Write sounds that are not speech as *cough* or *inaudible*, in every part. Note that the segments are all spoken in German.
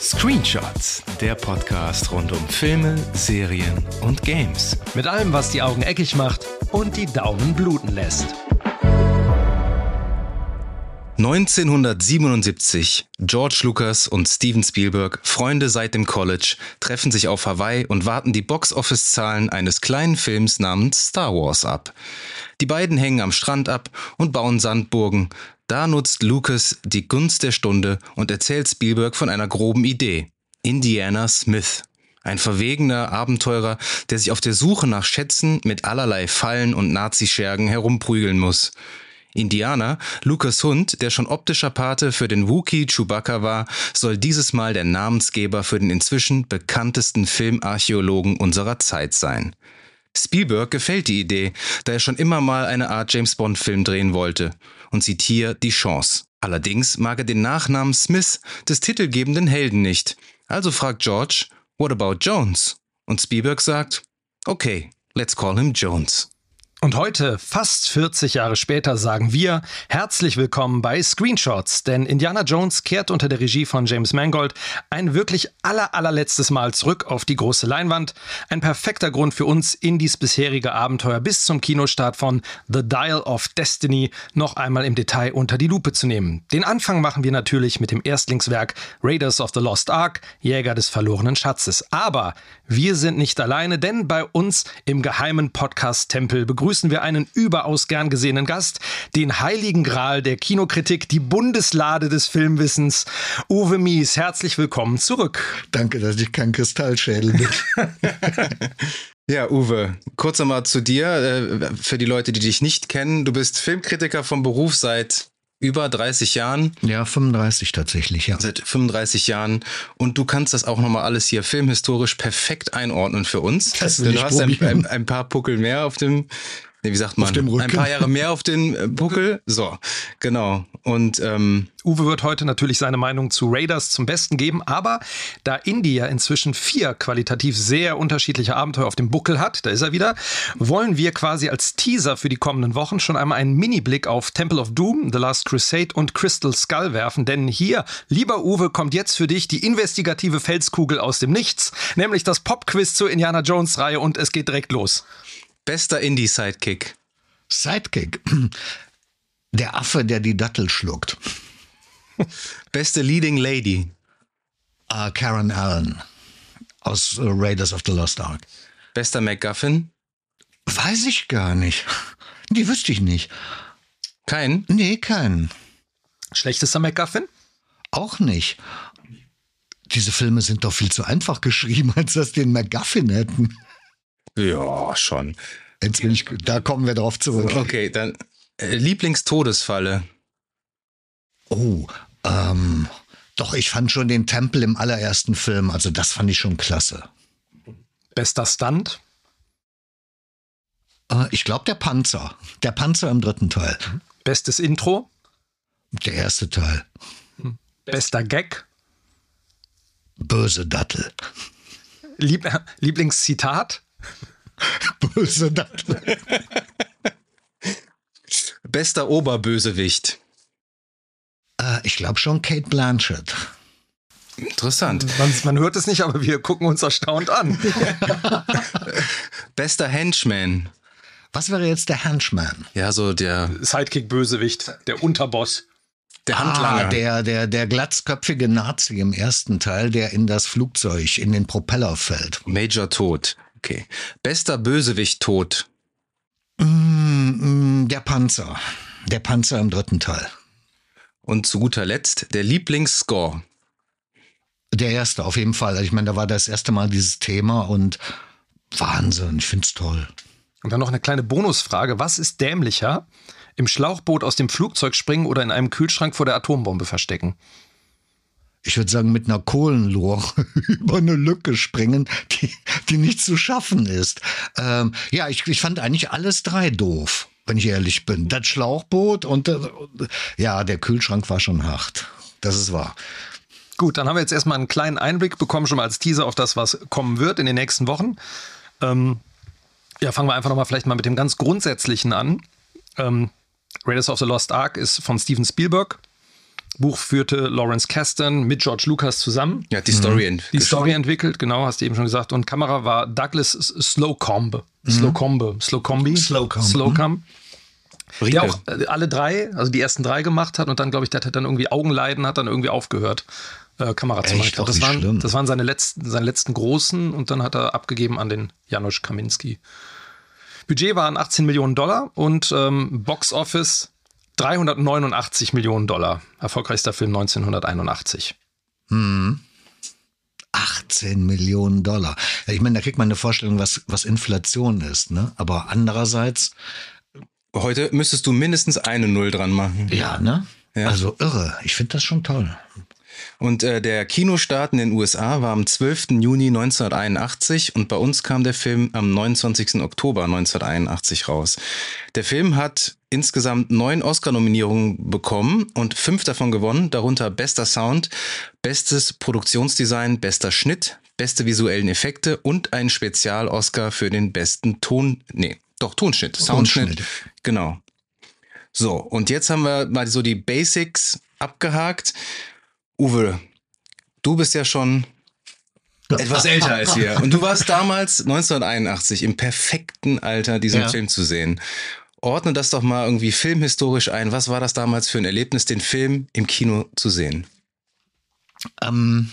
Screenshots, der Podcast rund um Filme, Serien und Games. Mit allem, was die Augen eckig macht und die Daumen bluten lässt. 1977. George Lucas und Steven Spielberg, Freunde seit dem College, treffen sich auf Hawaii und warten die Box-Office-Zahlen eines kleinen Films namens Star Wars ab. Die beiden hängen am Strand ab und bauen Sandburgen. Da nutzt Lucas die Gunst der Stunde und erzählt Spielberg von einer groben Idee. Indiana Smith. Ein verwegener Abenteurer, der sich auf der Suche nach Schätzen mit allerlei Fallen und Nazischergen herumprügeln muss. Indianer, Lucas Hund, der schon optischer Pate für den Wookie Chewbacca war, soll dieses Mal der Namensgeber für den inzwischen bekanntesten Filmarchäologen unserer Zeit sein. Spielberg gefällt die Idee, da er schon immer mal eine Art James Bond Film drehen wollte und sieht hier die Chance. Allerdings mag er den Nachnamen Smith des titelgebenden Helden nicht. Also fragt George, what about Jones? Und Spielberg sagt, okay, let's call him Jones. Und heute, fast 40 Jahre später, sagen wir herzlich willkommen bei Screenshots, denn Indiana Jones kehrt unter der Regie von James Mangold ein wirklich aller allerletztes Mal zurück auf die große Leinwand. Ein perfekter Grund für uns, Indies bisherige Abenteuer bis zum Kinostart von The Dial of Destiny noch einmal im Detail unter die Lupe zu nehmen. Den Anfang machen wir natürlich mit dem Erstlingswerk Raiders of the Lost Ark, Jäger des verlorenen Schatzes. Aber wir sind nicht alleine, denn bei uns im geheimen Podcast-Tempel begrüßen begrüßen wir einen überaus gern gesehenen Gast, den heiligen Gral der Kinokritik, die Bundeslade des Filmwissens, Uwe Mies. Herzlich willkommen zurück. Danke, dass ich kein Kristallschädel bin. *laughs* Ja, Uwe, kurz einmal zu dir. Äh, für die Leute, die dich nicht kennen, du bist Filmkritiker vom Beruf seit über 30 Jahren. Ja, 35 tatsächlich, ja. Seit 35 Jahren. Und du kannst das auch nochmal alles hier filmhistorisch perfekt einordnen für uns. Das will du ich hast ein, ein, ein paar Puckel mehr auf dem, nee, wie sagt man? Ein paar Jahre mehr auf den äh, Puckel. So, genau. Und ähm, Uwe wird heute natürlich seine Meinung zu Raiders zum Besten geben, aber da Indie ja inzwischen vier qualitativ sehr unterschiedliche Abenteuer auf dem Buckel hat, da ist er wieder, wollen wir quasi als Teaser für die kommenden Wochen schon einmal einen Mini-Blick auf Temple of Doom, The Last Crusade und Crystal Skull werfen, denn hier, lieber Uwe, kommt jetzt für dich die investigative Felskugel aus dem Nichts, nämlich das Pop-Quiz zur Indiana Jones-Reihe und es geht direkt los. Bester Indie-Sidekick. Sidekick. *clears throat* Der Affe, der die Dattel schluckt. *laughs* Beste Leading Lady. Ah, Karen Allen aus äh, Raiders of the Lost Ark. Bester MacGuffin. Weiß ich gar nicht. *laughs* Die wüsste ich nicht. Kein. Nee, keinen. Schlechtester MacGuffin? Auch nicht. Diese Filme sind doch viel zu einfach *laughs* geschrieben, als dass die einen MacGuffin hätten. Ja, schon. Jetzt bin ich, da kommen wir drauf zurück. Okay, dann äh, Lieblingstodesfalle. Oh, ähm, doch, ich fand schon den Tempel im allerersten Film, also das fand ich schon klasse. Bester Stunt? Äh, ich glaube, der Panzer. Der Panzer im dritten Teil. Bestes Intro? Der erste Teil. Bester Gag? Böse Dattel. Lieb Lieblingszitat? *laughs* Böse Dattel. Bester Oberbösewicht. Äh, ich glaube schon Kate Blanchett. Interessant. Man, man hört es nicht, aber wir gucken uns erstaunt an. *laughs* Bester Henchman. Was wäre jetzt der Henchman? Ja, so der, Sidekick-Bösewicht, der Unterboss. der Handlanger. Ah, der, der, der glatzköpfige Nazi im ersten Teil, der in das Flugzeug, in den Propeller fällt. Major Tod. Okay. Bester Bösewicht tot. Mm, mm, der Panzer. Der Panzer im dritten Teil. Und zu guter Letzt der Lieblingsscore. Der erste, auf jeden Fall. Also Ich meine, da war das erste Mal dieses Thema und Wahnsinn, ich find's toll. Und dann noch eine kleine Bonusfrage. Was ist dämlicher? Im Schlauchboot aus dem Flugzeug springen oder in einem Kühlschrank vor der Atombombe verstecken? Ich würde sagen, mit einer Kohlenlore *laughs* über eine Lücke springen, die, die nicht zu schaffen ist. Ähm, ja, ich, ich fand eigentlich alles drei doof, wenn ich ehrlich bin. Das Schlauchboot und, äh, ja, der Kühlschrank war schon hart. Das ist wahr. Gut, dann haben wir jetzt erstmal einen kleinen Einblick bekommen, schon mal als Teaser auf das, was kommen wird in den nächsten Wochen. Ähm, ja, fangen wir einfach nochmal vielleicht mal mit dem ganz Grundsätzlichen an. Ähm, Raiders of the Lost Ark ist von Steven Spielberg. Buch führte Lawrence Kasdan mit George Lucas zusammen. Ja, die Story, mhm. die Story entwickelt, genau, hast du eben schon gesagt. Und Kamera war Douglas Slocombe. Mhm. Slocombe. Slocombi. Slocombe. Slocombe. Mhm. Der auch äh, alle drei, also die ersten drei gemacht hat und dann, glaube ich, der hat dann irgendwie Augenleiden, hat dann irgendwie aufgehört, äh, Kamera zu machen. Das waren, das waren seine letzten, seine letzten großen und dann hat er abgegeben an den Janusz Kaminski. Budget waren 18 Millionen Dollar und ähm, Box Office 389 Millionen Dollar. Erfolgreichster Film 1981. Hm. 18 Millionen Dollar. Ja, ich meine, da kriegt man eine Vorstellung, was, was Inflation ist, ne? Aber andererseits. Heute müsstest du mindestens eine Null dran machen. Ja, ne? Ja. Also irre. Ich finde das schon toll. Und äh, der Kinostart in den USA war am 12. Juni 1981 und bei uns kam der Film am 29. Oktober 1981 raus. Der Film hat insgesamt neun Oscar-Nominierungen bekommen und fünf davon gewonnen, darunter bester Sound, bestes Produktionsdesign, bester Schnitt, beste visuellen Effekte und ein Spezial-Oscar für den besten Ton, nee, doch Tonschnitt, Soundschnitt. Genau. So, und jetzt haben wir mal so die Basics abgehakt. Uwe, du bist ja schon etwas älter als wir. Und du warst damals 1981 im perfekten Alter, diesen ja. Film zu sehen. Ordne das doch mal irgendwie filmhistorisch ein. Was war das damals für ein Erlebnis, den Film im Kino zu sehen? Ähm,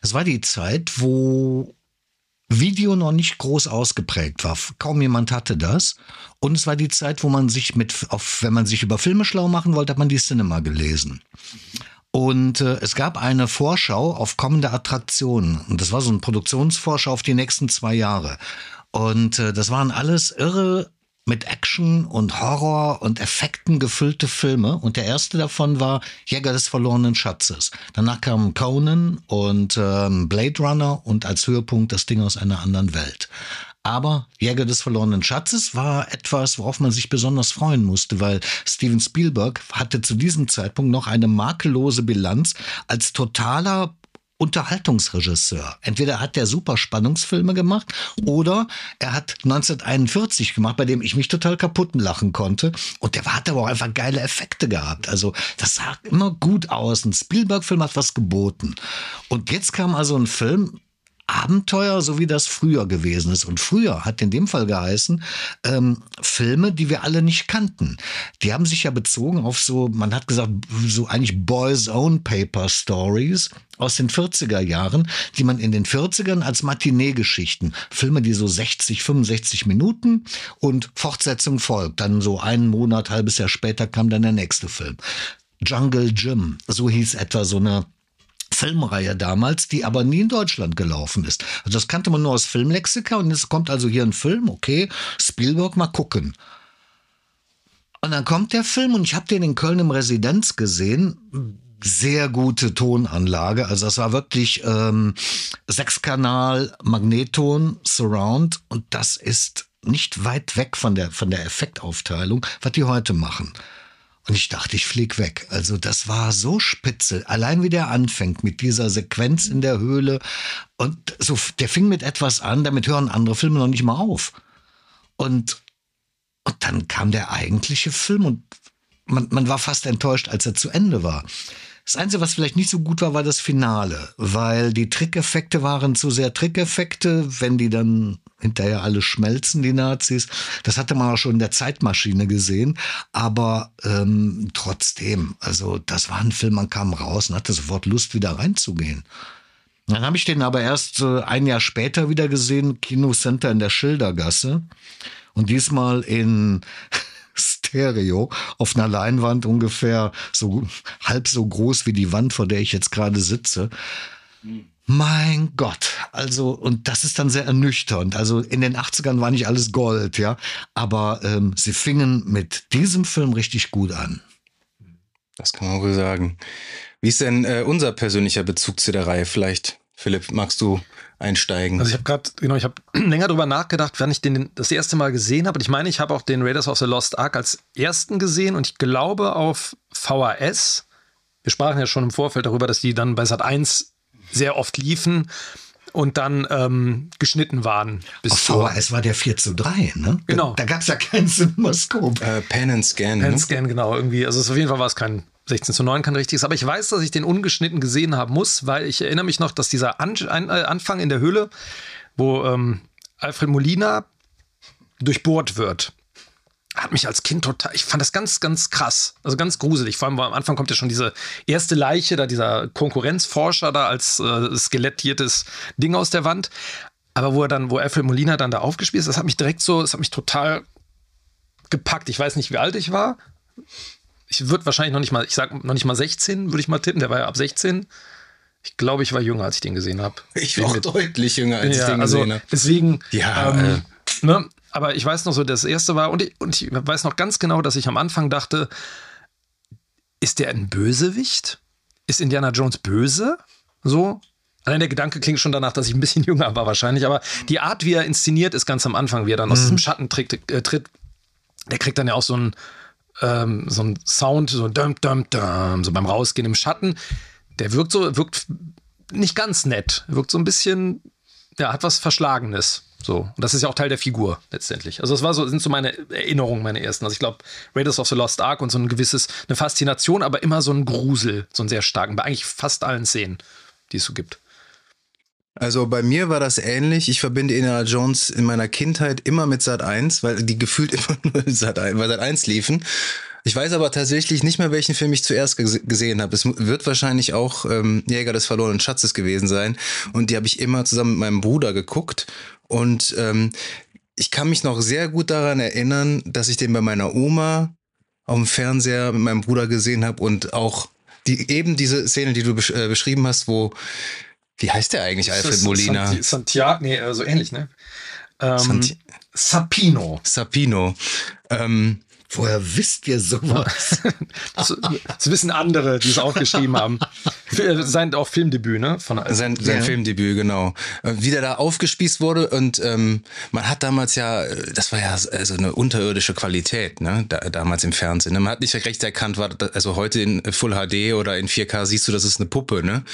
es war die Zeit, wo Video noch nicht groß ausgeprägt war. Kaum jemand hatte das. Und es war die Zeit, wo man sich mit, auf, wenn man sich über Filme schlau machen wollte, hat man die Cinema gelesen. Und äh, es gab eine Vorschau auf kommende Attraktionen. Und das war so eine Produktionsvorschau auf die nächsten zwei Jahre. Und äh, das waren alles irre mit Action und Horror und Effekten gefüllte Filme. Und der erste davon war Jäger des verlorenen Schatzes. Danach kamen Conan und ähm, Blade Runner und als Höhepunkt das Ding aus einer anderen Welt. Aber Jäger des verlorenen Schatzes war etwas, worauf man sich besonders freuen musste, weil Steven Spielberg hatte zu diesem Zeitpunkt noch eine makellose Bilanz als totaler Unterhaltungsregisseur. Entweder hat er super Spannungsfilme gemacht oder er hat 1941 gemacht, bei dem ich mich total kaputt lachen konnte. Und der hat aber auch einfach geile Effekte gehabt. Also das sah immer gut aus. Ein Spielberg-Film hat was geboten. Und jetzt kam also ein Film, Abenteuer, so wie das früher gewesen ist. Und früher hat in dem Fall geheißen, ähm, Filme, die wir alle nicht kannten. Die haben sich ja bezogen auf so, man hat gesagt, so eigentlich Boys Own Paper Stories aus den 40er Jahren, die man in den 40ern als Matinee-Geschichten, Filme, die so 60, 65 Minuten und Fortsetzung folgt. Dann so einen Monat, halbes Jahr später kam dann der nächste Film. Jungle Jim, so hieß etwa so eine Filmreihe damals, die aber nie in Deutschland gelaufen ist. Also das kannte man nur aus Filmlexika und jetzt kommt also hier ein Film, okay, Spielberg, mal gucken. Und dann kommt der Film und ich habe den in Köln im Residenz gesehen. Sehr gute Tonanlage. Also das war wirklich ähm, Sechskanal, Magneton, Surround und das ist nicht weit weg von der, von der Effektaufteilung, was die heute machen. Und ich dachte, ich flieg weg. Also das war so spitze. Allein wie der anfängt mit dieser Sequenz in der Höhle. Und so, der fing mit etwas an, damit hören andere Filme noch nicht mal auf. Und, und dann kam der eigentliche Film und man, man war fast enttäuscht, als er zu Ende war. Das Einzige, was vielleicht nicht so gut war, war das Finale, weil die Trickeffekte waren zu sehr Trickeffekte, wenn die dann hinterher alle schmelzen, die Nazis. Das hatte man auch schon in der Zeitmaschine gesehen. Aber ähm, trotzdem, also das war ein Film, man kam raus und hatte sofort Lust, wieder reinzugehen. Dann habe ich den aber erst äh, ein Jahr später wieder gesehen, Kinocenter in der Schildergasse. Und diesmal in Stereo auf einer Leinwand ungefähr so halb so groß wie die Wand, vor der ich jetzt gerade sitze. Mein Gott, also, und das ist dann sehr ernüchternd. Also in den 80ern war nicht alles Gold, ja. Aber ähm, sie fingen mit diesem Film richtig gut an. Das kann man wohl sagen. Wie ist denn äh, unser persönlicher Bezug zu der Reihe? Vielleicht, Philipp, magst du einsteigen. Also ich habe gerade, genau, ich habe *clears throat* länger drüber nachgedacht, wann ich den das erste Mal gesehen habe. Und ich meine, ich habe auch den Raiders of the Lost Ark als ersten gesehen und ich glaube auf VHS. Wir sprachen ja schon im Vorfeld darüber, dass die dann bei Sat 1 sehr oft liefen und dann ähm, geschnitten waren. Bis Auf VHS war der 4 zu 3, ne? Genau. Da, da gab es ja keinen Cinemascope. Äh, Pen and Scan. Pen and ne? Scan, genau. Irgendwie, also auf jeden Fall war es kein 16 zu 9 kann richtig sein, aber ich weiß, dass ich den ungeschnitten gesehen haben muss, weil ich erinnere mich noch, dass dieser An An äh, Anfang in der Höhle, wo ähm, Alfred Molina durchbohrt wird, hat mich als Kind total, ich fand das ganz, ganz krass, also ganz gruselig. Vor allem am Anfang kommt ja schon diese erste Leiche, da dieser Konkurrenzforscher da als äh, skelettiertes Ding aus der Wand. Aber wo er dann, wo Alfred Molina dann da aufgespielt ist, das hat mich direkt so, das hat mich total gepackt. Ich weiß nicht, wie alt ich war. Ich würde wahrscheinlich noch nicht mal, ich sag noch nicht mal 16, würde ich mal tippen. Der war ja ab 16. Ich glaube, ich war jünger, als ich den gesehen habe. Ich war auch deutlich jünger, als ja, ich den also gesehen habe. Deswegen, Ja, ähm, ne, aber ich weiß noch so, das erste war, und ich, und ich weiß noch ganz genau, dass ich am Anfang dachte, ist der ein Bösewicht? Ist Indiana Jones böse? So? Allein der Gedanke klingt schon danach, dass ich ein bisschen *laughs* jünger war wahrscheinlich, aber die Art, wie er inszeniert ist ganz am Anfang, wie er dann aus diesem Schatten tritt, äh, tritt, der kriegt dann ja auch so einen, ähm, so einen Sound, so dum, dum, dum, so beim Rausgehen im Schatten. Der wirkt so, wirkt nicht ganz nett, wirkt so ein bisschen, ja, hat was Verschlagenes. So. Und das ist ja auch Teil der Figur letztendlich. Also, das war so, sind so meine Erinnerungen, meine ersten. Also, ich glaube, Raiders of the Lost Ark und so ein gewisses, eine Faszination, aber immer so ein Grusel, so einen sehr starken, bei eigentlich fast allen Szenen, die es so gibt. Also bei mir war das ähnlich. Ich verbinde Indiana Jones in meiner Kindheit immer mit Sat 1, weil die gefühlt *laughs* immer nur Sat 1, weil Sat 1 liefen. Ich weiß aber tatsächlich nicht mehr, welchen Film ich zuerst gese- gesehen habe. Es wird wahrscheinlich auch ähm, Jäger des verlorenen Schatzes gewesen sein. Und die habe ich immer zusammen mit meinem Bruder geguckt. Und ähm, ich kann mich noch sehr gut daran erinnern, dass ich den bei meiner Oma auf dem Fernseher mit meinem Bruder gesehen habe und auch die, eben diese Szene, die du besch äh, beschrieben hast, wo wie heißt der eigentlich, Alfred Molina? Santi Santiago, nee, äh, so ähnlich, ne? Ähm, Santi- Sapino. Sapino. Ähm, Woher wisst ihr sowas? *laughs* Das, das wissen andere, die es auch geschrieben haben. Sein auch Filmdebüt, ne? Von, sein sein Ja. Filmdebüt, genau. Äh, Wie der da aufgespießt wurde und ähm, man hat damals ja, äh, das war ja so also eine unterirdische Qualität, ne? Da, damals im Fernsehen. ne? Man hat nicht recht erkannt, war das, also heute in Full HD oder in 4K siehst du, das ist eine Puppe, ne?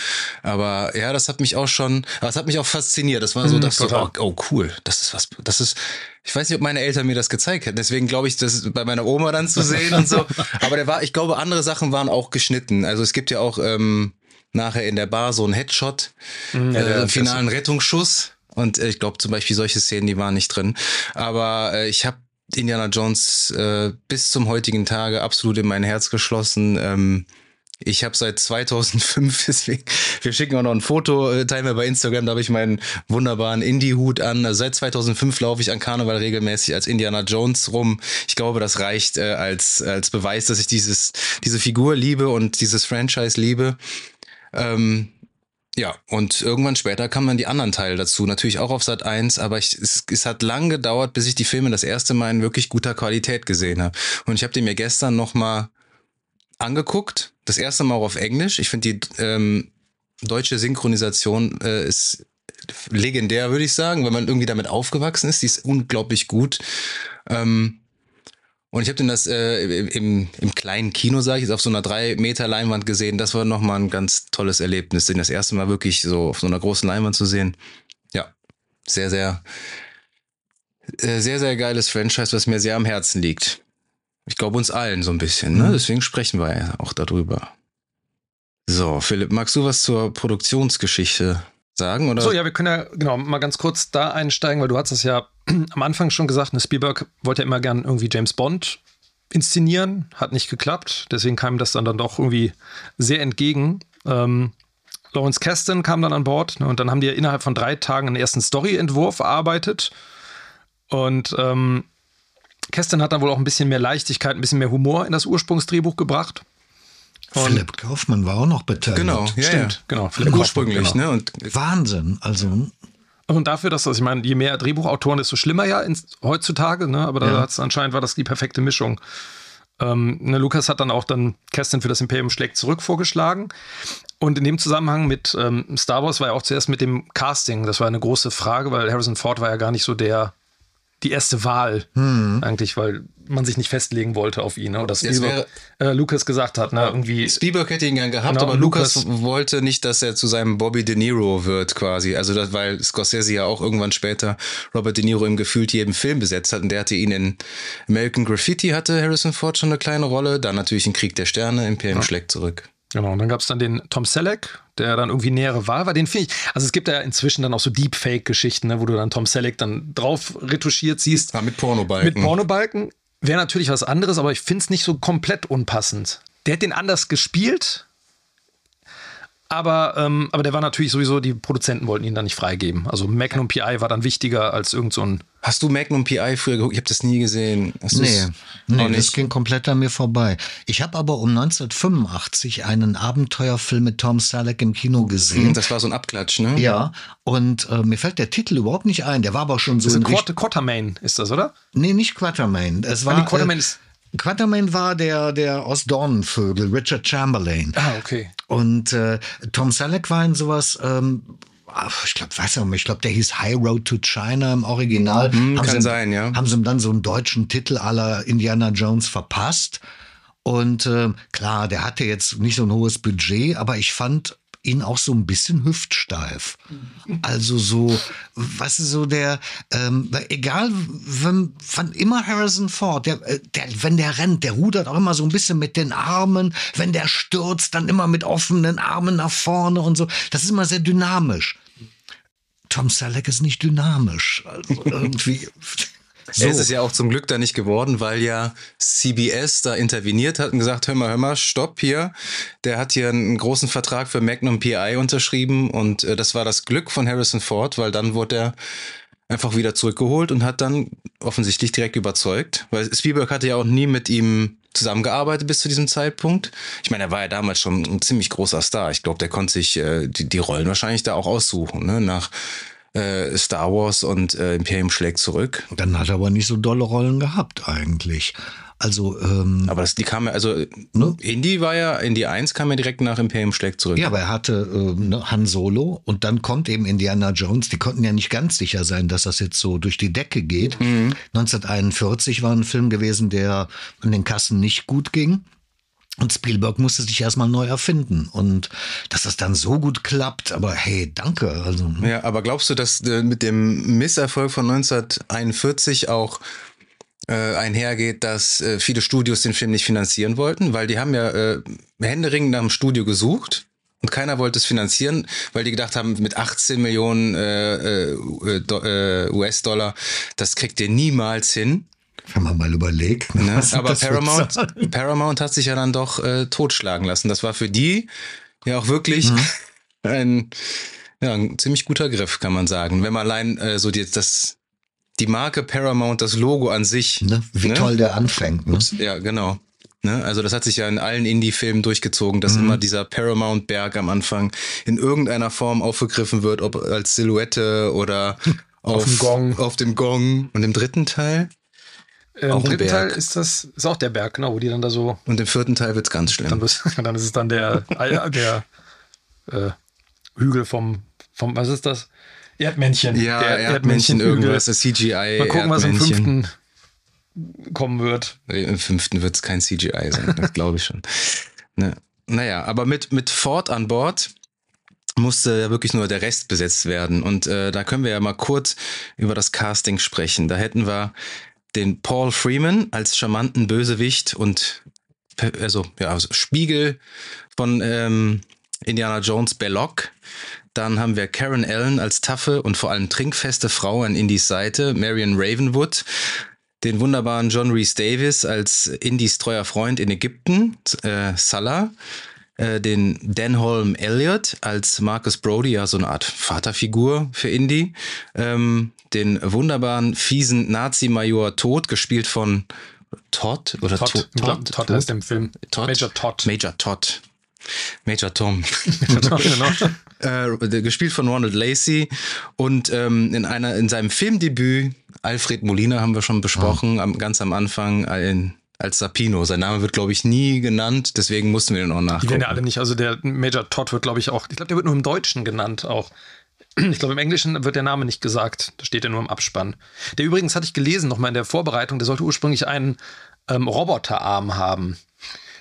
Aber ja, das hat mich auch schon, aber es hat mich auch fasziniert. Das war so, Mhm, dass so, oh, oh cool, das ist was, das ist ich weiß nicht, ob meine Eltern mir das gezeigt hätten. Deswegen glaube ich, das bei meiner Oma dann zu sehen und so. *laughs* Aber der war, ich glaube, andere Sachen waren auch geschnitten. Also es gibt ja auch ähm, nachher in der Bar so einen Headshot, Mhm, ja, äh, finalen Rettungsschuss. Und äh, ich glaube zum Beispiel solche Szenen, die waren nicht drin. Aber äh, ich habe Indiana Jones äh, bis zum heutigen Tage absolut in mein Herz geschlossen. Ähm, ich habe seit 2005, *laughs* deswegen, wir schicken auch noch ein Foto, äh, teilen wir bei Instagram, da habe ich meinen wunderbaren Indie-Hut an. Also seit 2005 laufe ich an Karneval regelmäßig als Indiana Jones rum. Ich glaube, das reicht äh, als, als Beweis, dass ich dieses, diese Figur liebe und dieses Franchise liebe. Ähm, ja, und irgendwann später kamen dann die anderen Teile dazu, natürlich auch auf Sat 1, aber ich, es, es hat lang gedauert, bis ich die Filme das erste Mal in wirklich guter Qualität gesehen habe. Und ich habe die mir gestern noch mal angeguckt, das erste Mal auch auf Englisch. Ich finde die ähm, deutsche Synchronisation äh, ist legendär, würde ich sagen, wenn man irgendwie damit aufgewachsen ist. Die ist unglaublich gut. Ähm, und ich habe den das äh, im, im kleinen Kino, sage ich jetzt, auf so einer drei Meter Leinwand gesehen. Das war nochmal ein ganz tolles Erlebnis, den das erste Mal wirklich so auf so einer großen Leinwand zu sehen. Ja, sehr, sehr, äh, sehr, sehr geiles Franchise, was mir sehr am Herzen liegt. Ich glaube uns allen so ein bisschen, ne? Mhm. Deswegen sprechen wir ja auch darüber. So, Philipp, magst du was zur Produktionsgeschichte sagen? Oder? So, ja, wir können ja genau mal ganz kurz da einsteigen, weil du hast es ja *clears throat* am Anfang schon gesagt, ne, Spielberg wollte ja immer gern irgendwie James Bond inszenieren, hat nicht geklappt, deswegen kam ihm das dann, dann doch irgendwie sehr entgegen. Ähm, Lawrence Kasdan kam dann an Bord ne, und dann haben die ja innerhalb von drei Tagen einen ersten Story-Entwurf erarbeitet und ähm, Kasdan hat dann wohl auch ein bisschen mehr Leichtigkeit, ein bisschen mehr Humor in das Ursprungsdrehbuch gebracht. Und- Philipp Kaufmann war auch noch beteiligt. genau, ja, Stimmt, ja. genau. Philipp Ursprünglich, genau. ne? Und Wahnsinn. Also, Und dafür, dass das, ich meine, je mehr Drehbuchautoren, desto schlimmer ja ins, heutzutage, ne? Aber da Ja. hat's anscheinend war das die perfekte Mischung. Ähm, ne, Lukas hat dann auch dann Kerstin für das Imperium schlägt zurück vorgeschlagen. Und in dem Zusammenhang mit ähm, Star Wars war ja auch zuerst mit dem Casting, das war eine große Frage, weil Harrison Ford war ja gar nicht so der die erste Wahl hm. eigentlich, weil man sich nicht festlegen wollte auf ihn. Ne? Oder Spielberg, äh, Lucas gesagt hat. Ne? Irgendwie, Spielberg hätte ihn gern gehabt, genau, aber Lucas, Lucas, wollte nicht, dass er zu seinem Bobby De Niro wird quasi. Also das, weil Scorsese ja auch irgendwann später Robert De Niro im gefühlt jedem Film besetzt hat und der hatte ihn in American Graffiti hatte Harrison Ford schon eine kleine Rolle. Dann natürlich in Krieg der Sterne, Imperium ja. schlägt zurück. Genau, und dann gab es dann den Tom Selleck, der dann irgendwie nähere Wahl war. Den finde ich, also es gibt ja inzwischen dann auch so Deepfake-Geschichten, ne, wo du dann Tom Selleck dann drauf retuschiert siehst. Ja, mit Pornobalken. Mit Pornobalken. Wäre natürlich was anderes, aber ich finde es nicht so komplett unpassend. Der hat den anders gespielt, aber, ähm, aber der war natürlich sowieso, die Produzenten wollten ihn dann nicht freigeben. Also Magnum PI war dann wichtiger als irgend so ein. Hast du Magnum PI früher geguckt? Ich habe das nie gesehen. Hast nee, nee das ging komplett an mir vorbei. Ich habe aber um 1985 einen Abenteuerfilm mit Tom Selleck im Kino gesehen. Hm, das war so ein Abklatsch, ne? Ja, und äh, mir fällt der Titel überhaupt nicht ein. Der war aber schon so. Das ist Quat Quatermain ist das, oder? Nee, nicht Quatermain. Es war, ah, Quatermain äh, ist Quatermain war der, der aus Dornenvögel, Richard Chamberlain. Ah, okay. Und äh, Tom Selleck war in sowas, ähm, ich glaube, weiß nicht, ich glaube, der hieß High Road to China im Original. Hm, haben kann sie, sein, ja. Haben sie ihm dann so einen deutschen Titel aller Indiana Jones verpasst. Und äh, klar, der hatte jetzt nicht so ein hohes Budget, aber ich fand ihn auch so ein bisschen hüftsteif. Also so, was ist so der, ähm, egal, wenn, wann immer Harrison Ford, der, äh, der, wenn der rennt, der rudert auch immer so ein bisschen mit den Armen, wenn der stürzt, dann immer mit offenen Armen nach vorne und so. Das ist immer sehr dynamisch. Tom Selleck ist nicht dynamisch. Also *laughs* irgendwie. So. Er ist es ja auch zum Glück da nicht geworden, weil ja CBS da interveniert hat und gesagt, hör mal, hör mal, stopp hier. Der hat hier einen großen Vertrag für Magnum PI unterschrieben und äh, das war das Glück von Harrison Ford, weil dann wurde er einfach wieder zurückgeholt und hat dann offensichtlich direkt überzeugt, weil Spielberg hatte ja auch nie mit ihm zusammengearbeitet bis zu diesem Zeitpunkt. Ich meine, er war ja damals schon ein ziemlich großer Star. Ich glaube, der konnte sich äh, die, die Rollen wahrscheinlich da auch aussuchen, ne? nach äh, Star Wars und äh, Imperium schlägt zurück. Dann hat er aber nicht so dolle Rollen gehabt eigentlich. Also, ähm, aber das, die kam ja, also ne? Indie war ja, Indie 1 kam ja direkt nach Imperium schlägt zurück. Ja, aber er hatte äh, ne, Han Solo und dann kommt eben Indiana Jones. Die konnten ja nicht ganz sicher sein, dass das jetzt so durch die Decke geht. Mhm. 1941 war ein Film gewesen, der an den Kassen nicht gut ging. Und Spielberg musste sich erstmal neu erfinden. Und dass das dann so gut klappt, aber hey, danke. Also, ja, aber glaubst du, dass äh, mit dem Misserfolg von 1941 auch äh, einhergeht, dass äh, viele Studios den Film nicht finanzieren wollten? Weil die haben ja äh, händeringend nach dem Studio gesucht. Und keiner wollte es finanzieren, weil die gedacht haben, mit 18 Millionen äh, äh, äh US-Dollar, das kriegt ihr niemals hin. Wenn man mal überlegt. Ne? ne? Aber Paramount, Paramount hat sich ja dann doch äh, totschlagen lassen. Das war für die ja auch wirklich mhm. *laughs* ein, ja, ein ziemlich guter Griff, kann man sagen. Wenn man allein äh, so die, das, die Marke Paramount, das Logo an sich. Ne? Wie ne? toll der anfängt. Ne? Ja, genau. Ne? Also das hat sich ja in allen Indie-Filmen durchgezogen, dass mhm. immer dieser Paramount-Berg am Anfang in irgendeiner Form aufgegriffen wird, ob als Silhouette oder auf, *laughs* auf, dem Gong. auf dem Gong. Und im dritten Teil im auch dritten Teil ist das ist auch der Berg, genau, wo die dann da so. Und im vierten Teil wird es ganz schlimm. Dann, *laughs* dann, ist es dann der, ah der äh, Hügel vom, vom, was ist das? Erdmännchen. Ja, der Erdmännchen, Erdmännchen irgendwas, das CGI. Mal gucken, was im fünften kommen wird. Im fünften wird es kein CGI sein, *laughs* das glaube ich schon. Ne. Naja, aber mit, mit Ford an Bord musste ja wirklich nur der Rest besetzt werden. Und äh, da können wir ja mal kurz über das Casting sprechen. Da hätten wir den Paul Freeman als charmanten Bösewicht und also ja also Spiegel von ähm, Indiana Jones Belloc. Dann haben wir Karen Allen als taffe und vor allem trinkfeste Frau an Indies Seite, Marion Ravenwood. Den wunderbaren John Reese Davis als Indies treuer Freund in Ägypten, äh, Salah äh, den Denholm Elliott als Marcus Brody, ja so eine Art Vaterfigur für Indy, ähm, den wunderbaren, fiesen Nazi-Major Tod, gespielt von Todd oder Todd. Todd, Todd, Todd heißt im Film. Todd? Major Todd. Major Todd. Major Tom. Major Tom genau. *laughs* äh, gespielt von Ronald Lacey und ähm, in einer in seinem Filmdebüt Alfred Molina haben wir schon besprochen, oh. am, ganz am Anfang in, als Sapino. Sein Name wird, glaube ich, nie genannt, deswegen mussten wir den auch nachgucken. Die werden ja alle nicht. Also der Major Todd wird, glaube ich, auch, ich glaube, der wird nur im Deutschen genannt auch. Ich glaube, im Englischen wird der Name nicht gesagt. Da steht er nur im Abspann. Der übrigens, hatte ich gelesen, nochmal in der Vorbereitung, der sollte ursprünglich einen ähm, Roboterarm haben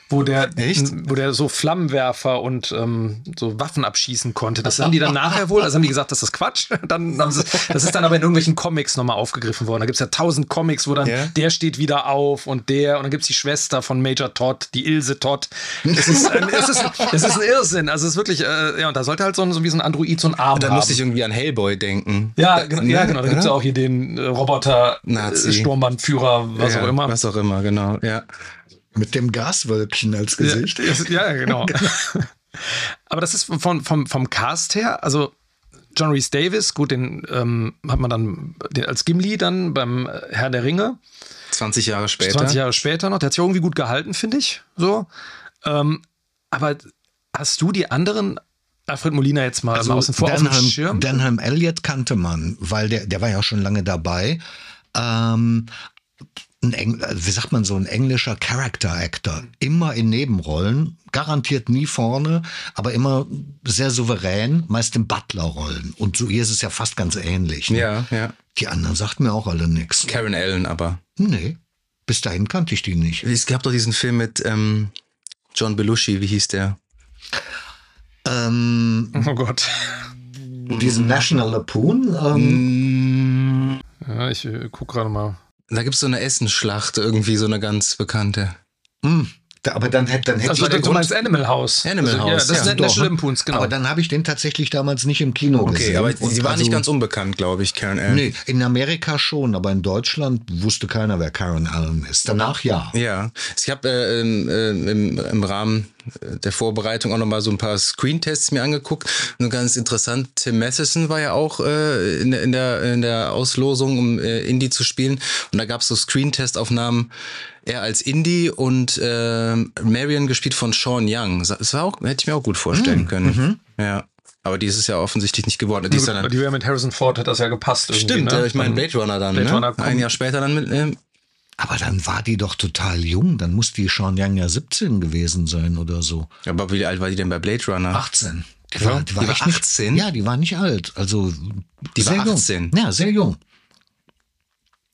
wo der, Echt? wo der so Flammenwerfer und ähm, so Waffen abschießen konnte. Das haben die dann *laughs* nachher wohl, also haben die gesagt, das ist Quatsch. *laughs* Dann haben sie, das ist dann aber in irgendwelchen Comics nochmal aufgegriffen worden. Da gibt es ja tausend Comics, wo dann Ja. der steht wieder auf und der und dann gibt es die Schwester von Major Todd, die Ilse Todd. Das ist, ein, es ist, es ist ein Irrsinn. Also es ist wirklich, äh, ja, und da sollte halt so, ein, so wie so ein Android so ein Arm Da haben. musste ich irgendwie an Hellboy denken. ja, genau, ja, genau. Da gibt es ja auch hier den äh, Roboter, Nazi. äh, Sturmbandführer, was ja, auch immer. Was auch immer, genau. Ja. Mit dem Gaswölkchen als Gesicht. *laughs* Ja, ja genau. *laughs* *laughs* Aber das ist vom, vom, vom Cast her, also John Reese Davis, gut, den ähm, hat man dann den, als Gimli dann beim äh, Herr der Ringe, 20 Jahre später. 20 Jahre später noch. Der hat sich irgendwie gut gehalten, finde ich. So. Ähm, aber hast du die anderen Alfred Molina jetzt mal, mal außen vor auf dem Denham, Schirm? Denham Elliott kannte man, weil der, der war ja schon lange dabei. Ähm, ein Eng, äh, wie sagt man so, ein englischer Character Actor. Immer in Nebenrollen, garantiert nie vorne, aber immer sehr souverän, meist in Butler-Rollen. Und so hier ist es ja fast ganz ähnlich. Ne? Ja, ja. Die anderen sagten mir auch alle nichts. Karen Allen aber. Nee, bis dahin kannte ich die nicht. Es gab doch diesen Film mit ähm, John Belushi, wie hieß der? Ähm, oh Gott. diesen National Lampoon, ähm, Ja, ich äh, guck gerade mal. Da gibt es so eine Essenschlacht, irgendwie so eine ganz bekannte. mh, da, aber dann hätte dann hätte Also ich den du meinst Animal House. Animal also, Ja, House, das ja, ist doch. National Lampoons, genau. Aber dann habe ich den tatsächlich damals nicht im Kino Okay, gesehen. aber Und sie war nicht also- ganz unbekannt, glaube ich, Karen Allen. Nee, in Amerika schon, aber in Deutschland wusste keiner, wer Karen Allen ist. Danach ja. Ja, ich habe äh, äh, im, im Rahmen der Vorbereitung auch nochmal so ein paar Screentests mir angeguckt. Und ganz interessant, Tim Matheson war ja auch äh, in, der- in, der, in der Auslosung, um äh, Indie zu spielen. Und da gab es so Screentest-Aufnahmen, er als Indie und äh, Marion gespielt von Sean Young. Das war auch, hätte ich mir auch gut vorstellen können. Ja. Aber die ist es ja offensichtlich nicht geworden. Die ist dann, die wäre mit Harrison Ford, hat das ja gepasst. Stimmt, ne? ich meine Blade Runner dann. Blade ne? Runner Ein Jahr später dann mit. Äh, Aber dann war die doch total jung. Dann muss die Sean Young ja 17 gewesen sein oder so. aber wie alt war die denn bei Blade Runner? 18. Die Ja, war, die war, die war echt nicht- 18? Ja, die war nicht alt. Also Die war sehr jung. 18. Ja, sehr jung.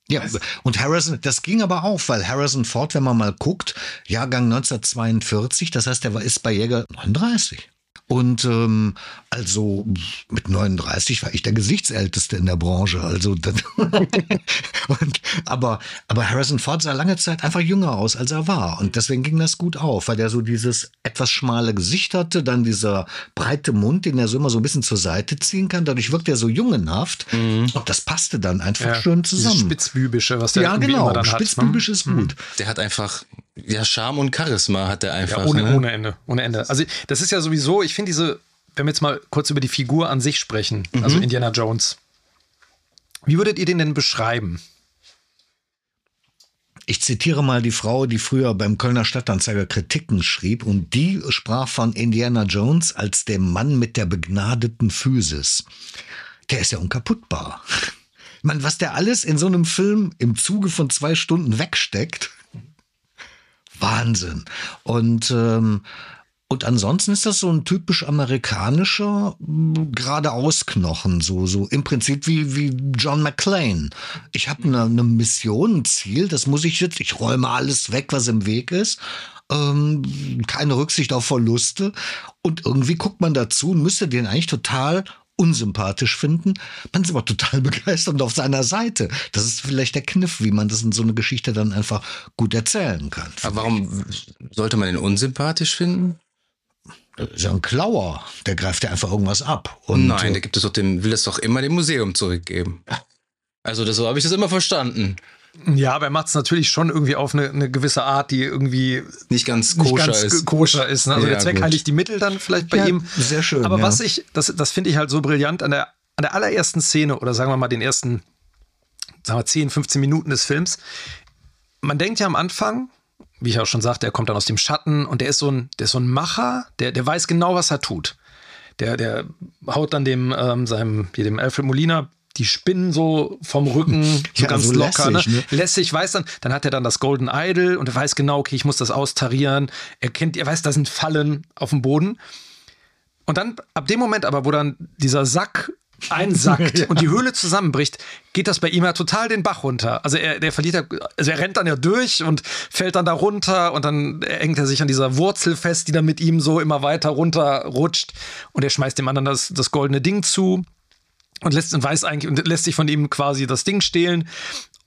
Ja, und Harrison, das ging aber auch, weil Harrison Ford, wenn man mal guckt, Jahrgang 1942, das heißt, er ist bei Jäger 39. Und ähm, also mit 39 war ich der Gesichtsälteste in der Branche. Also *laughs* und, aber, aber Harrison Ford sah lange Zeit einfach jünger aus, als er war. Und deswegen ging das gut auf, weil der so dieses etwas schmale Gesicht hatte, dann dieser breite Mund, den er so immer so ein bisschen zur Seite ziehen kann. Dadurch wirkt er so jungenhaft. Und das passte dann einfach Ja, schön zusammen. Spitzbübische, was der Ja, genau. immer dann hat. Spitzbübisch ne? ist gut. Der hat einfach, ja, Charme und Charisma hat er einfach. Ja, ohne, ne? ohne Ende, ohne Ende. Also das ist ja sowieso, ich finde diese, wenn wir jetzt mal kurz über die Figur an sich sprechen, Mhm. also Indiana Jones. Wie würdet ihr den denn beschreiben? Ich zitiere mal die Frau, die früher beim Kölner Stadtanzeiger Kritiken schrieb und die sprach von Indiana Jones als dem Mann mit der begnadeten Physis. Der ist ja unkaputtbar. Man, was der alles in so einem Film im Zuge von zwei Stunden wegsteckt. Wahnsinn. Und, ähm, und ansonsten ist das so ein typisch amerikanischer mh, geradeausknochen, so, so im Prinzip wie, wie John McClane. Ich habe eine, eine Mission, ein Ziel, das muss ich jetzt, ich räume alles weg, was im Weg ist. Ähm, keine Rücksicht auf Verluste. Und irgendwie guckt man dazu und müsste den eigentlich total unsympathisch finden. Man ist aber total *laughs* begeistert und auf seiner Seite. Das ist vielleicht der Kniff, wie man das in so eine Geschichte dann einfach gut erzählen kann. Aber warum sollte man den unsympathisch finden? Das ist ja ein Klauer, der greift ja einfach irgendwas ab. Und Nein, äh, der gibt es doch dem, will es doch immer dem Museum zurückgeben. Also das, so habe ich das immer verstanden. Ja, aber er macht es natürlich schon irgendwie auf eine, eine gewisse Art, die irgendwie Nicht ganz nicht koscher ganz ist. koscher ist. Ne? Also Ja, der Zweck heiligt die Mittel dann vielleicht bei Ja, ihm. sehr schön, Aber ja. was ich, das, das finde ich halt so brillant an der, an der allerersten Szene oder sagen wir mal den ersten, sagen wir 10, 15 Minuten des Films. Man denkt ja am Anfang, wie ich auch schon sagte, er kommt dann aus dem Schatten und der ist so ein, der ist so ein Macher, der, der weiß genau, was er tut. Der, der haut dann dem, ähm, seinem, hier dem Alfred Molina die Spinnen so vom Rücken, so Ja, ganz so locker. lässig, ne? ne? Lässig, weiß dann, dann hat er dann das Golden Idol und er weiß genau, okay, ich muss das austarieren. Er kennt, er weiß, da sind Fallen auf dem Boden. Und dann, ab dem Moment aber, wo dann dieser Sack *laughs* einsackt ja. und die Höhle zusammenbricht, geht das bei ihm ja total den Bach runter. Also er, der verliert ja, also er rennt dann ja durch und fällt dann da runter und dann hängt er sich an dieser Wurzel fest, die dann mit ihm so immer weiter runterrutscht und er schmeißt dem anderen das, das goldene Ding zu und lässt und weiß eigentlich und lässt sich von ihm quasi das Ding stehlen.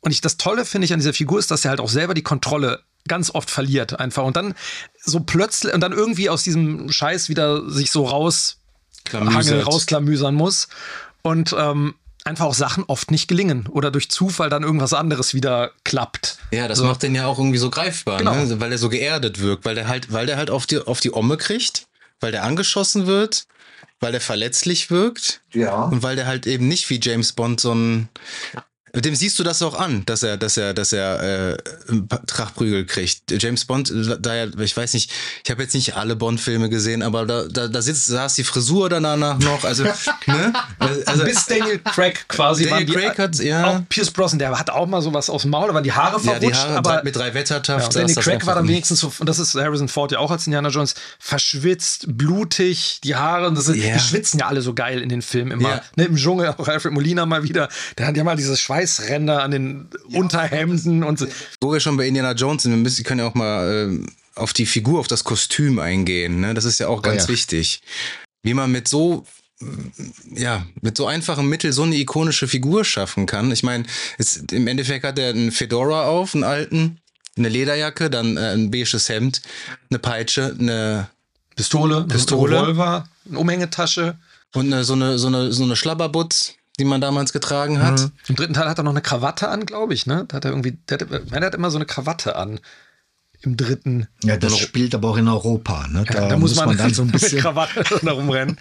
Und ich, das Tolle finde ich an dieser Figur ist, dass er halt auch selber die Kontrolle ganz oft verliert einfach und dann so plötzlich und dann irgendwie aus diesem Scheiß wieder sich so raus rausklamüsern muss und ähm, einfach auch Sachen oft nicht gelingen oder durch Zufall dann irgendwas anderes wieder klappt. Ja, das so. macht den ja auch irgendwie so greifbar, genau. ne? weil er so geerdet wirkt, weil der halt, weil der halt auf die, auf die Omme kriegt, weil der angeschossen wird, weil der verletzlich wirkt ja. und weil der halt eben nicht wie James Bond so ein dem siehst du das auch an, dass er, dass er, dass er äh, Trachprügel kriegt. James Bond, da er, ich weiß nicht, ich habe jetzt nicht alle Bond-Filme gesehen, aber da, da, da sitzt, saß die Frisur danach noch. Also, *laughs* ne? also bis Daniel Craig quasi. Daniel die, Craig hat, ja. Auch Pierce Brosnan, der hat auch mal sowas aus dem Maul, da waren die Haare verrutscht. Ja, die Haare aber mit drei Wettertaft. Ja, Daniel Craig war dann wenigstens so, und das ist Harrison Ford ja auch als Indiana Jones, verschwitzt, blutig, die Haare, und das yeah. die schwitzen ja alle so geil in den Filmen immer. Yeah. Ne, Im Dschungel, auch Alfred Molina mal wieder, der hat ja mal dieses Schweiß Schweißränder an den ja. Unterhemden und so. Wo wir schon bei Indiana Jones sind, wir müssen, können ja auch mal äh, auf die Figur, auf das Kostüm eingehen. Ne? Das ist ja auch ganz oh ja. wichtig. Wie man mit so ja, mit so einfachen Mitteln so eine ikonische Figur schaffen kann. Ich meine, im Endeffekt hat er einen Fedora auf, einen alten, eine Lederjacke, dann äh, ein beiges Hemd, eine Peitsche, eine Pistole, Pistole, Revolver, eine Umhängetasche und eine, so eine so eine so eine Schlabberbutz die man damals getragen hat. Mhm. Im dritten Teil hat er noch eine Krawatte an, glaube ich, ne? Da hat er irgendwie, der hat, der hat immer so eine Krawatte an. Im dritten. Ja, das spielt aber auch in Europa, ne? Da, ja, da muss, man, man, dann so ein *laughs* bisschen. mit Krawatte *laughs* rumrennen.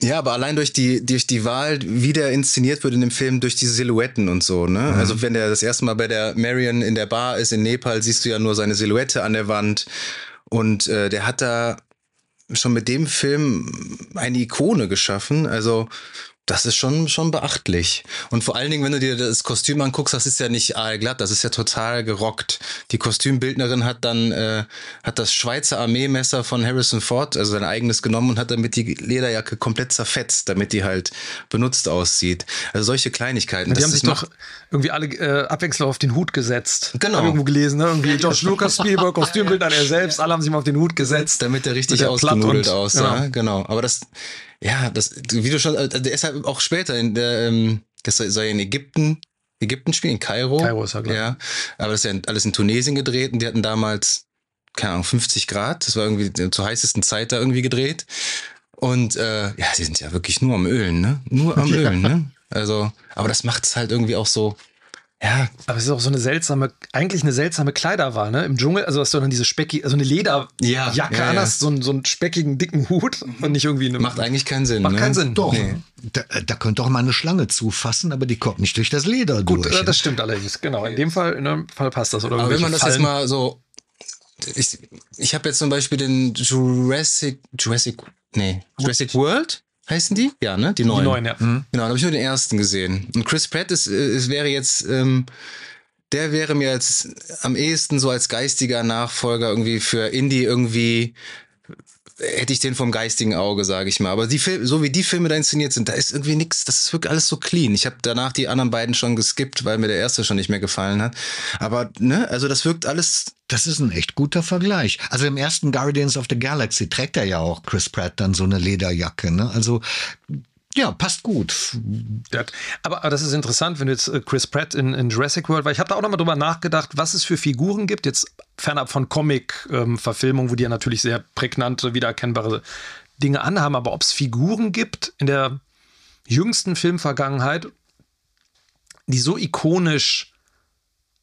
Ja, aber allein durch die, durch die Wahl, wie der inszeniert wird in dem Film, durch die Silhouetten und so, ne? Mhm. Also wenn der das erste Mal bei der Marion in der Bar ist in Nepal, siehst du ja nur seine Silhouette an der Wand. Und äh, der hat da schon mit dem Film eine Ikone geschaffen. Also das ist schon, schon beachtlich. Und vor allen Dingen, wenn du dir das Kostüm anguckst, das ist ja nicht aalglatt, das ist ja total gerockt. Die Kostümbildnerin hat dann, äh, hat das Schweizer Armeemesser von Harrison Ford, also sein eigenes genommen und hat damit die Lederjacke komplett zerfetzt, damit die halt benutzt aussieht. Also solche Kleinigkeiten. Ja, die haben sich doch irgendwie alle äh, abwechselnd auf den Hut gesetzt. Genau. Hab irgendwo gelesen, ne? Irgendwie George *laughs* Lucas, Spielberg, Kostümbildner, er selbst, alle haben sich mal auf den Hut gesetzt. Damit er richtig ausgenudelt aussah. Genau. genau. Aber das, ja, das, wie du schon, also der ist halt auch später in der, ähm, das soll ja in Ägypten, Ägypten spielen, in Kairo. Kairo ist ja klar. Ja, aber das ist ja alles in Tunesien gedreht und die hatten damals, keine Ahnung, 50 Grad. Das war irgendwie zur heißesten Zeit da irgendwie gedreht. Und äh, ja, die sind ja wirklich nur am Ölen, ne? Nur am *laughs* Ölen, ne? Also, aber das macht es halt irgendwie auch so, ja, aber es ist auch so eine seltsame, eigentlich eine seltsame Kleiderwahl, ne? Im Dschungel, also hast du dann diese specki, also eine Lederjacke ja, ja, ja. an hast, so, einen, so einen speckigen, dicken Hut und nicht irgendwie eine. Macht eigentlich keinen Sinn. Macht ne? keinen Sinn. Doch. Nee. Da, da könnte auch mal eine Schlange zufassen, aber die kommt nicht durch das Leder Gut, durch. Gut, das stimmt allerdings. Genau. In dem Fall, in dem Fall passt das. Oder aber wenn man das Fallen. jetzt mal so. Ich, ich habe jetzt zum Beispiel den Jurassic. Jurassic. Nee. Jurassic World heißen die? Ja, ne? Die neuen. Die neuen, ja. Mhm. Genau, da habe ich nur den ersten gesehen. Und Chris Pratt ist, es wäre jetzt, ähm, der wäre mir jetzt am ehesten so als geistiger Nachfolger irgendwie für Indie irgendwie hätte ich den vom geistigen Auge, sage ich mal. Aber die Filme, so wie die Filme da inszeniert sind, da ist irgendwie nichts, das ist wirklich alles so clean. Ich habe danach die anderen beiden schon geskippt, weil mir der erste schon nicht mehr gefallen hat. Aber, ne, also das wirkt alles. Das ist ein echt guter Vergleich. Also im ersten Guardians of the Galaxy trägt er ja auch Chris Pratt dann so eine Lederjacke, ne? Also ja, passt gut. Aber, aber, das ist interessant, wenn du jetzt äh, Chris Pratt in, in Jurassic World, weil ich habe da auch nochmal drüber nachgedacht, was es für Figuren gibt, jetzt fernab von Comic-Verfilmungen, ähm, wo die ja natürlich sehr prägnante, wiedererkennbare Dinge anhaben, aber ob es Figuren gibt in der jüngsten Filmvergangenheit, die so ikonisch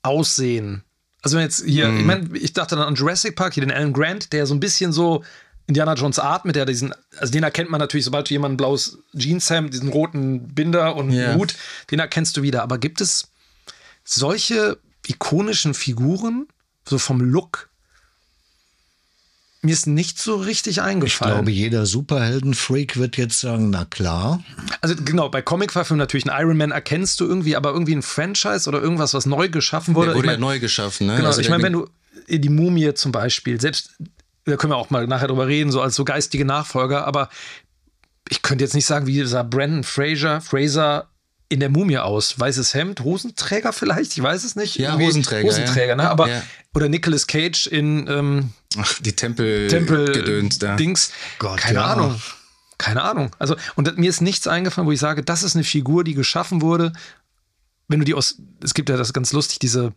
aussehen. Also wenn jetzt hier, mm. ich meine, ich dachte dann an Jurassic Park, hier den Alan Grant, der so ein bisschen so Indiana Jones Art, mit der diesen, also den erkennt man natürlich, sobald du jemanden blaues Jeanshemd, diesen roten Binder und yeah. Hut, den erkennst du wieder. Aber gibt es solche ikonischen Figuren, so vom Look? Mir ist nicht so richtig eingefallen. Ich glaube, jeder Superhelden-Freak wird jetzt sagen, na klar. Also genau, bei Comic-Verfilmen natürlich einen Iron Man erkennst du irgendwie, aber irgendwie ein Franchise oder irgendwas, was neu geschaffen wurde. Der wurde ich mein, ja neu geschaffen, ne? Genau, also ich meine, wenn du die Mumie zum Beispiel, selbst da können wir auch mal nachher drüber reden, so als so geistige Nachfolger, aber ich könnte jetzt nicht sagen, wie sah Brandon Fraser, Fraser in der Mumie aus? Weißes Hemd, Hosenträger vielleicht? Ich weiß es nicht. Ja, Irgendwie Hosenträger, Hosenträger, ja. ne? Aber, Ja. oder Nicolas Cage in ähm, Ach, die Tempel, Tempel gedöns da. Dings. Gott, Keine ja. Ahnung. Keine Ahnung. Also, und mir ist nichts eingefallen, wo ich sage, das ist eine Figur, die geschaffen wurde. Wenn du die aus, es gibt ja das ganz lustig, diese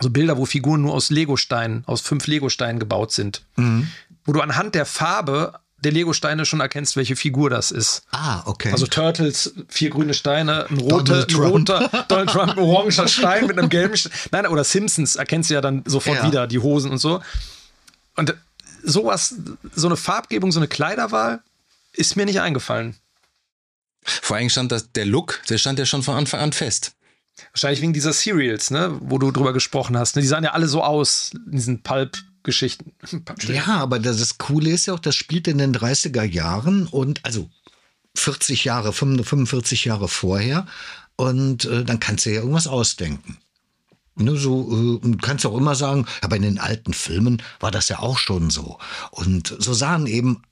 so Bilder, wo Figuren nur aus Legosteinen, aus fünf Legosteinen gebaut sind. Mhm. Wo du anhand der Farbe der Legosteine schon erkennst, welche Figur das ist. Ah, okay. Also Turtles, vier grüne Steine, ein, rote, Donald ein roter Donald Trump, ein oranger *laughs* Stein mit einem gelben Stein. Nein, oder Simpsons erkennst du ja dann sofort Ja. wieder, die Hosen und so. Und sowas, so eine Farbgebung, so eine Kleiderwahl, ist mir nicht eingefallen. Vor allem stand das, der Look, der stand ja schon von Anfang an fest. Wahrscheinlich wegen dieser Serials, ne, wo du drüber gesprochen hast. Ne? Die sahen ja alle so aus, in diesen Pulp-Geschichten. *laughs* Ja, aber das, das Coole ist ja auch, das spielt in den 30er Jahren und also 40 Jahre, 45 Jahre vorher. Und äh, dann kannst du ja irgendwas ausdenken. Ne, so äh, kannst du auch immer sagen, aber in den alten Filmen war das ja auch schon so. Und so sahen eben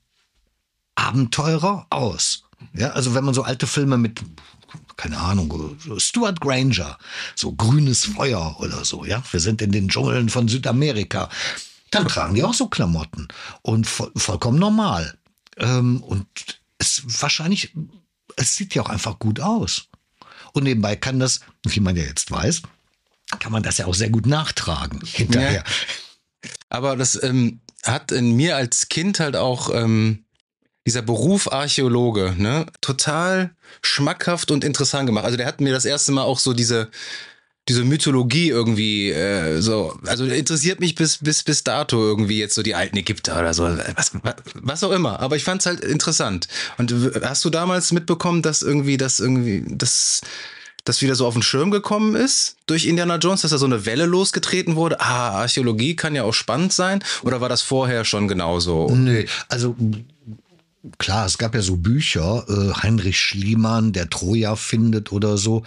Abenteurer aus. Ja, also wenn man so alte Filme mit, keine Ahnung, Stuart Granger, so grünes Feuer oder so, ja, wir sind in den Dschungeln von Südamerika, dann tragen die auch so Klamotten und vo vollkommen normal. Ähm, und es wahrscheinlich, es sieht ja auch einfach gut aus. Und nebenbei kann das, wie man ja jetzt weiß, kann man das ja auch sehr gut nachtragen hinterher. Aber das ähm, hat in mir als Kind halt auch ähm, dieser Beruf Archäologe, ne, total schmackhaft und interessant gemacht. Also der hat mir das erste Mal auch so diese diese Mythologie irgendwie äh, so, also interessiert mich bis bis bis dato irgendwie jetzt so die alten Ägypter oder so, was, was, auch immer. Aber ich fand's halt interessant. Und hast du damals mitbekommen, dass irgendwie das irgendwie das das wieder so auf den Schirm gekommen ist durch Indiana Jones, dass da so eine Welle losgetreten wurde. Ah, Archäologie kann ja auch spannend sein. Oder war das vorher schon genauso? Nee, also klar, es gab ja so Bücher, äh, Heinrich Schliemann, der Troja findet oder so,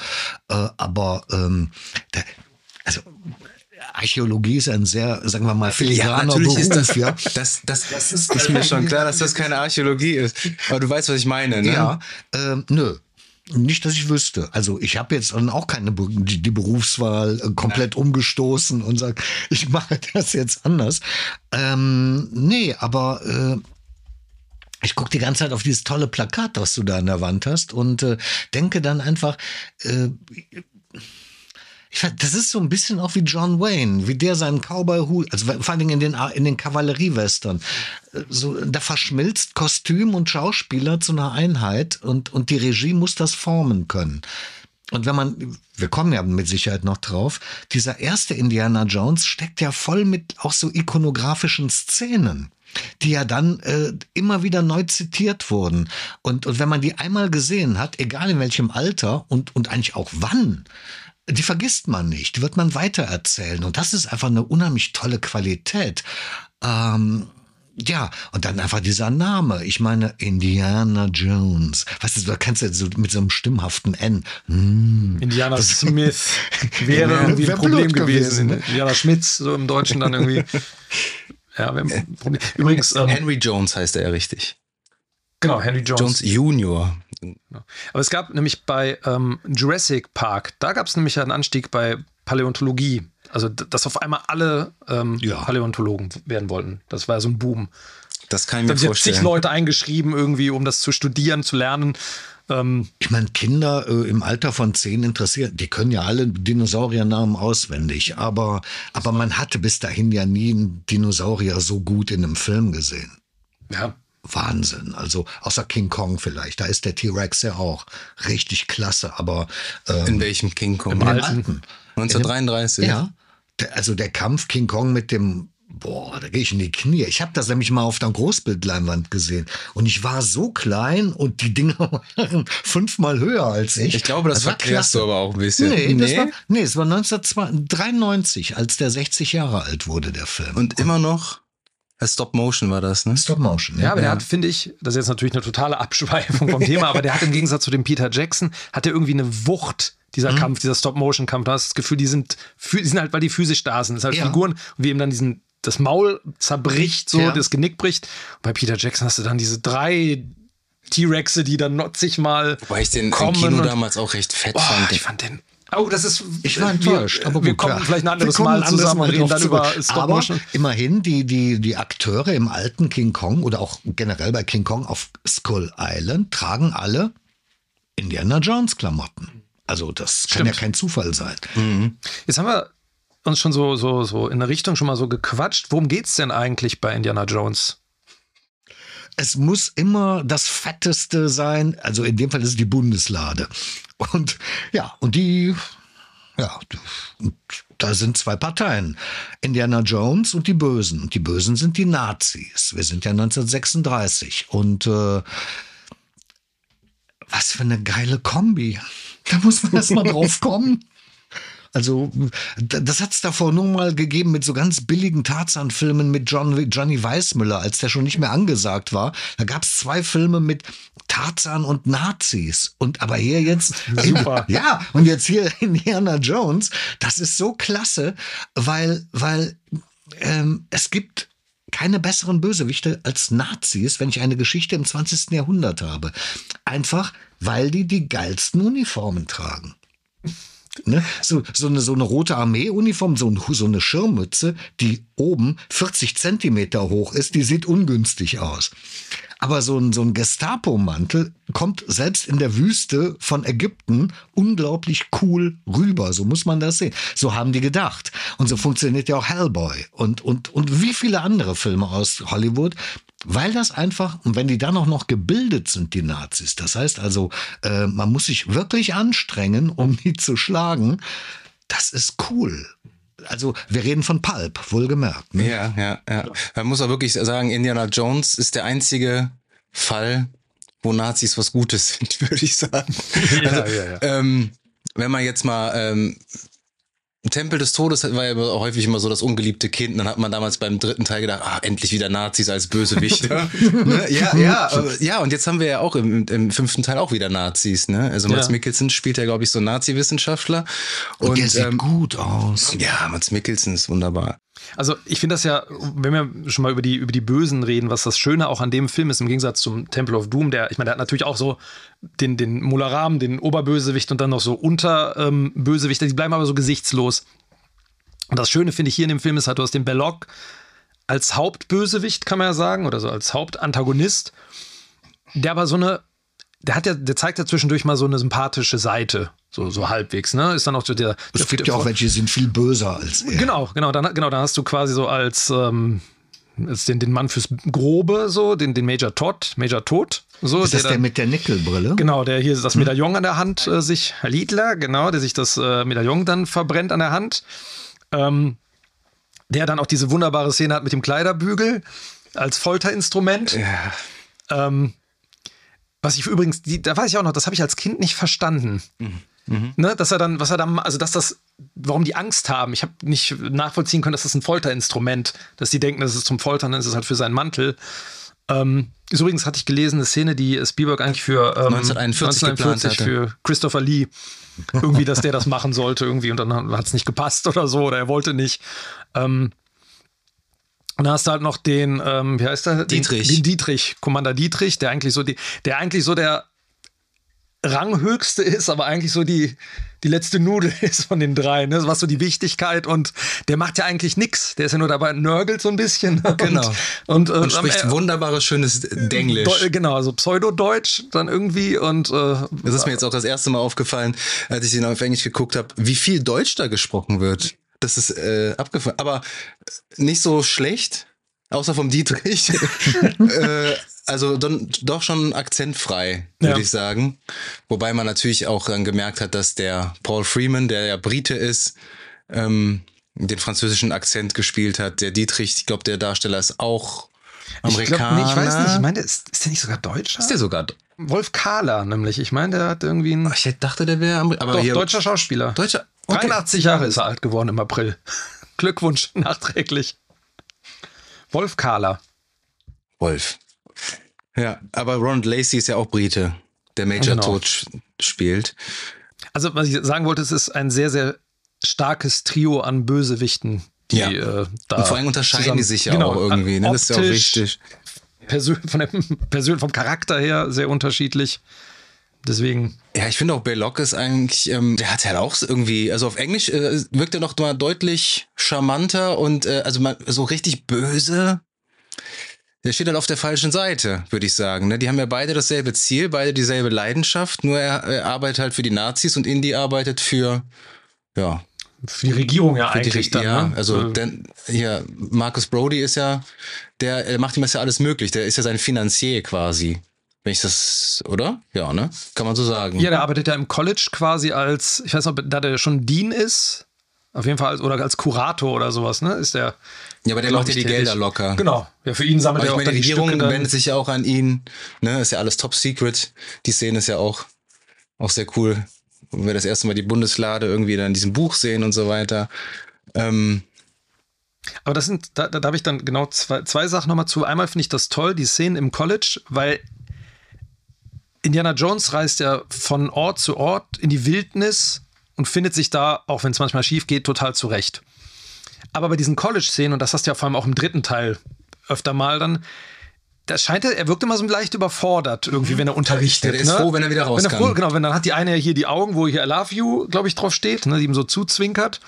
äh, aber ähm, der, also Archäologie ist ein sehr, sagen wir mal, filigraner Beruf, ist das, ja. das, das, das ist, ist mir schon klar, dass das keine Archäologie ist. Aber du weißt, was ich meine, ne? Ja, ähm, nö. Nicht, dass ich wüsste. Also ich habe jetzt auch keine die, die Berufswahl äh, komplett umgestoßen und sage, ich mache das jetzt anders. Ähm, nee, aber äh, ich gucke die ganze Zeit auf dieses tolle Plakat, was du da an der Wand hast und äh, denke dann einfach, äh, ich, das ist so ein bisschen auch wie John Wayne, wie der seinen Cowboy-Hut, also vor allen Dingen in den, in den Kavalleriewestern, äh, so, da verschmilzt Kostüm und Schauspieler zu einer Einheit und, und die Regie muss das formen können. Und wenn man, wir kommen ja mit Sicherheit noch drauf, dieser erste Indiana Jones steckt ja voll mit auch so ikonografischen Szenen die ja dann äh, immer wieder neu zitiert wurden. Und, und wenn man die einmal gesehen hat, egal in welchem Alter und, und eigentlich auch wann, die vergisst man nicht, die wird man weitererzählen. Und das ist einfach eine unheimlich tolle Qualität. Ähm, ja, und dann einfach dieser Name. Ich meine, Indiana Jones. Weißt du, da kannst du so mit so einem stimmhaften N. Hm. Indiana Smith wäre *laughs* irgendwie wär ein Problem gewesen. gewesen, ne? Indiana Schmitz, so im Deutschen dann irgendwie. *laughs* Ja, wäre ein Problem. Übrigens, ähm, Henry Jones heißt er ja richtig. genau, Henry Jones. Jones Junior. Aber es gab nämlich bei ähm, Jurassic Park, da gab es nämlich einen Anstieg bei Paläontologie. Also, dass auf einmal alle ähm, Ja. Paläontologen werden wollten. Das war so ein Boom. Das kann ich Da mir haben sich zig vorstellen. Leute eingeschrieben, irgendwie, um das zu studieren, zu lernen. Ähm, Ich meine, Kinder äh, im Alter von zehn interessiert, die können ja alle Dinosauriernamen auswendig, aber, aber man hatte bis dahin ja nie einen Dinosaurier so gut in einem Film gesehen. ja, Wahnsinn. Also außer King Kong vielleicht. Da ist der T-Rex ja auch richtig klasse, aber ähm, In welchem King Kong? in dem alten. alten. 1933. Ja. Der, also der Kampf King Kong mit dem Boah, da gehe ich in die Knie. Ich habe das nämlich mal auf der Großbildleinwand gesehen. Und ich war so klein und die Dinger *laughs* waren fünfmal höher als ich. Ich glaube, das war verklärst du aber auch ein bisschen. Nee, Das war, nee, es war 1993, als der 60 Jahre alt wurde, der Film. Und immer noch als Stop Motion war das, ne? Stop Motion. Ja, aber der hat, finde ich, das ist jetzt natürlich eine totale Abschweifung vom Thema, aber der hat im Gegensatz zu dem Peter Jackson, hat er irgendwie eine Wucht, Mhm. dieser Kampf, dieser Stop-Motion-Kampf. Du hast das Gefühl, die sind, die sind halt, weil die physisch da sind. Das sind halt Ja. Figuren, wie ihm dann diesen, das Maul zerbricht, so, Ja. das Genick bricht. Und bei Peter Jackson hast du dann diese drei T-Rexe, die dann sich mal. Wobei ich den kommen im Kino und- damals auch recht fett Oh, fand. ich fand den. Oh, das ist. Ich war enttäuscht, wir, aber wir gut, kommen klar. vielleicht ein anderes Wir Mal anderes zusammen und reden dann über Stop Aber Motion. immerhin, die, die, die Akteure im alten King Kong oder auch generell bei King Kong auf Skull Island tragen alle Indiana Jones Klamotten. Also das kann ja Stimmt. kein Zufall sein. Jetzt haben wir uns schon so, so, so in eine Richtung schon mal so gequatscht. Worum geht's denn eigentlich bei Indiana Jones? es muss immer das Fetteste sein. Also in dem Fall ist es die Bundeslade. Und ja, und die, ja, und da sind zwei Parteien. Indiana Jones und die Bösen. Und die Bösen sind die Nazis. Wir sind ja 1936. Und äh, was für eine geile Kombi. Da muss man erst mal *laughs* drauf kommen. Also, das hat es davor nur mal gegeben mit so ganz billigen Tarzan-Filmen mit John, Johnny Weissmüller, als der schon nicht mehr angesagt war. Da gab es zwei Filme mit Tarzan und Nazis. Und aber hier jetzt. *laughs* Super. Ja, und jetzt hier *laughs* Indiana Jones. Das ist so klasse, weil, weil ähm, es gibt keine besseren Bösewichte als Nazis, wenn ich eine Geschichte im 20. Jahrhundert habe. Einfach, weil die die geilsten Uniformen tragen. Ne? So, so, eine, so eine rote Armeeuniform, so, ein, so eine Schirmmütze, die oben 40 Zentimeter hoch ist, die sieht ungünstig aus. Aber so ein, so ein Gestapo-Mantel kommt selbst in der Wüste von Ägypten unglaublich cool rüber. So muss man das sehen. So haben die gedacht. Und so funktioniert ja auch Hellboy und, und, und wie viele andere Filme aus Hollywood. Weil das einfach, und wenn die dann auch noch gebildet sind, die Nazis, das heißt also, äh, man muss sich wirklich anstrengen, um die zu schlagen, das ist cool. Also, wir reden von Pulp, wohlgemerkt. Ne? Ja, ja, ja. Man muss auch wirklich sagen, Indiana Jones ist der einzige Fall, wo Nazis was Gutes *laughs* sind, würde ich sagen. Ja, also, ja, ja. Ähm, wenn man jetzt mal ähm, Tempel des Todes war ja immer häufig immer so das ungeliebte Kind. Dann hat man damals beim dritten Teil gedacht, ah, endlich wieder Nazis als Bösewichter. *laughs* ne? Ja, ja, ja. Und jetzt haben wir ja auch im, im fünften Teil auch wieder Nazis. Ne? Also Mats Ja. Mikkelsen spielt ja, glaube ich, so einen Nazi-Wissenschaftler. Und, der sieht ähm, gut aus. ja, Mats Mikkelsen ist wunderbar. Also ich finde das ja, wenn wir schon mal über die, über die Bösen reden, was das Schöne auch an dem Film ist, im Gegensatz zum Temple of Doom, der, ich meine, der hat natürlich auch so den, den Mularam, den Oberbösewicht und dann noch so Unterbösewichte, ähm, die bleiben aber so gesichtslos. Und das Schöne finde ich hier in dem Film ist halt, du hast den Belloc als Hauptbösewicht, kann man ja sagen, oder so als Hauptantagonist, der aber so eine, der hat ja, der zeigt ja zwischendurch mal so eine sympathische Seite, so, so halbwegs, ne? Ist dann auch so der. Es der, gibt ja auch welche, die sind viel böser als er. Genau, genau, dann, genau, dann hast du quasi so als, ähm, als den, den Mann fürs Grobe, so, den, den Major Todd, Major Tod. So, Ist das der dann- mit der Nickelbrille? Genau, der hier das Medaillon an der Hand äh, sich, Herr Liedler, genau, der sich das äh, Medaillon dann verbrennt an der Hand. Ähm, der dann auch diese wunderbare Szene hat mit dem Kleiderbügel als Folterinstrument. Ja. Ähm, was ich übrigens, die, da weiß ich auch noch, das habe ich als Kind nicht verstanden. Ne, dass er dann, was er dann, also dass das, warum die Angst haben. Ich habe nicht nachvollziehen können, dass das ein Folterinstrument, dass die denken, das ist zum Foltern, dann ist es halt für seinen Mantel. Ähm, ist übrigens hatte ich gelesen, eine Szene, die Spielberg eigentlich für ähm, 1941 geplant hatte. für Christopher Lee irgendwie, dass der das machen sollte irgendwie und dann hat es nicht gepasst oder so oder er wollte nicht. Ähm, und dann hast du halt noch den, ähm, wie heißt der? Dietrich. Den, den Dietrich, Commander Dietrich, der eigentlich so die, der eigentlich so der Ranghöchste ist, aber eigentlich so die, die letzte Nudel *laughs* ist von den drei, ne? was so die Wichtigkeit und der macht ja eigentlich nichts. Der ist ja nur dabei, nörgelt so ein bisschen. *laughs* Genau. Und, und, äh, Und spricht Ende- wunderbares, schönes Denglisch. Deu- genau, also Pseudodeutsch dann irgendwie und äh, Das ist mir jetzt auch das erste Mal aufgefallen, als ich den auf Englisch geguckt habe, wie viel Deutsch da gesprochen wird. Das ist äh, abgefallen. Aber nicht so schlecht, außer vom Dietrich. *laughs* äh, also don, doch schon akzentfrei, würde Ja. ich sagen. Wobei man natürlich auch dann gemerkt hat, dass der Paul Freeman, der ja Brite ist, ähm, den französischen Akzent gespielt hat. Der Dietrich, ich glaube, der Darsteller ist auch ich Amerikaner. glaube, nee, ich weiß nicht, ich meine, ist, ist der nicht sogar Deutscher? ist der sogar. Wolf Kahler nämlich. Ich meine, der hat irgendwie einen Ich dachte, der wäre Amer- aber doch, hier deutscher Schauspieler. Deutscher. Okay. 83 Jahre ist er alt geworden im April. *laughs* Glückwunsch nachträglich. Wolf Kahler. Wolf. Ja, aber Ronald Lacey ist ja auch Brite, der Major Genau. Tod spielt. Also, was ich sagen wollte, es ist ein sehr, sehr starkes Trio an Bösewichten, die Ja. äh, da. Und vor allem unterscheiden zusammen- die sich ja Genau, auch irgendwie. Ne? Das ist ja auch optisch, wichtig. Persön von dem Persön vom Charakter her sehr unterschiedlich. Deswegen. Ja, ich finde auch Belloc ist eigentlich, ähm, der hat halt auch irgendwie, also auf Englisch äh, wirkt er noch mal deutlich charmanter und äh, also man, so richtig böse. Der steht halt auf der falschen Seite, würde ich sagen. Ne? Die haben ja beide dasselbe Ziel, beide dieselbe Leidenschaft, nur er, er arbeitet halt für die Nazis und Indy arbeitet für, ja. Für die Regierung ja eigentlich die, dann. Ja, ne? also denn, hier, Marcus Brody ist ja, der, der macht ihm das ja alles möglich. Der ist ja sein Finanzier quasi. Wenn ich das, oder? Ja, ne? Kann man so sagen. Ja, der arbeitet ja im College quasi als, ich weiß nicht, ob da der schon Dean ist. Auf jeden Fall als, oder als Kurator oder sowas, ne? Ist der. Ja, aber der macht ja die Gelder locker. Genau. Ja, für ihn sammelt er auch meine, die Regierung wendet sich ja auch an ihn. Ne? Ist ja alles top secret. Die Szene ist ja auch, auch sehr cool. Wenn wir das erste Mal die Bundeslade irgendwie dann in diesem Buch sehen und so weiter. Ähm, aber das sind, da, da habe ich dann genau zwei, zwei Sachen nochmal zu. Einmal finde ich das toll, die Szenen im College, weil Indiana Jones reist ja von Ort zu Ort in die Wildnis und findet sich da, auch wenn es manchmal schief geht, total zurecht. Aber bei diesen College-Szenen, und das hast du ja vor allem auch im dritten Teil öfter mal dann, da scheint er, er wirkt immer so leicht überfordert irgendwie, wenn er unterrichtet. Der ist ne? froh, wenn er wieder raus wenn er Froh, genau, wenn dann hat die eine hier die Augen, wo hier I love you, glaube ich, drauf steht, ne, die ihm so zuzwinkert.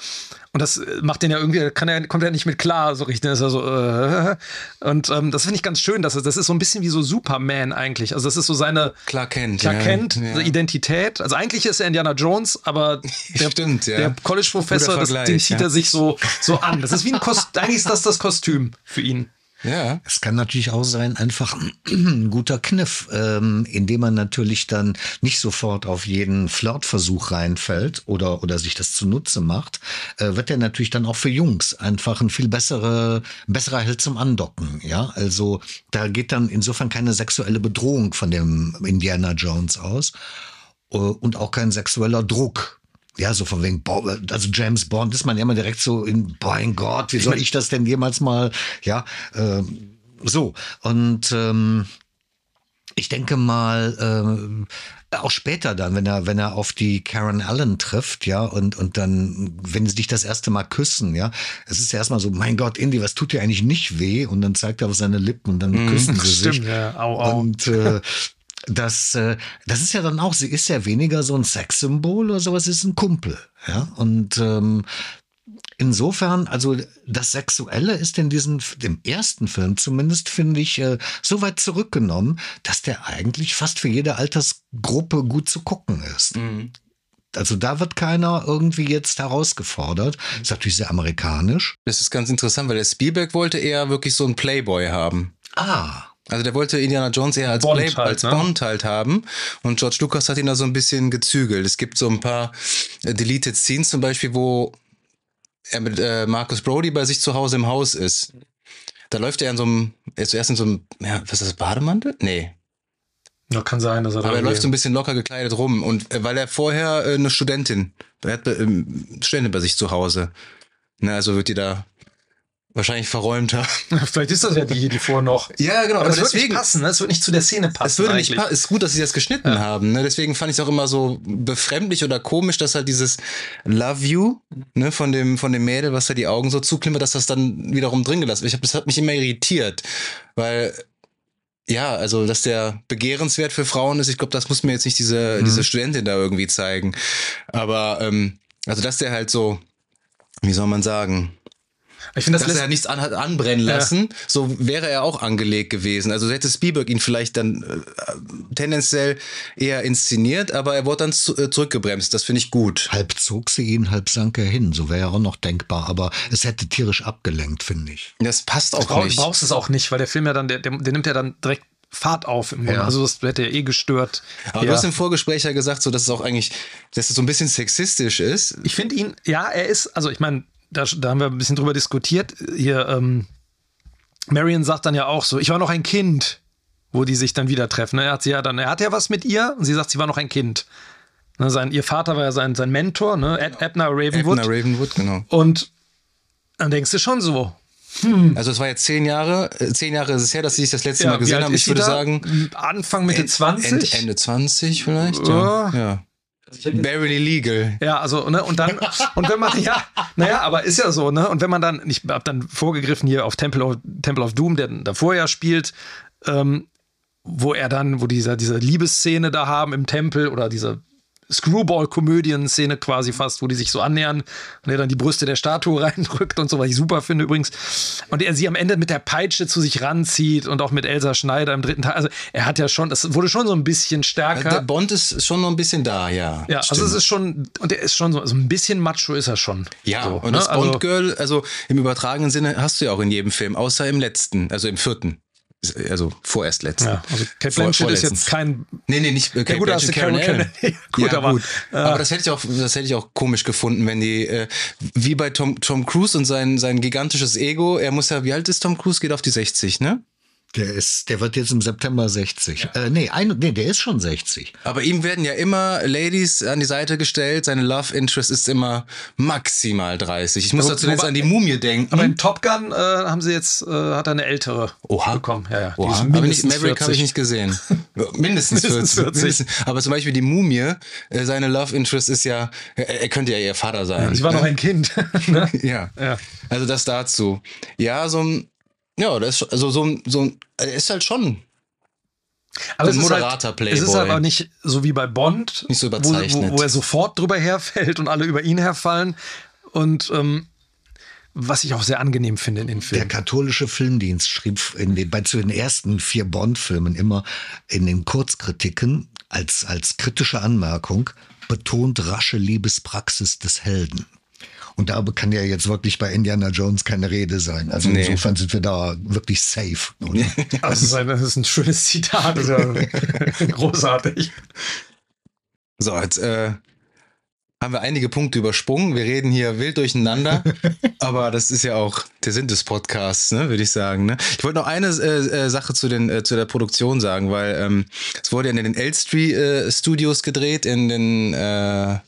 Und das äh, macht den ja irgendwie, kann er, kommt er nicht mit klar, so richtig. Ist er so, äh, *laughs* und ähm, das finde ich ganz schön, dass er, das ist so ein bisschen wie so Superman eigentlich. Also das ist so seine Clark Kent, Clark ja, Kent ja. Identität. Also eigentlich ist er Indiana Jones, aber *laughs* der, Stimmt, ja. der College-Professor, den zieht er sich so, so an. Das ist wie ein Kostüm, *laughs* eigentlich ist das das Kostüm für ihn. Ja. Es kann natürlich auch sein, einfach ein *clears throat* guter Kniff, ähm, indem man natürlich dann nicht sofort auf jeden Flirtversuch reinfällt oder, oder sich das zunutze macht, äh, wird er natürlich dann auch für Jungs einfach ein viel bessere, besserer Held zum Andocken. Ja, also da geht dann insofern keine sexuelle Bedrohung von dem Indiana Jones aus äh, und auch kein sexueller Druck. Ja, so von wegen, also James Bond ist man ja immer direkt so in, mein Gott, wie soll ich das denn jemals mal, ja, ähm, so. Und ähm, ich denke mal, ähm, auch später dann, wenn er, wenn er auf die Karen Allen trifft, ja, und, und dann, wenn sie dich das erste Mal küssen, ja, es ist ja erstmal so, mein Gott, Indy, was tut dir eigentlich nicht weh? Und dann zeigt er auf seine Lippen und dann küssen *laughs* sie Stimmt, sich. ja, au, au. Und äh, das, äh, das ist ja dann auch, sie ist ja weniger so ein Sexsymbol oder sowas, sie ist ein Kumpel. Ja, und ähm, insofern, also das Sexuelle ist in diesem, dem ersten Film zumindest, finde ich, äh, so weit zurückgenommen, dass der eigentlich fast für jede Altersgruppe gut zu gucken ist. Also da wird keiner irgendwie jetzt herausgefordert. Ist natürlich sehr amerikanisch. Das ist ganz interessant, weil der Spielberg wollte eher wirklich so einen Playboy haben. Ah. Also der wollte Indiana Jones eher als, Bond Play halt, als ne? Bond halt haben. Und George Lucas hat ihn da so ein bisschen gezügelt. Es gibt so ein paar äh, Deleted Scenes zum Beispiel, wo er mit äh, Marcus Brody bei sich zu Hause im Haus ist. Da läuft er in so einem, er ist zuerst in so einem, ja, was ist das, Bademantel? Nee. Ja, kann sein, dass er da Aber er läuft so ein bisschen locker gekleidet rum. Und äh, weil er vorher äh, eine Studentin, er hat äh, ähm, Studentin bei sich zu Hause. Ne, also wird die da wahrscheinlich verräumt haben. *laughs* Vielleicht ist das ja die, die vor noch. Ja, genau. Aber es wird nicht passen, ne? Es wird nicht zu der Szene passen. Es würde nicht eigentlich. passen. Ist gut, dass sie das geschnitten haben. Ne? Deswegen fand ich es auch immer so befremdlich oder komisch, dass halt dieses Love You ne, von dem von dem Mädel, was da die Augen so zuklimmert, dass das dann wiederum drin gelassen wird. Ich hab, das hat mich immer irritiert, weil ja, also dass der begehrenswert für Frauen ist. Ich glaube, das muss mir jetzt nicht diese Mhm. diese Studentin da irgendwie zeigen. Aber ähm, also dass der halt so, wie soll man sagen? Ich finde, das dass er nichts an, hat anbrennen lassen, so wäre er auch angelegt gewesen. Also hätte Spielberg ihn vielleicht dann äh, tendenziell eher inszeniert, aber er wurde dann zu, äh, zurückgebremst. Das finde ich gut. Halb zog sie ihn, halb sank er hin. So wäre ja auch noch denkbar. Aber es hätte tierisch abgelenkt, finde ich. Das passt auch brauch, nicht. brauchst es auch nicht, weil der Film ja dann, der, der, der nimmt ja dann direkt Fahrt auf im Grunde. Ja. Also das hätte ja eh gestört. Aber ja. du hast im Vorgespräch ja gesagt, so dass es auch eigentlich, dass es so ein bisschen sexistisch ist. Ich finde ihn, ja, er ist, also ich meine, da, da haben wir ein bisschen drüber diskutiert. Hier, ähm, Marion sagt dann ja auch so, ich war noch ein Kind, wo die sich dann wieder treffen. Er hat sie ja dann, er hat ja was mit ihr und sie sagt, sie war noch ein Kind. Ne, sein, ihr Vater war ja sein, sein Mentor, ne? Ab, Abner Ravenwood. Abner Ravenwood, genau. Und dann denkst du schon so, Also es war jetzt zehn Jahre, äh, zehn Jahre ist es her, dass sie sich das letzte Mal wie gesehen haben. Ich würde da? sagen, Anfang Mitte End- 20. End, Ende 20 vielleicht. Ja. Ja. ja. Barely legal. Ja, also, ne, und dann, und wenn man, ja, naja, aber ist ja so, ne, und wenn man dann, ich hab dann vorgegriffen hier auf Temple of, Temple of Doom, der davor ja spielt, ähm, wo er dann, wo dieser, diese Liebesszene da haben im Tempel oder diese Screwball-Komödien-Szene quasi fast, wo die sich so annähern und er dann die Brüste der Statue *laughs* reindrückt und so, was ich super finde übrigens. Und er sie am Ende mit der Peitsche zu sich ranzieht und auch mit Elsa Schneider im dritten Teil. Also er hat ja schon, das wurde schon so ein bisschen stärker. Der Bond ist schon noch ein bisschen da, ja. Ja, also es ist schon, und er ist schon so, so ein bisschen macho ist er schon. Ja, so, und das ne? Bond-Girl, also im übertragenen Sinne hast du ja auch in jedem Film, außer im letzten, also im vierten also vorerst letzten. Ja, also Kate Blanchett ist jetzt kein. Nee, nee, nicht äh, Kate ja, gut, Blanchett, Karen Allen. *laughs* gut, ja, aber, gut. Äh, aber das hätte ich auch, das hätte ich auch komisch gefunden, wenn die, äh, wie bei Tom, Tom Cruise und sein, sein gigantisches Ego, er muss ja, wie alt ist Tom Cruise? Geht auf die 60, ne? Der ist, der wird jetzt im September 60. Ja. Äh, nee, ein, nee, der ist schon 60. Aber ihm werden ja immer Ladies an die Seite gestellt. Seine Love Interest ist immer maximal 30. Ich muss dazu jetzt an die Mumie denken. Aber in Top Gun äh, haben sie jetzt, äh, hat er eine ältere Oha. bekommen. Ja, ja. Oha. Aber nicht, Maverick habe ich nicht gesehen. *laughs* mindestens, mindestens 40. 40. Mindestens. Aber zum Beispiel die Mumie, äh, seine Love Interest ist ja, er könnte ja ihr Vater sein. Ja, sie war noch ein Kind. ne? *laughs* ja. ja. Also das dazu. Ja, so ein ja, das ist also so, so er ist halt schon aber so ein moderater halt, Playboy. Es ist aber nicht so wie bei Bond, nicht so. Wo, wo, wo er sofort drüber herfällt und alle über ihn herfallen. Und ähm, was ich auch sehr angenehm finde in den Filmen. Der katholische Filmdienst schrieb in den, bei zu den ersten vier Bond-Filmen immer in den Kurzkritiken als, als kritische Anmerkung betont rasche Liebespraxis des Helden. Und da kann ja jetzt wirklich bei Indiana Jones keine Rede sein. Also nee. insofern sind wir da wirklich safe. das, ist ein, das ist ein schönes Zitat. Das ist ja *laughs* großartig. So, jetzt äh, haben wir einige Punkte übersprungen. Wir reden hier wild durcheinander, *laughs* aber das ist ja auch der Sinn des Podcasts, ne, würde ich sagen. Ne? Ich wollte noch eine äh, äh, Sache zu, den, äh, zu der Produktion sagen, weil ähm, es wurde ja in den Elstree äh, Studios gedreht, in den äh,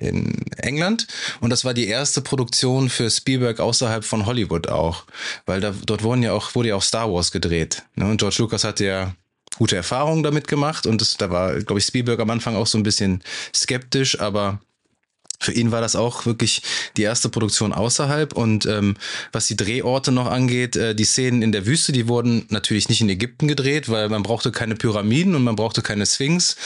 in England. Und das war die erste Produktion für Spielberg außerhalb von Hollywood auch, weil da dort wurden ja auch wurde ja auch Star Wars gedreht ne? und George Lucas hatte ja gute Erfahrungen damit gemacht. Und das, da war glaube ich Spielberg am Anfang auch so ein bisschen skeptisch, aber für ihn war das auch wirklich die erste Produktion außerhalb. Und ähm, was die Drehorte noch angeht, äh, die Szenen in der Wüste, die wurden natürlich nicht in Ägypten gedreht, weil man brauchte keine Pyramiden und man brauchte keine Sphinx.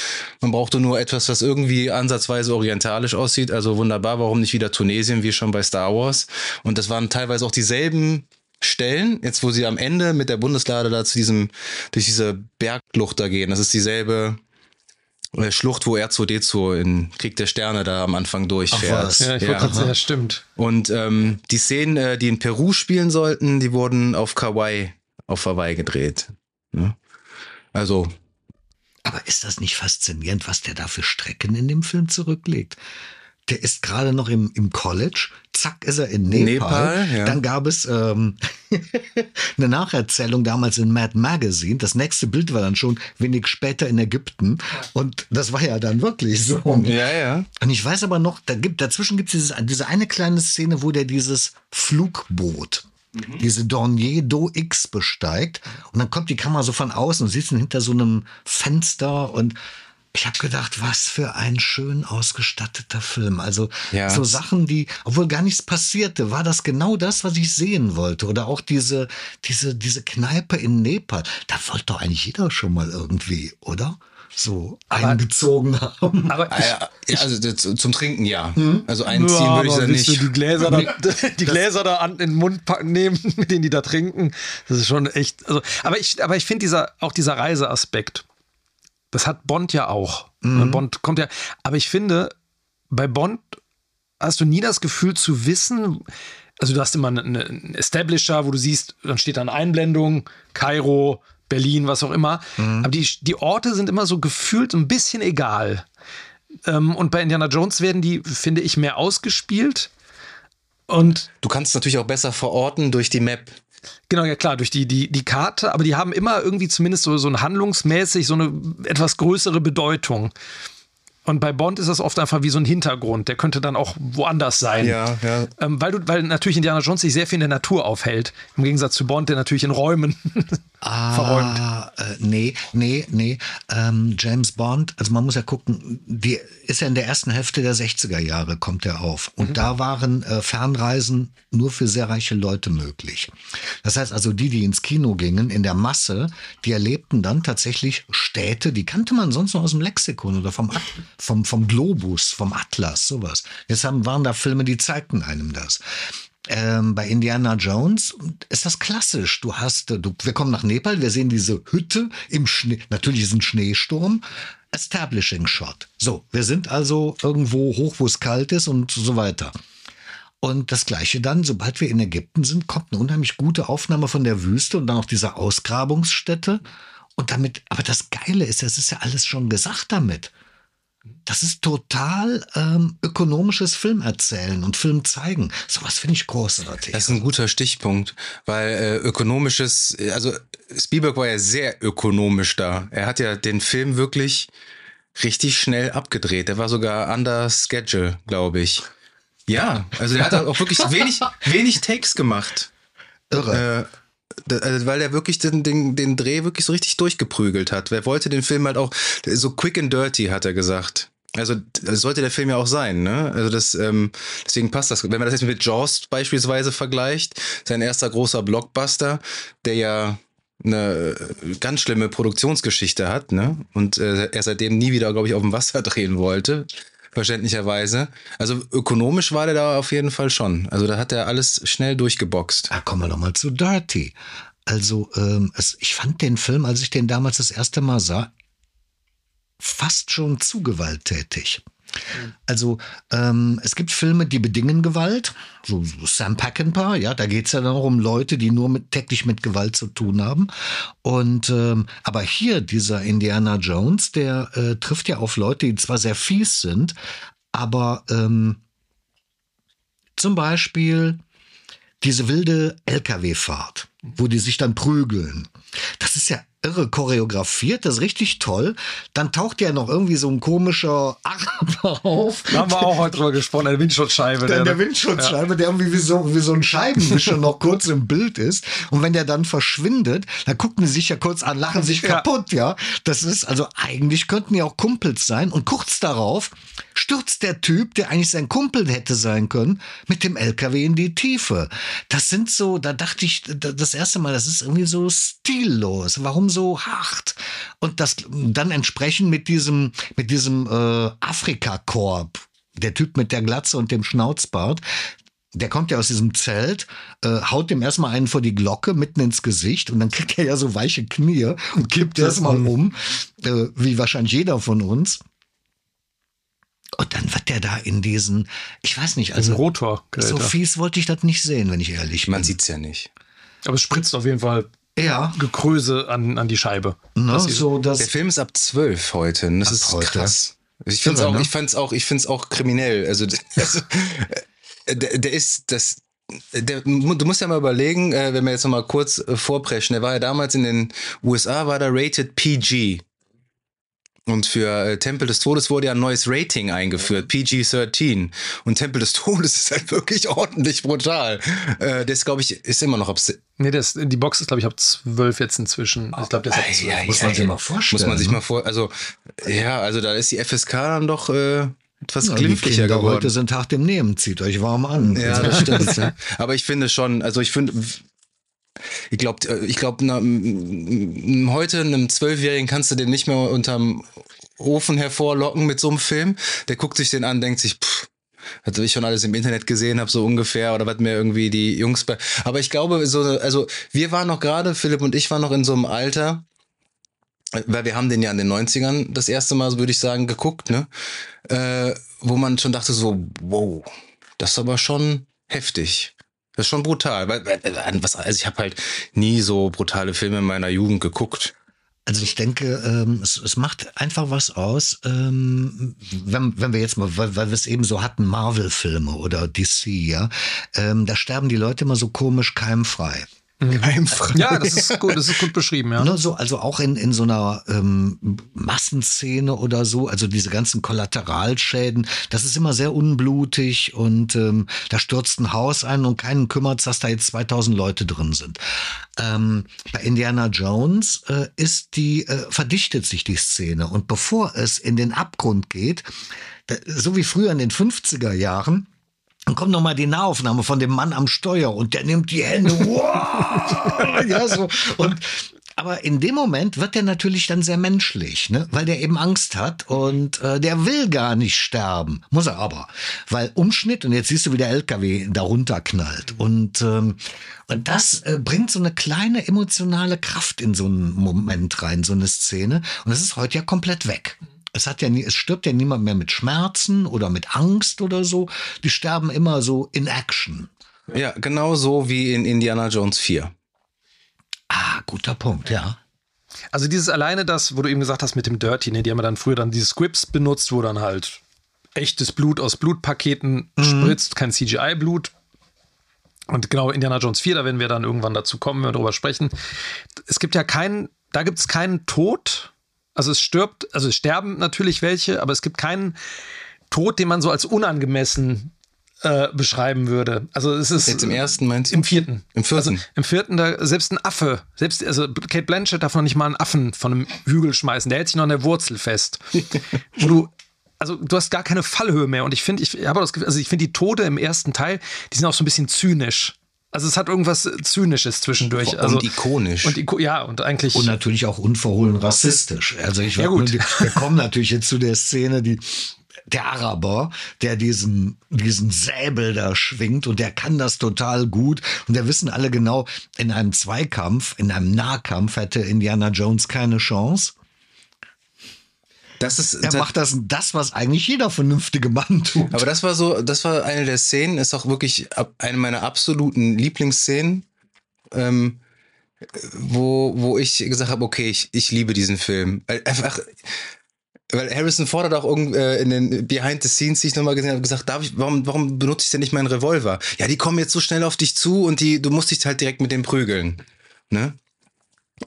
Man brauchte nur etwas, was irgendwie ansatzweise orientalisch aussieht. Also wunderbar, warum nicht wieder Tunesien, wie schon bei Star Wars. Und das waren teilweise auch dieselben Stellen, jetzt wo sie am Ende mit der Bundeslade da zu diesem, durch diese Berglucht da gehen. Das ist dieselbe Schlucht, wo R2D2 in Krieg der Sterne da am Anfang durchfährt. Ja, ich ja. sagen, ja, stimmt. Und ähm, die Szenen, äh, die in Peru spielen sollten, die wurden auf Kauai, auf Hawaii gedreht. Ne? Also. Aber ist das nicht faszinierend, was der da für Strecken in dem Film zurücklegt? Der ist gerade noch im, im College. Zack, ist er in Nepal. Nepal ja. Dann gab es ähm, *laughs* eine Nacherzählung damals in Mad Magazine. Das nächste Bild war dann schon wenig später in Ägypten. Und das war ja dann wirklich so. Ja, ja. Und ich weiß aber noch, da gibt, dazwischen gibt es diese eine kleine Szene, wo der dieses Flugboot Mhm. diese Dornier Do X besteigt und dann kommt die Kamera so von außen und sitzt hinter so einem Fenster und ich habe gedacht, was für ein schön ausgestatteter Film. Also ja. so Sachen, die, obwohl gar nichts passierte, war das genau das, was ich sehen wollte. Oder auch diese, diese, diese Kneipe in Nepal. Da wollte doch eigentlich jeder schon mal irgendwie, oder? so aber, eingezogen haben. Aber ah, ich, also zum Trinken ja. Hm? Also einziehen ja, würde ich da nicht. Die Gläser da, *laughs* die Gläser da an in den Mund packen, nehmen, *laughs* mit denen die da trinken. Das ist schon echt. Also, aber ich, aber ich finde dieser auch dieser Reiseaspekt. Das hat Bond ja auch. Mhm. Bond kommt ja. Aber ich finde, bei Bond hast du nie das Gefühl zu wissen, also du hast immer einen Establisher, wo du siehst, dann steht da eine Einblendung, Kairo, Berlin, was auch immer. Mhm. Aber die, die Orte sind immer so gefühlt ein bisschen egal. Ähm, und bei Indiana Jones werden die, finde ich, mehr ausgespielt. Und du kannst natürlich auch besser verorten durch die Map. Genau, ja klar, durch die, die, die Karte, aber die haben immer irgendwie zumindest so, so ein handlungsmäßig so eine etwas größere Bedeutung. Und bei Bond ist das oft einfach wie so ein Hintergrund. Der könnte dann auch woanders sein. Ja, ja. Ähm, weil, du, weil natürlich Indiana Jones sich sehr viel in der Natur aufhält. Im Gegensatz zu Bond, der natürlich in Räumen *laughs* Ah, verräumt. Äh, nee, nee, nee. Ähm, James Bond, also man muss ja gucken, die ist ja in der ersten Hälfte der 60er Jahre, kommt er auf. Und da waren äh, Fernreisen nur für sehr reiche Leute möglich. Das heißt also, die, die ins Kino gingen, in der Masse, die erlebten dann tatsächlich Städte, die kannte man sonst nur aus dem Lexikon oder vom, At vom, vom Globus, vom Atlas, sowas. Jetzt haben, waren da Filme, die zeigten einem das. Ähm, bei Indiana Jones ist das klassisch. Du hast, du, wir kommen nach Nepal, wir sehen diese Hütte im Schnee, natürlich ist ein Schneesturm. Establishing Shot. So, wir sind also irgendwo hoch, wo es kalt ist und so weiter. Und das Gleiche dann, sobald wir in Ägypten sind, kommt eine unheimlich gute Aufnahme von der Wüste und dann auch dieser Ausgrabungsstätte. Und damit, aber das Geile ist, es ist ja alles schon gesagt damit. Das ist total ähm, ökonomisches Filmerzählen und Film zeigen. Sowas finde ich großartig. Das ist ein guter Stichpunkt, weil äh, ökonomisches, also Spielberg war ja sehr ökonomisch da. Er hat ja den Film wirklich richtig schnell abgedreht. Der war sogar under schedule, glaube ich. Ja, also er hat auch wirklich *laughs* wenig, wenig Takes gemacht. Irre. Äh, weil er wirklich den, den, den Dreh wirklich so richtig durchgeprügelt hat. Er wollte den Film halt auch so quick and dirty, hat er gesagt. Also das sollte der Film ja auch sein, ne? Also das, ähm, deswegen passt das. Wenn man das jetzt mit Jaws beispielsweise vergleicht, sein erster großer Blockbuster, der ja eine äh, ganz schlimme Produktionsgeschichte hat, ne? Und äh, er seitdem nie wieder, glaube ich, auf dem Wasser *laughs* drehen wollte, verständlicherweise. Also ökonomisch war der da auf jeden Fall schon. Also da hat er alles schnell durchgeboxt. Da kommen wir doch mal zu Dirty. Also, ähm, es, ich fand den Film, als ich den damals das erste Mal sah, fast schon zu gewalttätig. Also ähm, es gibt Filme, die bedingen Gewalt, so, so Sam Peckinpah, ja, da geht's ja dann um Leute, die nur mit, täglich mit Gewalt zu tun haben. Und ähm, aber hier dieser Indiana Jones, der äh, trifft ja auf Leute, die zwar sehr fies sind, aber ähm, zum Beispiel diese wilde LKW-Fahrt, wo die sich dann prügeln. Das ist ja irre choreografiert, das ist richtig toll. Dann taucht ja noch irgendwie so ein komischer Araber auf. Da haben wir auch heute drüber gesprochen, eine Windschutzscheibe. Der, der Windschutzscheibe, der irgendwie wie so, wie so ein Scheibenwischer noch kurz im Bild ist. Und wenn der dann verschwindet, dann gucken die sich ja kurz an, lachen sich Ja. kaputt, ja. Das ist, also eigentlich könnten die auch Kumpels sein. Und kurz darauf stürzt der Typ, der eigentlich sein Kumpel hätte sein können, mit dem LKW in die Tiefe. Das sind so, da dachte ich da- das erste Mal, das ist irgendwie so stillos. Warum so hart? Und das dann entsprechend mit diesem, mit diesem äh, Afrika-Korb, der Typ mit der Glatze und dem Schnauzbart, der kommt ja aus diesem Zelt, äh, haut dem erstmal einen vor die Glocke mitten ins Gesicht und dann kriegt er ja so weiche Knie und kippt erstmal um, äh, wie wahrscheinlich jeder von uns. Und dann wird der da in diesen, ich weiß nicht, Also Rotor. so fies wollte ich das nicht sehen, wenn ich ehrlich bin. Man sieht's ja nicht. Aber es spritzt auf jeden Fall ja, Gekröse an, an die Scheibe. ne, Das ist- so das. Der Film ist ab zwölf heute. und Das Ab ist heute. krass. Ich finde es auch, ne? ich fand's auch, ich find's auch kriminell. Also, *laughs* also äh, der, der ist das. Der, du musst ja mal überlegen, äh, wenn wir jetzt noch mal kurz äh, vorpreschen, der war ja damals in den USA, war der rated PG. Und für äh, Tempel des Todes wurde ja ein neues Rating eingeführt, PG-13. Und Tempel des Todes *laughs* ist halt wirklich ordentlich brutal. Äh, das, glaube ich, ist immer noch ab Nee, das, die Box ist, glaube ich, ab 12 jetzt inzwischen. Ich glaube, der ist ab 12. Ei, ei, muss man ei, sich mal vorstellen. Muss man sich ne? mal vor, also ja, also da ist die FSK dann doch äh, etwas Ja, glimpflicher geworden. heute sind hart im Nehmen, zieht euch warm an. Ja, Also, das stimmt. ja. Aber ich finde schon, also ich finde, ich glaube, ich glaube, heute einem Zwölfjährigen kannst du den nicht mehr unterm Ofen hervorlocken mit so einem Film. Der guckt sich den an, denkt sich, pff, was ich schon alles im Internet gesehen habe, so ungefähr, oder was mir irgendwie die Jungs bei. Aber ich glaube, so, also wir waren noch gerade, Philipp und ich waren noch in so einem Alter, weil wir haben den ja in den 90ern das erste Mal, würde ich sagen, geguckt, ne? Äh, wo man schon dachte so, wow, das ist aber schon heftig. Das ist schon brutal. Weil, also ich habe halt nie so brutale Filme in meiner Jugend geguckt. Also ich denke, ähm, es, es macht einfach was aus, ähm, wenn, wenn wir jetzt mal, weil, weil wir es eben so hatten, Marvel-Filme oder DC, ja, ähm, da sterben die Leute immer so komisch keimfrei. Geheimfrei. Ja, das ist gut, das ist gut beschrieben, ja. Ne, so, also auch in, in so einer ähm, Massenszene oder so, also diese ganzen Kollateralschäden, das ist immer sehr unblutig und ähm, da stürzt ein Haus ein und keinen kümmert, dass da jetzt 2000 Leute drin sind. Ähm, bei Indiana Jones äh, ist die, äh, verdichtet sich die Szene und bevor es in den Abgrund geht, so wie früher in den 50er Jahren, dann kommt nochmal die Nahaufnahme von dem Mann am Steuer und der nimmt die Hände. *laughs* Wow! ja, so. Und aber in dem Moment wird er natürlich dann sehr menschlich, ne? weil der eben Angst hat und äh, der will gar nicht sterben. Muss er aber. Weil Umschnitt und jetzt siehst du, wie der LKW darunter knallt. Und, ähm, und das äh, bringt so eine kleine emotionale Kraft in so einen Moment rein, so eine Szene. Und das ist heute ja komplett weg. Es hat ja nie, es stirbt ja niemand mehr mit Schmerzen oder mit Angst oder so. Die sterben immer so in Action. Ja, genau so wie in Indiana Jones 4. Ah, guter Punkt, ja. Also dieses alleine das, wo du eben gesagt hast mit dem Dirty, ne, die haben ja dann früher dann diese Scripts benutzt, wo dann halt echtes Blut aus Blutpaketen mhm. spritzt, kein CGI-Blut. Und genau Indiana Jones 4, da werden wir dann irgendwann dazu kommen, wenn wir darüber sprechen. Es gibt ja keinen, da gibt es keinen Tod, also es stirbt, also es sterben natürlich welche, aber es gibt keinen Tod, den man so als unangemessen äh, beschreiben würde. Also es ist jetzt im ersten meinst du? Im vierten. Im vierten. Also Im vierten da selbst ein Affe, selbst also Kate Blanchett darf noch nicht mal einen Affen von einem Hügel schmeißen. Der hält sich noch an der Wurzel fest. *laughs* wo du also du hast gar keine Fallhöhe mehr und ich finde ich habe das Gefühl, also ich finde die Tode im ersten Teil, die sind auch so ein bisschen zynisch. Also es hat irgendwas Zynisches zwischendurch. Also, und ikonisch. Und Iko ja, und eigentlich. Und natürlich auch unverhohlen rassistisch. Also ich ja, gut. wir kommen natürlich jetzt zu der Szene, die der Araber, der diesen, diesen Säbel da schwingt und der kann das total gut. Und da wissen alle genau, in einem Zweikampf, in einem Nahkampf hätte Indiana Jones keine Chance. Das ist, er macht das, das, was eigentlich jeder vernünftige Mann tut. Aber das war so, das war eine der Szenen, ist auch wirklich eine meiner absoluten Lieblingsszenen, ähm, wo, wo ich gesagt habe, okay, ich, ich liebe diesen Film. Einfach, weil Harrison Ford hat auch irgend, äh, in den Behind the Scenes, die ich nochmal gesehen habe, gesagt, darf ich, warum, warum benutze ich denn nicht meinen Revolver? Ja, die kommen jetzt so schnell auf dich zu und die, du musst dich halt direkt mit dem prügeln. Ne?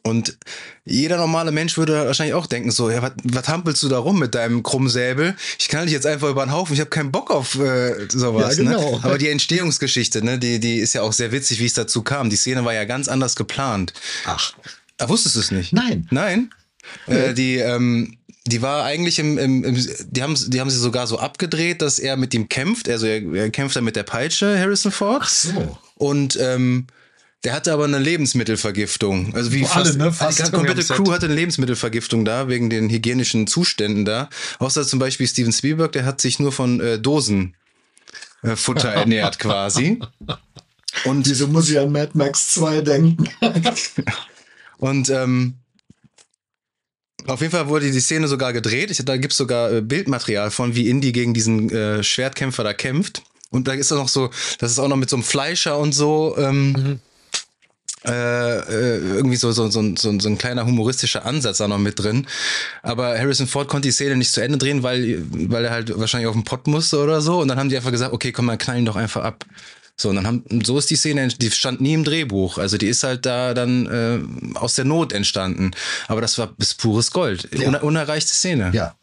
Und jeder normale Mensch würde wahrscheinlich auch denken, so, ja, was hampelst du da rum mit deinem Krummsäbel? Ich kann dich jetzt einfach über den Haufen, ich habe keinen Bock auf äh, sowas. Ja, ne? genau. Ne? *laughs* Aber die Entstehungsgeschichte, ne, die, die ist ja auch sehr witzig, wie es dazu kam. Die Szene war ja ganz anders geplant. Ach. Ah, wusstest du es nicht? Nein. Nein? Nee. Äh, die, ähm, die war eigentlich im, im, im, die haben die haben sie sogar so abgedreht, dass er mit ihm kämpft. Also er, er kämpft dann mit der Peitsche, Harrison Ford. Ach so. Und ähm, der hatte aber eine Lebensmittelvergiftung. Also wie fast, alle, ne? fast die komplette Crew hatte eine Lebensmittelvergiftung da, wegen den hygienischen Zuständen da. Außer zum Beispiel Steven Spielberg, der hat sich nur von äh, Dosenfutter äh, *laughs* ernährt quasi. Und wieso muss ich an Mad Max 2 denken? *laughs* Und ähm, auf jeden Fall wurde die Szene sogar gedreht. Ich, da gibt's sogar äh, Bildmaterial von, wie Indy gegen diesen äh, Schwertkämpfer da kämpft. Und da ist auch noch so, das ist auch noch mit so einem Fleischer und so. Ähm, mhm äh, äh, irgendwie so, so, so, so, so ein kleiner humoristischer Ansatz da noch mit drin. Aber Harrison Ford konnte die Szene nicht zu Ende drehen, weil, weil er halt wahrscheinlich auf den Pott musste oder so. Und dann haben die einfach gesagt, okay, komm, mal knallen doch einfach ab. So, und dann haben, so ist die Szene, die stand nie im Drehbuch. Also die ist halt da dann äh, aus der Not entstanden. Aber das war bis pures Gold. Ja. Uner, unerreichte Szene. Ja.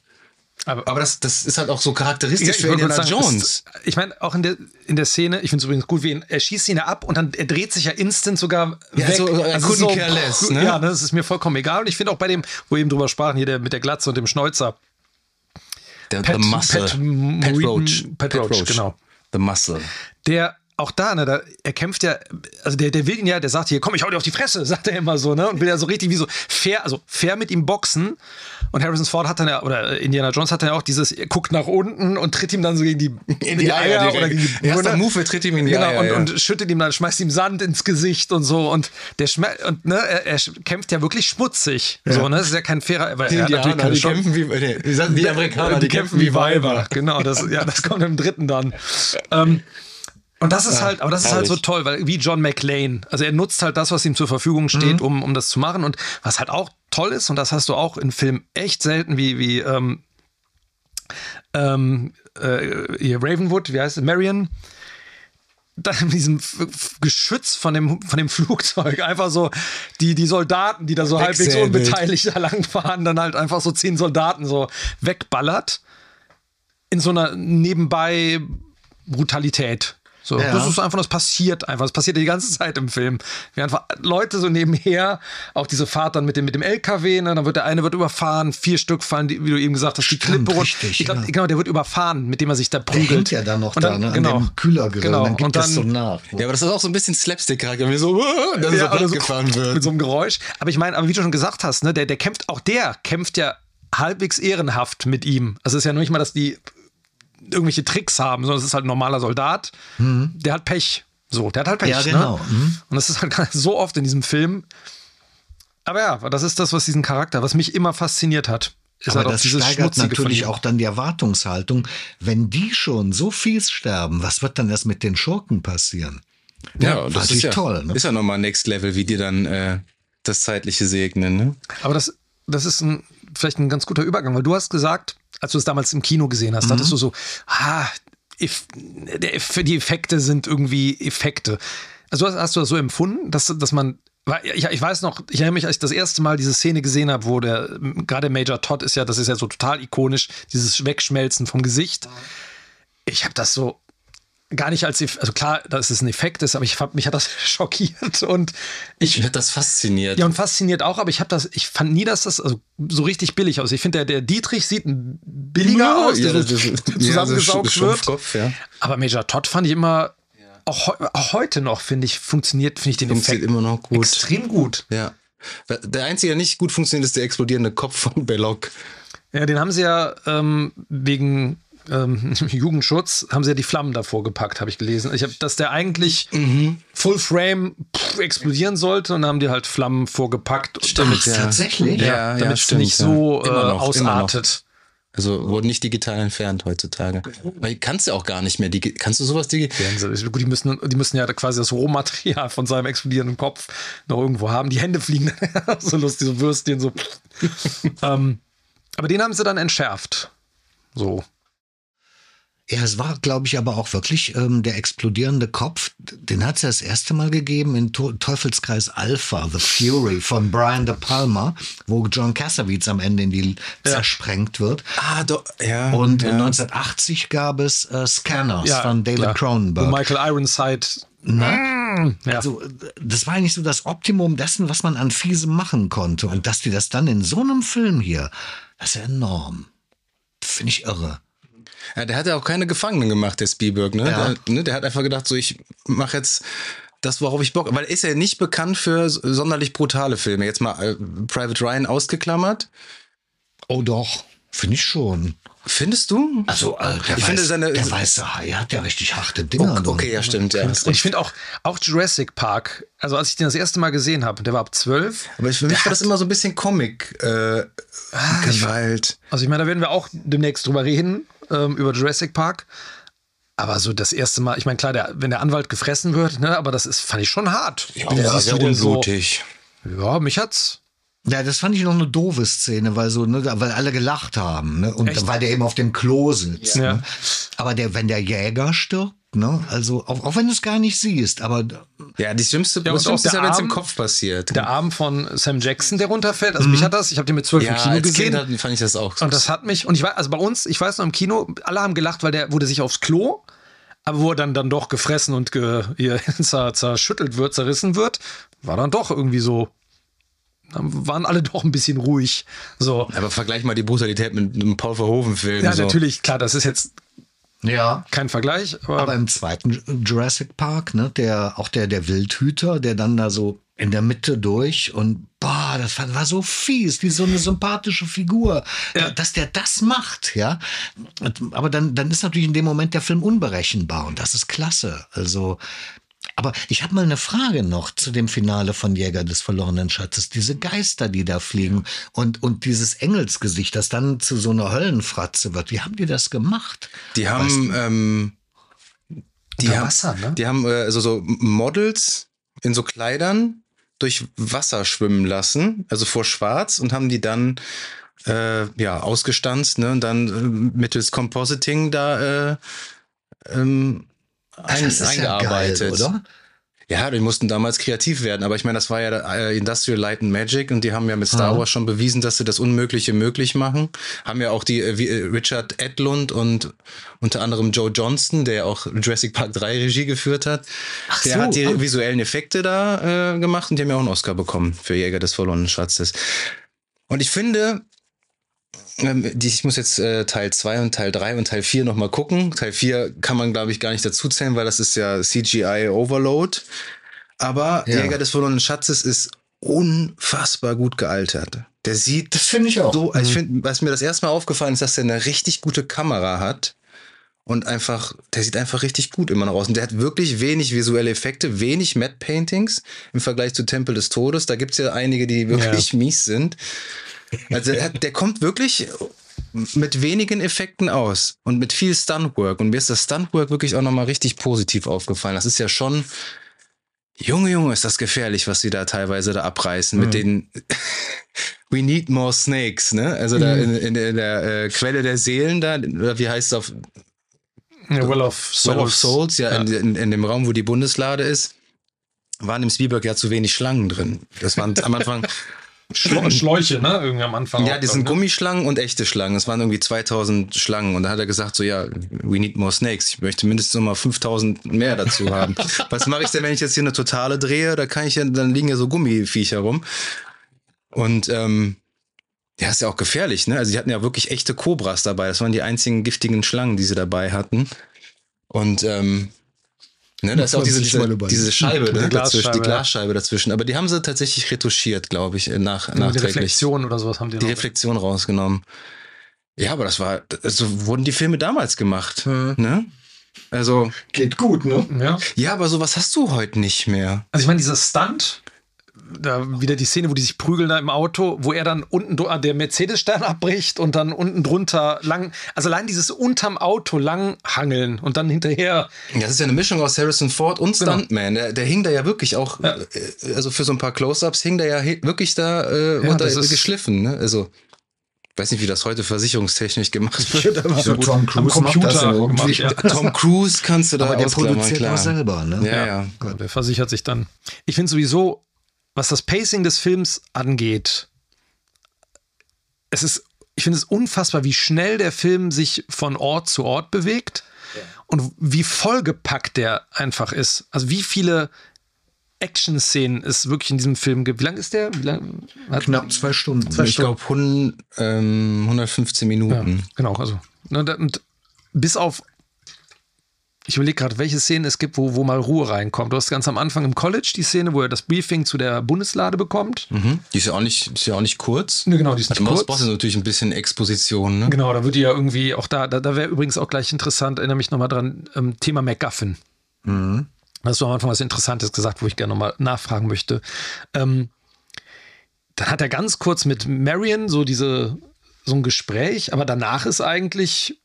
Aber, aber das, das ist halt auch so charakteristisch ja, für Indiana sagen, Jones. Das, ich meine, auch in der, in der Szene, ich finde es übrigens gut, wie ihn, er schießt ihn ja ab und dann er dreht sich ja instant sogar ja, weg. Also, also so, careless, ne? Ja, das ist mir vollkommen egal. Und ich finde auch bei dem, wo wir eben drüber sprachen, hier der, mit der Glatze und dem Schnäuzer. Der, Pat, the Muscle. Pat, Pat Roach. Pat, Pat Roach, Roach, genau. The Muscle. Der auch da, ne, da, er kämpft ja, also der, der will ihn ja, der sagt hier, komm, ich hau dir auf die Fresse, *laughs* sagt er immer so, ne, und will ja so richtig wie so fair, also fair mit ihm boxen. Und Harrison Ford hat dann ja, oder Indiana Jones hat dann ja auch dieses, er guckt nach unten und tritt ihm dann so gegen die, in die, die Eier, Eier oder gegen die Erster Move, tritt ihm in die genau, Eier. Und, ja. und schüttet ihm dann, schmeißt ihm Sand ins Gesicht und so. Und der und ne, er, er kämpft ja wirklich schmutzig. Ja. So, ne? Das ist ja kein fairer. Die, er Indianer, die, kämpfen wie, nee, die, die Amerikaner, die, die kämpfen, kämpfen wie Weiber. Genau, das, ja, das kommt im dritten dann. *laughs* Ähm, und das ist halt, aber das ist halt so toll, weil wie John McLean, also er nutzt halt das, was ihm zur Verfügung steht, mhm. um, um das zu machen. Und was halt auch toll ist, und das hast du auch in Filmen echt selten, wie, wie ähm, ähm, äh, hier Ravenwood, wie heißt es, Marion, dann in diesem Geschütz von dem, von dem Flugzeug einfach so die, die Soldaten, die da so halbwegs unbeteiligt da langfahren, dann halt einfach so zehn Soldaten so wegballert. In so einer nebenbei Brutalität. So, ja. das ist einfach, das passiert einfach. Das passiert die ganze Zeit im Film. Wir einfach Leute so nebenher, auch diese Fahrt dann mit dem, mit dem LKW, ne, dann wird der eine wird überfahren, vier Stück fallen, die, wie du eben gesagt hast, die Stimmt, Klippe richtig, ich glaub, ja. Genau, der wird überfahren, mit dem er sich da prügelt. Der hängt ja dann noch und dann, da, ne, genau, an dem Kühlergrill, genau. dann gibt und dann, das so nach. Ja, aber das ist auch so ein bisschen Slapstick-Charakter, wie so, uh, dann ja, so, so gefahren *laughs* wird. Mit so einem Geräusch. Aber ich meine, aber wie du schon gesagt hast, ne, der, der kämpft, auch der kämpft ja halbwegs ehrenhaft mit ihm. Also es ist ja noch nicht mal, dass die irgendwelche Tricks haben, sondern es ist halt ein normaler Soldat. Mhm. Der hat Pech. So, der hat halt Pech. Ja, genau. Ne? Mhm. Und das ist halt *laughs* so oft in diesem Film. Aber ja, das ist das, was diesen Charakter, was mich immer fasziniert hat. Ist Aber halt das steigert natürlich auch dann die Erwartungshaltung. Wenn die schon so fies sterben, was wird dann erst mit den Schurken passieren? Ja, ja das ist ja toll. Ne? Ist ja nochmal Next Level, wie die dann äh, das Zeitliche segnen. Ne? Aber das, das ist ein, vielleicht ein ganz guter Übergang, weil du hast gesagt, als du es damals im Kino gesehen hast, mhm. hattest du so, ah, die Effekte sind irgendwie Effekte. Also hast, hast du das so empfunden, dass, dass man ich, ich, weiß noch, ich erinnere mich, als ich das erste Mal diese Szene gesehen habe, wo der, gerade Major Todd ist ja, das ist ja so total ikonisch, dieses Wegschmelzen vom Gesicht. Ich habe das so gar nicht als, also klar, dass es ein Effekt ist, aber ich mich hat das *laughs* schockiert und ich, ich das fasziniert. Ja und fasziniert auch, aber ich habe das, ich fand nie, dass das also so richtig billig aussieht. Ich finde der, der Dietrich sieht billiger ja, aus, der ja, so zusammengesaugt ja, wird. Ja. Aber Major Todd fand ich immer auch, auch heute noch finde ich funktioniert, finde ich den funktioniert Effekt immer noch gut. extrem gut. Ja. Der einzige, der nicht gut funktioniert, ist der explodierende Kopf von Belloc. Ja, den haben sie ja ähm, wegen ähm, *laughs* Jugendschutz haben sie ja die Flammen davor gepackt, habe ich gelesen. Ich habe, dass der eigentlich mhm. Full Frame pff, explodieren sollte und haben die halt Flammen vorgepackt. Stimmt, damit, ja. tatsächlich. Ja, damit es nicht so äh, noch, ausartet. Also wurden nicht digital entfernt heutzutage. Weil kannst du auch gar nicht mehr. Kannst du sowas digital? Gut, die müssen, die müssen ja quasi das Rohmaterial von seinem explodierenden Kopf noch irgendwo haben. Die Hände fliegen *laughs* so lustig, so Würstchen, so. *laughs* ähm, aber den haben sie dann entschärft. So. Ja, es war, glaube ich, aber auch wirklich ähm, der explodierende Kopf. Den hat es ja das erste Mal gegeben in Teufelskreis Alpha, The Fury von Brian De Palma, wo John Cassavetes am Ende in die ja. zersprengt wird. Ah, do, ja. Und ja. 1980 gab es äh, Scanners ja, von David klar. Cronenberg. Wo Michael Ironside Ne? Ja. Also, das war eigentlich so das Optimum dessen, was man an Fiesem machen konnte. Und dass die das dann in so einem Film hier, das ist enorm. Finde ich irre. Ja, der hat ja auch keine Gefangenen gemacht, der Spielberg. Ne? Ja. Der, ne? der hat einfach gedacht, so ich mache jetzt das, worauf ich Bock, weil er ist ja nicht bekannt für sonderlich brutale Filme. Jetzt mal äh, Private Ryan ausgeklammert. Oh doch, finde ich schon. Findest du? Also, äh, der, ich weiß, finde seine, der weiße Hai hat ja richtig harte Dinger. Okay, okay ja, stimmt. Ja, und ich finde auch, auch Jurassic Park, also als ich den das erste Mal gesehen habe, der war ab zwölf. Aber für mich war das immer so ein bisschen Comic äh, ah. Also ich meine, da werden wir auch demnächst drüber reden, ähm, über Jurassic Park. Aber so das erste Mal, ich meine, klar, der, wenn der Anwalt gefressen wird, ne, aber das ist, fand ich schon hart. Ja, der ist ja unblutig. So, ja, mich hat's. Ja, das fand ich noch eine doofe Szene, weil so, ne, weil alle gelacht haben, ne? Und Echt? weil der eben auf dem Klo sitzt. Ja. Ne? Aber der, wenn der Jäger stirbt, ne, also auch, auch wenn du es gar nicht siehst, aber ja, die schlimmste, ja, das Schlimmste ist ja, wenn es im Kopf passiert. Der Arm von Sam Jackson, der runterfällt. Also mhm. mich hat das, ich habe den mit zwölf ja, im Kino als gesehen. Kind fand ich das auch. Und das hat mich, und ich weiß, also bei uns, ich weiß noch im Kino, alle haben gelacht, weil der wurde sich aufs Klo, aber wo er dann, dann doch gefressen und ge, hier, *laughs* zerschüttelt wird, zerrissen wird, war dann doch irgendwie so waren alle *laughs* doch ein bisschen ruhig. So. Aber vergleich mal die Brutalität mit einem Paul Verhoeven-Film. Ja, so. natürlich, klar, das ist jetzt ja. Kein Vergleich. Aber, aber, im zweiten Jurassic Park, ne, der, auch der, der Wildhüter, der dann da so in der Mitte durch und boah, das war so fies, wie so eine sympathische Figur, ja. dass der das macht, ja. Aber dann, dann ist natürlich in dem Moment der Film unberechenbar und das ist klasse. Also aber ich habe mal eine Frage noch zu dem Finale von Jäger des verlorenen Schatzes. Diese Geister, die da fliegen und, und dieses Engelsgesicht, das dann zu so einer Höllenfratze wird. Wie haben die das gemacht? Die haben, ähm, die haben, Wasser, ne? die haben äh, also so Models in so Kleidern durch Wasser schwimmen lassen, also vor Schwarz und haben die dann äh, ja ausgestanzt, ne, und dann äh, mittels Compositing da äh, ähm, ein, eingearbeitet. Ja geil, oder? Ja, die mussten damals kreativ werden, aber ich meine, das war ja äh, Industrial Light and Magic und die haben ja mit Star Wars schon bewiesen, dass sie das Unmögliche möglich machen. Haben ja auch die äh, äh, Richard Edlund und unter anderem Joe Johnston, der ja auch Jurassic Park 3 Regie geführt hat. Ach der so. hat die ah. visuellen Effekte da äh, gemacht und die haben ja auch einen Oscar bekommen für Jäger des verlorenen Schatzes. Und ich finde, ich muss jetzt äh, Teil 2 und Teil 3 und Teil 4 nochmal gucken. Teil 4 kann man, glaube ich, gar nicht dazu zählen, weil das ist ja CGI Overload. Aber ja. Jäger des verlorenen Schatzes ist unfassbar gut gealtert. Der sieht. Das finde ich auch. So, mhm. ich finde, was mir das erste Mal aufgefallen ist, dass er eine richtig gute Kamera hat. Und einfach, der sieht einfach richtig gut immer noch aus. Und der hat wirklich wenig visuelle Effekte, wenig Matte Paintings im Vergleich zu Tempel des Todes. Da gibt's ja einige, die wirklich ja. *laughs* mies sind. Also der, der kommt wirklich mit wenigen Effekten aus und mit viel Stuntwork. Und mir ist das Stuntwork wirklich auch nochmal richtig positiv aufgefallen. Das ist ja schon, Junge, Junge, ist das gefährlich, was sie da teilweise da abreißen mhm. mit den *laughs* We need more snakes, ne? Also da mhm. in, in, in der äh, Quelle der Seelen da, oder wie heißt es auf ja, well of Souls. Well of Souls, ja, ja. In, in, dem Raum, wo die Bundeslade ist, waren im Spielberg ja zu wenig Schlangen drin. Das waren am Anfang Schläuche, ne? Irgendwie am Anfang. Ja, die sind ne? Gummischlangen und echte Schlangen. Es waren irgendwie 2000 Schlangen. Und da hat er gesagt, so, ja, we need more snakes. Ich möchte mindestens nochmal 5000 mehr dazu haben. *laughs* Was mache ich denn, wenn ich jetzt hier eine totale drehe? Da kann ich ja, dann liegen ja so Gummiviecher rum. Und, ähm, ja, ist ja auch gefährlich, ne? Also, die hatten ja wirklich echte Kobras dabei. Das waren die einzigen giftigen Schlangen, die sie dabei hatten. Und, ähm, Ne, da ist auch diese, diese, diese Scheibe ne, dazwischen, die Glasscheibe dazwischen. Aber die haben sie tatsächlich retuschiert, glaube ich, nach, ja, nachträglich. Die Reflexion oder sowas haben die Die Reflexion rausgenommen. Ja, aber das war, so also wurden die Filme damals gemacht. Hm. Ne? Also. Geht gut, ne? Ja. Ja, aber sowas hast du heute nicht mehr. Also ich meine, dieser Stunt, da wieder die Szene, wo die sich prügeln da im Auto, wo er dann unten ah, der Mercedes-Stern abbricht und dann unten drunter lang, also allein dieses unterm Auto lang hangeln und dann hinterher. Ja, das ist ja eine Mischung aus Harrison Ford und genau. Stuntman. Der, der hing da ja wirklich auch, ja. Äh, also für so ein paar Close-Ups hing der ja wirklich da äh, ja, geschliffen, ne? Also weiß nicht, wie das heute versicherungstechnisch gemacht wird. Aber so Tom Cruise am Computer gemacht, ja. *laughs* Tom Cruise kannst du da aber der produziert klar. auch selber, ne? Ja, ja. ja. Der versichert sich dann. Ich finde sowieso was das Pacing des Films angeht, es ist, ich finde es unfassbar, wie schnell der Film sich von Ort zu Ort bewegt ja. und wie vollgepackt der einfach ist. Also wie viele Action-Szenen es wirklich in diesem Film gibt. Wie lang ist der? Wie lang, Knapp zwei Stunden. Zwei ich glaube ähm, 115 Minuten. Ja, genau, also. Ne, und bis auf ich überlege gerade, welche Szenen es gibt, wo, wo mal Ruhe reinkommt. Du hast ganz am Anfang im College die Szene, wo er das Briefing zu der Bundeslade bekommt. Mhm. Die ist ja auch nicht, ist ja auch nicht kurz. Ne, genau, die ist nicht also, kurz. brauchst du natürlich ein bisschen Exposition. Ne? Genau, da würde ja irgendwie auch da, da, da wäre übrigens auch gleich interessant, erinnere mich nochmal dran, ähm, Thema MacGuffin. Mhm. Hast du am Anfang was Interessantes gesagt, wo ich gerne nochmal nachfragen möchte. Ähm, dann hat er ganz kurz mit Marion so diese so ein Gespräch, aber danach ist eigentlich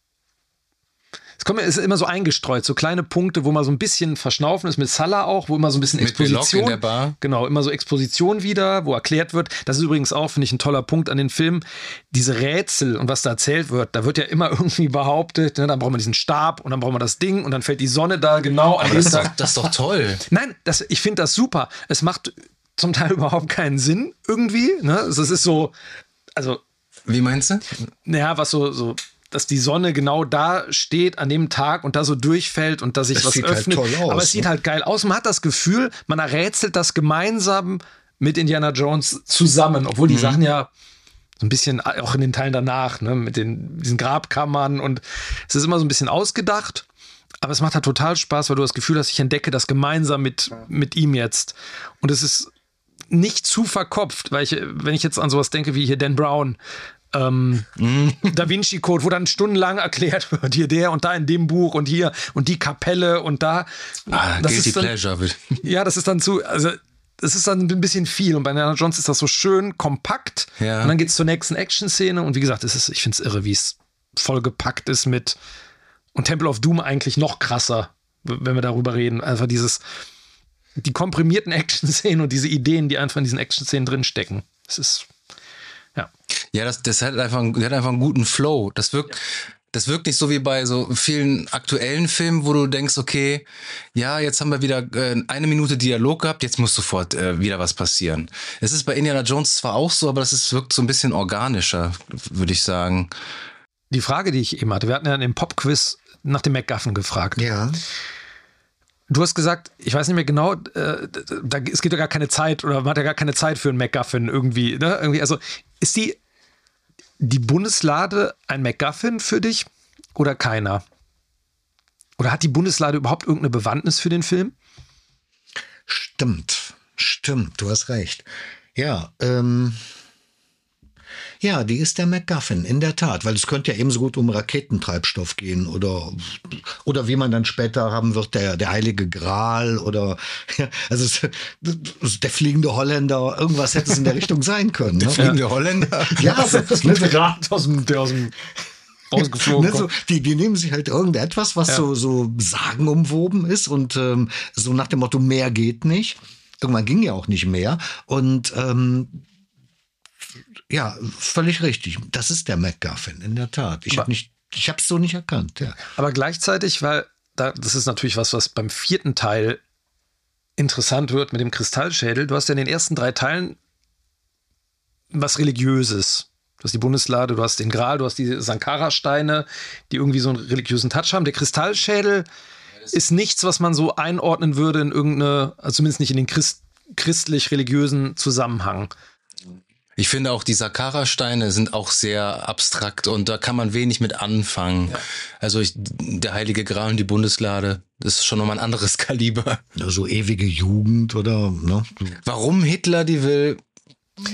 es kommt, ist immer so eingestreut, so kleine Punkte, wo man so ein bisschen verschnaufen ist, mit Salah auch, wo immer so ein bisschen Exposition. in der Bar. Genau, immer so Exposition wieder, wo erklärt wird. Das ist übrigens auch, finde ich, ein toller Punkt an den Film. Diese Rätsel und was da erzählt wird, da wird ja immer *laughs* irgendwie behauptet, ne, dann braucht man diesen Stab und dann braucht man das Ding und dann fällt die Sonne da genau an. Aber das ist, doch, das ist doch toll. *laughs* Nein, das, ich finde das super. Es macht zum Teil *laughs* überhaupt keinen Sinn irgendwie. Ne? Es ist so, also. Wie meinst du? Naja, was so, so dass die Sonne genau da steht an dem Tag und da so durchfällt und dass sich was sieht halt öffnet. Halt toll aus, Aber es sieht ne? halt geil aus. Man hat das Gefühl, man errätselt das gemeinsam mit Indiana Jones zusammen, obwohl die mhm. Sachen ja so ein bisschen auch in den Teilen danach, ne, mit den, diesen Grabkammern und es ist immer so ein bisschen ausgedacht. Aber es macht halt total Spaß, weil du das Gefühl hast, ich entdecke das gemeinsam mit, mit ihm jetzt. Und es ist nicht zu verkopft, weil ich, wenn ich jetzt an sowas denke wie hier Dan Brown, ähm, mm. Da Vinci Code, wo dann stundenlang erklärt wird, hier der und da in dem Buch und hier und die Kapelle und da. Ah, das Guilty ist dann, Pleasure. *laughs* Ja, das ist dann zu, also das ist dann ein bisschen viel und bei Nana Jones ist das so schön kompakt ja. und dann geht es zur nächsten Action-Szene und wie gesagt, es ist, ich finde es irre, wie es vollgepackt ist mit und Temple of Doom eigentlich noch krasser, wenn wir darüber reden. Einfach dieses, die komprimierten *laughs* Action-Szenen und diese Ideen, die einfach in diesen Action-Szenen drinstecken. Es ist ja, das, das hat einfach, das hat einfach einen guten Flow. Das wirkt, Das wirkt nicht so wie bei so vielen aktuellen Filmen, wo du denkst, okay, ja, jetzt haben wir wieder äh, eine Minute Dialog gehabt, jetzt muss sofort äh, wieder was passieren. Es ist bei Indiana Jones zwar auch so, aber das ist, wirkt so ein bisschen organischer, würde ich sagen. Die Frage, die ich eben hatte, wir hatten ja in dem Pop-Quiz nach dem MacGuffin gefragt. Ja. Du hast gesagt, ich weiß nicht mehr genau, äh, da, es gibt ja gar keine Zeit oder man hat ja gar keine Zeit für einen MacGuffin irgendwie. Ne? irgendwie also ist die, die Bundeslade ein MacGuffin für dich oder keiner? Oder hat die Bundeslade überhaupt irgendeine Bewandtnis für den Film? Stimmt, stimmt, du hast recht. Ja, ähm, ja, die ist der MacGuffin, in der Tat, weil es könnte ja ebenso gut um Raketentreibstoff gehen oder, oder wie man dann später haben wird, der, der Heilige Gral oder, ja, also es, der fliegende Holländer, irgendwas hätte es in der Richtung sein können. Der ne? fliegende ja. Holländer? Ja, das ist ne, gerade aus dem, der aus dem ausgeflogen. ne, so, die, die nehmen sich halt irgendetwas, was ja. so, so sagenumwoben ist und ähm, so nach dem Motto, mehr geht nicht. Irgendwann ging ja auch nicht mehr. Und ähm, ja, völlig richtig. Das ist der MacGuffin, in der Tat. Ich habe nicht, ich habe es so nicht erkannt. Ja. Aber gleichzeitig, weil da, das ist natürlich was, was beim vierten Teil interessant wird mit dem Kristallschädel. Du hast ja in den ersten drei Teilen was Religiöses. Du hast die Bundeslade, du hast den Gral, du hast die Sankara-Steine, die irgendwie so einen religiösen Touch haben. Der Kristallschädel ist nichts, was man so einordnen würde in irgendeine, also zumindest nicht in den Christ, christlich-religiösen Zusammenhang. Ich finde auch die Sakara-Steine sind auch sehr abstrakt und da kann man wenig mit anfangen. Ja. Also ich, der Heilige Gral und die Bundeslade, das ist schon nochmal ein anderes *laughs* Kaliber. Ja, so ewige Jugend oder ne? Warum Hitler die will?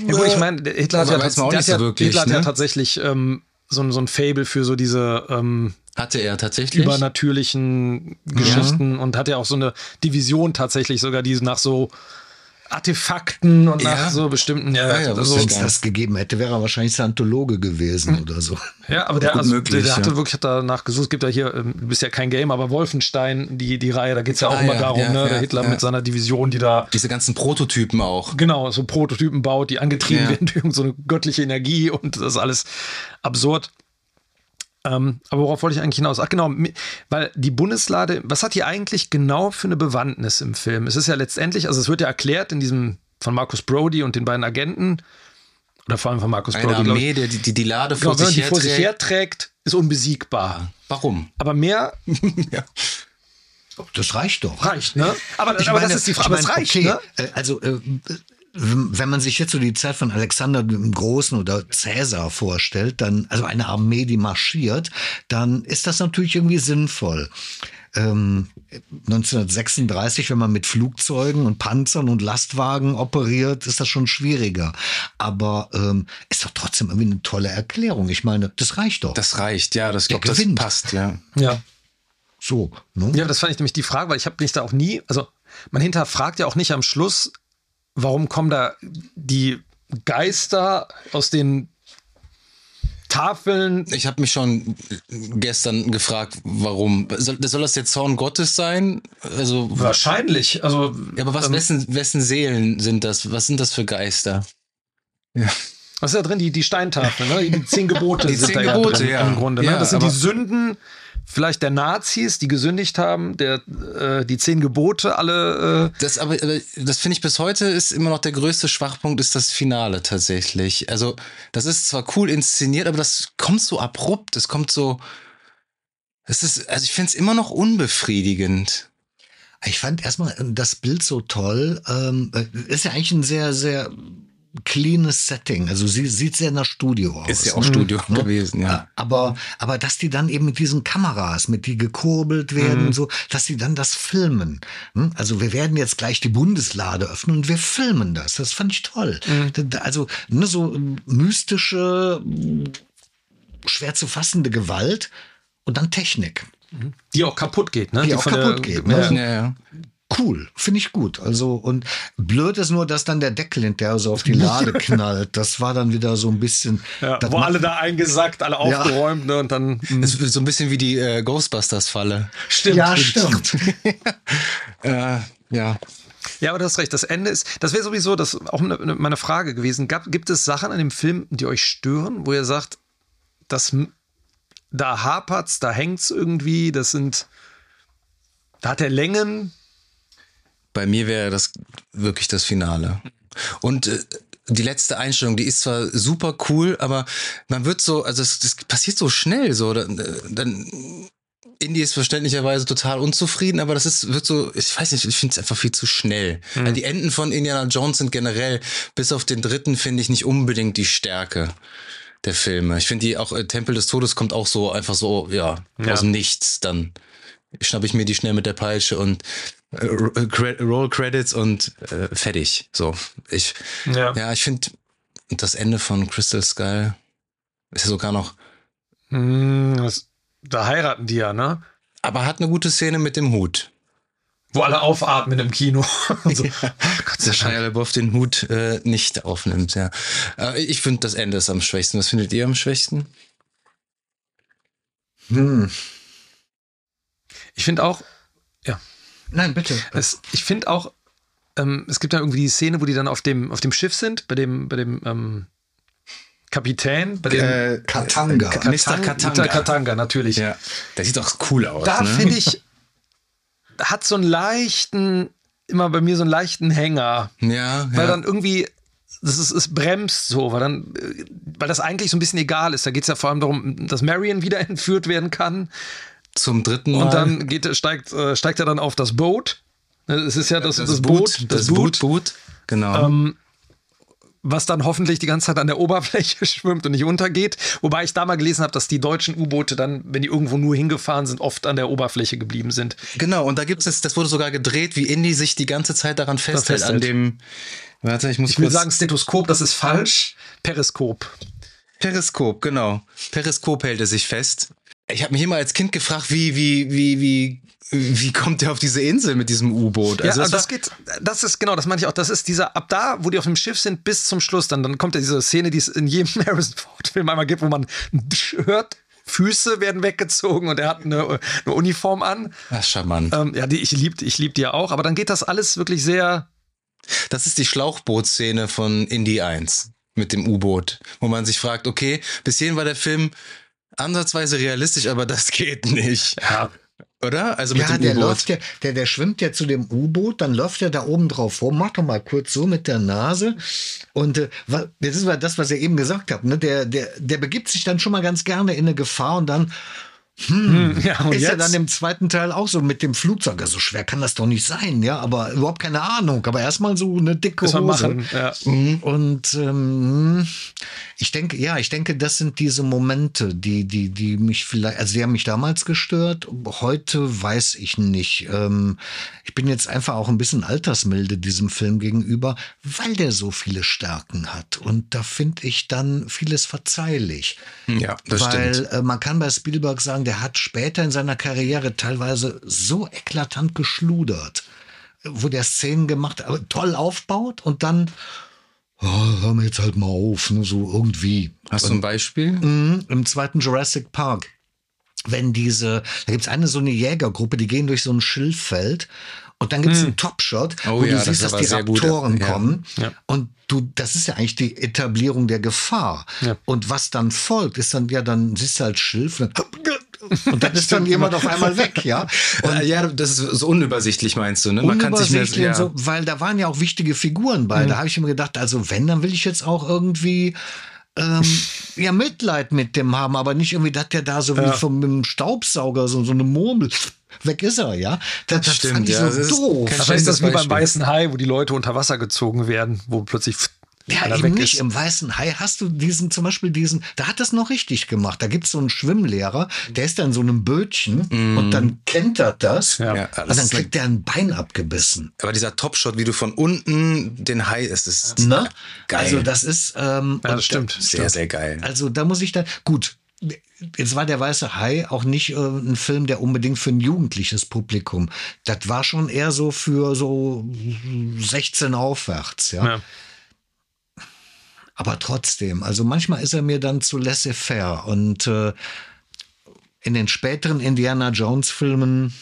Ja gut, ich meine, Hitler hat, ja, der so hat, wirklich, Hitler hat ne? ja tatsächlich ähm, so, so ein Fable für so diese ähm, hatte er tatsächlich übernatürlichen Geschichten ja. und hat ja auch so eine Division tatsächlich sogar, die nach so Artefakten und nach so bestimmten. Ja, ja, so. Wenn es das gegeben hätte, wäre er wahrscheinlich Scientologe gewesen hm. oder so. Ja, aber der, also, möglich, der, der hatte wirklich hat danach gesucht. Es gibt ja hier, ähm, du bist ja kein Game, aber Wolfenstein, die, die Reihe, da geht es ja auch ah, immer darum, ne? der Hitler mit seiner Division, die da. Diese ganzen Prototypen auch. Genau, so Prototypen baut, die angetrieben *laughs* werden durch so eine göttliche Energie und das ist alles absurd. Ähm, aber worauf wollte ich eigentlich hinaus? Ach genau, weil die Bundeslade, was hat die eigentlich genau für eine Bewandtnis im Film? Es ist ja letztendlich, also es wird ja erklärt in diesem von Marcus Brody und den beiden Agenten, oder vor allem von Marcus Eine Brody. Armee, der die, die, die Lade vor, genau, sich, die vor sich herträgt, ist unbesiegbar. Warum? Aber mehr. *laughs* ja. Das reicht doch. Reicht, ne? Aber, aber meine, das ist die Frage. Ich meine, reicht, okay, ne? Äh, also äh, wenn man sich jetzt so die Zeit von Alexander dem Großen oder Cäsar vorstellt, dann, also eine Armee, die marschiert, dann ist das natürlich irgendwie sinnvoll. Ähm, 1936, wenn man mit Flugzeugen und Panzern und Lastwagen operiert, ist das schon schwieriger. Aber ähm, ist doch trotzdem irgendwie eine tolle Erklärung. Ich meine, das reicht doch. Das reicht, ja, das, glaub, das passt, ja. Ja. So. Ne? Ja, das fand ich nämlich die Frage, weil ich habe mich da auch nie, also man hinterfragt ja auch nicht am Schluss, warum kommen da die Geister aus den Tafeln. Ich habe mich schon gestern gefragt, warum. Soll, soll, das der Zorn Gottes sein? Also, Wahrscheinlich. Also, ja, aber was, ähm, wessen, wessen Seelen sind das? Was sind das für Geister? Ja. Was ist da drin? Die, die Steintafeln, ne? Die zehn Gebote die sind zehn da Gebote, ja drin, ja. im Grunde. Ne? Das sind die Sünden vielleicht der Nazis, die gesündigt haben, der, äh, die zehn Gebote alle. Äh das aber, aber das finde ich bis heute ist immer noch der größte Schwachpunkt, ist das Finale tatsächlich. Also, das ist zwar cool inszeniert, aber das kommt so abrupt, es kommt so. Es ist, also ich finde es immer noch unbefriedigend. Ich fand erstmal das Bild so toll. Ähm, äh, ist ja eigentlich ein sehr, sehr cleanes Setting. Also sie sieht sehr nach Studio aus. Ist ja auch Studio mhm. gewesen, ja. Aber, aber dass die dann eben mit diesen Kameras, mit die gekurbelt werden, mhm. so, dass sie dann das filmen. Hm? Also wir werden jetzt gleich die Bundeslade öffnen und wir filmen das. Das fand ich toll. Mhm. Also ne, so mystische, schwer zu fassende Gewalt und dann Technik. Die auch kaputt geht, ne? Die, die auch kaputt der, geht. Ne? Ja, ja cool, finde ich gut. Also und blöd ist nur, dass dann der Deckel hinterher so auf die Lade *laughs* knallt. Das war dann wieder so ein bisschen. Ja, wo alle da eingesackt, alle aufgeräumt, ja. ne? Und dann. Das ist so ein bisschen wie die äh, Ghostbusters-Falle. Stimmt. Ja, stimmt. *laughs* äh, ja. Ja, aber du hast recht. Das Ende ist, das wäre sowieso das auch meine Frage gewesen. Gab, gibt es Sachen an dem Film, die euch stören, wo ihr sagt, das da hapert's, da hängt's irgendwie, das sind, da hat er Längen. Bei mir wäre das wirklich das Finale. Und äh, die letzte Einstellung, die ist zwar super cool, aber man wird so, also es, das passiert so schnell, so, dann, äh, dann Indy ist verständlicherweise total unzufrieden, aber das ist, wird so, ich weiß nicht, ich finde es einfach viel zu schnell. Mhm. Die Enden von Indiana Jones sind generell, bis auf den dritten, finde ich nicht unbedingt die Stärke der Filme. Ich finde die auch, äh, Tempel des Todes kommt auch so einfach so, ja, ja. aus dem Nichts. Dann schnapp ich mir die schnell mit der Peitsche und Roll Credits und äh, fertig. So, ich, ja, ja ich finde das Ende von Crystal Skull ist ja sogar noch. Mm, das, da heiraten die ja, ne? Aber hat eine gute Szene mit dem Hut. Wo alle aufatmen im Kino. *laughs* so. ja. Gott, der Shia LaBeouf den Hut äh, nicht aufnimmt, ja. Äh, ich finde, das Ende ist am schwächsten. Was findet ihr am schwächsten? Hm. Ich finde auch. Nein, bitte. Es, ich finde auch, ähm, es gibt ja irgendwie die Szene, wo die dann auf dem, auf dem Schiff sind, bei dem, bei dem ähm, Kapitän, bei dem äh, Katanga. Katang, Mr. Katanga. Mr. Katanga, natürlich. Ja. Der sieht doch cool aus. Da ne? finde ich, *laughs* hat so einen leichten, immer bei mir so einen leichten Hänger. Ja. Weil ja. dann irgendwie das ist, es bremst so, weil dann, weil das eigentlich so ein bisschen egal ist. Da geht es ja vor allem darum, dass Marion wieder *laughs* entführt werden kann. Zum dritten Mal. Und dann geht, steigt, äh, steigt er dann auf das Boot. Es ist ja das, das, das Boot, Boot, Das, das Boot, Boot. Genau. Ähm, was dann hoffentlich die ganze Zeit an der *laughs* Oberfläche schwimmt und nicht untergeht. Wobei ich da mal gelesen habe, dass die deutschen U-Boote dann, wenn die irgendwo nur hingefahren sind, oft an der Oberfläche geblieben sind. Genau, und da gibt es, das wurde sogar gedreht, wie Indy sich die ganze Zeit daran festhält, festhält. an dem. Warte, ich muss Ich will sagen Stethoskop, das ist falsch. Periskop. Periskop, genau. Periskop hält er sich fest. Ich habe mich immer als Kind gefragt, wie, wie, wie, wie wie kommt der auf diese Insel mit diesem U-Boot? Also ja, das, das geht, das ist genau, das meine ich auch. Das ist dieser, ab da, wo die auf dem Schiff sind, bis zum Schluss, dann, dann kommt ja diese Szene, die es in jedem *laughs* Harrison Ford-Film einmal gibt, wo man hört, Füße werden weggezogen und er hat eine, eine Uniform an. Ist charmant. Ähm, ja, die, ich liebe ich lieb die ja auch, aber dann geht das alles wirklich sehr. Das ist die Schlauchbootszene von Indie 1 mit dem U-Boot, wo man sich fragt, okay, bis hierhin war der Film ansatzweise realistisch, aber das *laughs* geht nicht. Ja. Oder? Also mit ja, dem der läuft ja, der, der schwimmt ja zu dem U-Boot, dann läuft er da oben drauf rum, macht doch mal kurz so mit der Nase. Und äh, das ist das, was ihr eben gesagt habt, ne? Der, der, der begibt sich dann schon mal ganz gerne in eine Gefahr und dann hm, hm, ja, ist jetzt? ja dann im zweiten Teil auch so mit dem Flugzeug. So also schwer kann das doch nicht sein, ja, aber überhaupt keine Ahnung. Aber erstmal so eine dicke Hose. Machen, ja. Mhm. Und ähm, ich denke, ja, ich denke, das sind diese Momente, die, die, die mich vielleicht, also die haben mich damals gestört. Heute weiß ich nicht. Ähm, ich bin jetzt einfach auch ein bisschen altersmilde diesem Film gegenüber, weil der so viele Stärken hat. Und da finde ich dann vieles verzeihlich. Ja, das weil, stimmt. Äh, man kann bei Spielberg sagen, der hat später in seiner Karriere teilweise so eklatant geschludert, wo der Szenen gemacht, toll aufbaut und dann oh, hör mir jetzt halt mal auf, ne, so irgendwie. Hast du ein Beispiel? Mh, Im zweiten Jurassic Park. Wenn diese, da gibt es eine so eine Jägergruppe, die gehen durch so ein Schilffeld und dann gibt es hm. einen Topshot, oh, wo ja, du siehst, das dass die Raptoren gut. kommen. Ja. Und du, das ist ja eigentlich die Etablierung der Gefahr. Ja. Und was dann folgt, ist dann, ja, dann siehst du halt Schilf. Und und dann *laughs* ist dann jemand auf einmal weg, ja. *laughs* Und ja, das ist so unübersichtlich, meinst du, ne? Man kann sich mehr, ja. so, weil da waren ja auch wichtige Figuren bei. Mhm. Da habe ich immer gedacht, also wenn, dann will ich jetzt auch irgendwie ähm, *laughs* ja Mitleid mit dem haben, aber nicht irgendwie, dass der da so wie ja. vom dem Staubsauger so, so eine Murmel weg ist er, ja. Das, das, das stimmt, fand ich ja. so doof. Aber ist das wie beim Weißen Hai, wo die Leute unter Wasser gezogen werden, wo plötzlich ja, eben nicht. Ist. Im Weißen Hai hast du diesen, zum Beispiel diesen, da hat das noch richtig gemacht. Da gibt es so einen Schwimmlehrer, der ist dann so einem Bötchen mm. und dann kennt er das. Ja. ja und dann kriegt er ein Bein abgebissen. Aber dieser Topshot, wie du von unten den Hai, ist es ne? geil. Also das ist, ähm, ja, das stimmt. Sehr, sehr geil. Also da muss ich dann, gut, Jetzt war der Weiße Hai auch nicht äh, ein Film, der unbedingt für ein jugendliches Publikum. Das war schon eher so für so 16 aufwärts, ja. ja. Aber trotzdem, also manchmal ist er mir dann zu laissez-faire. Und äh, in den späteren Indiana Jones-Filmen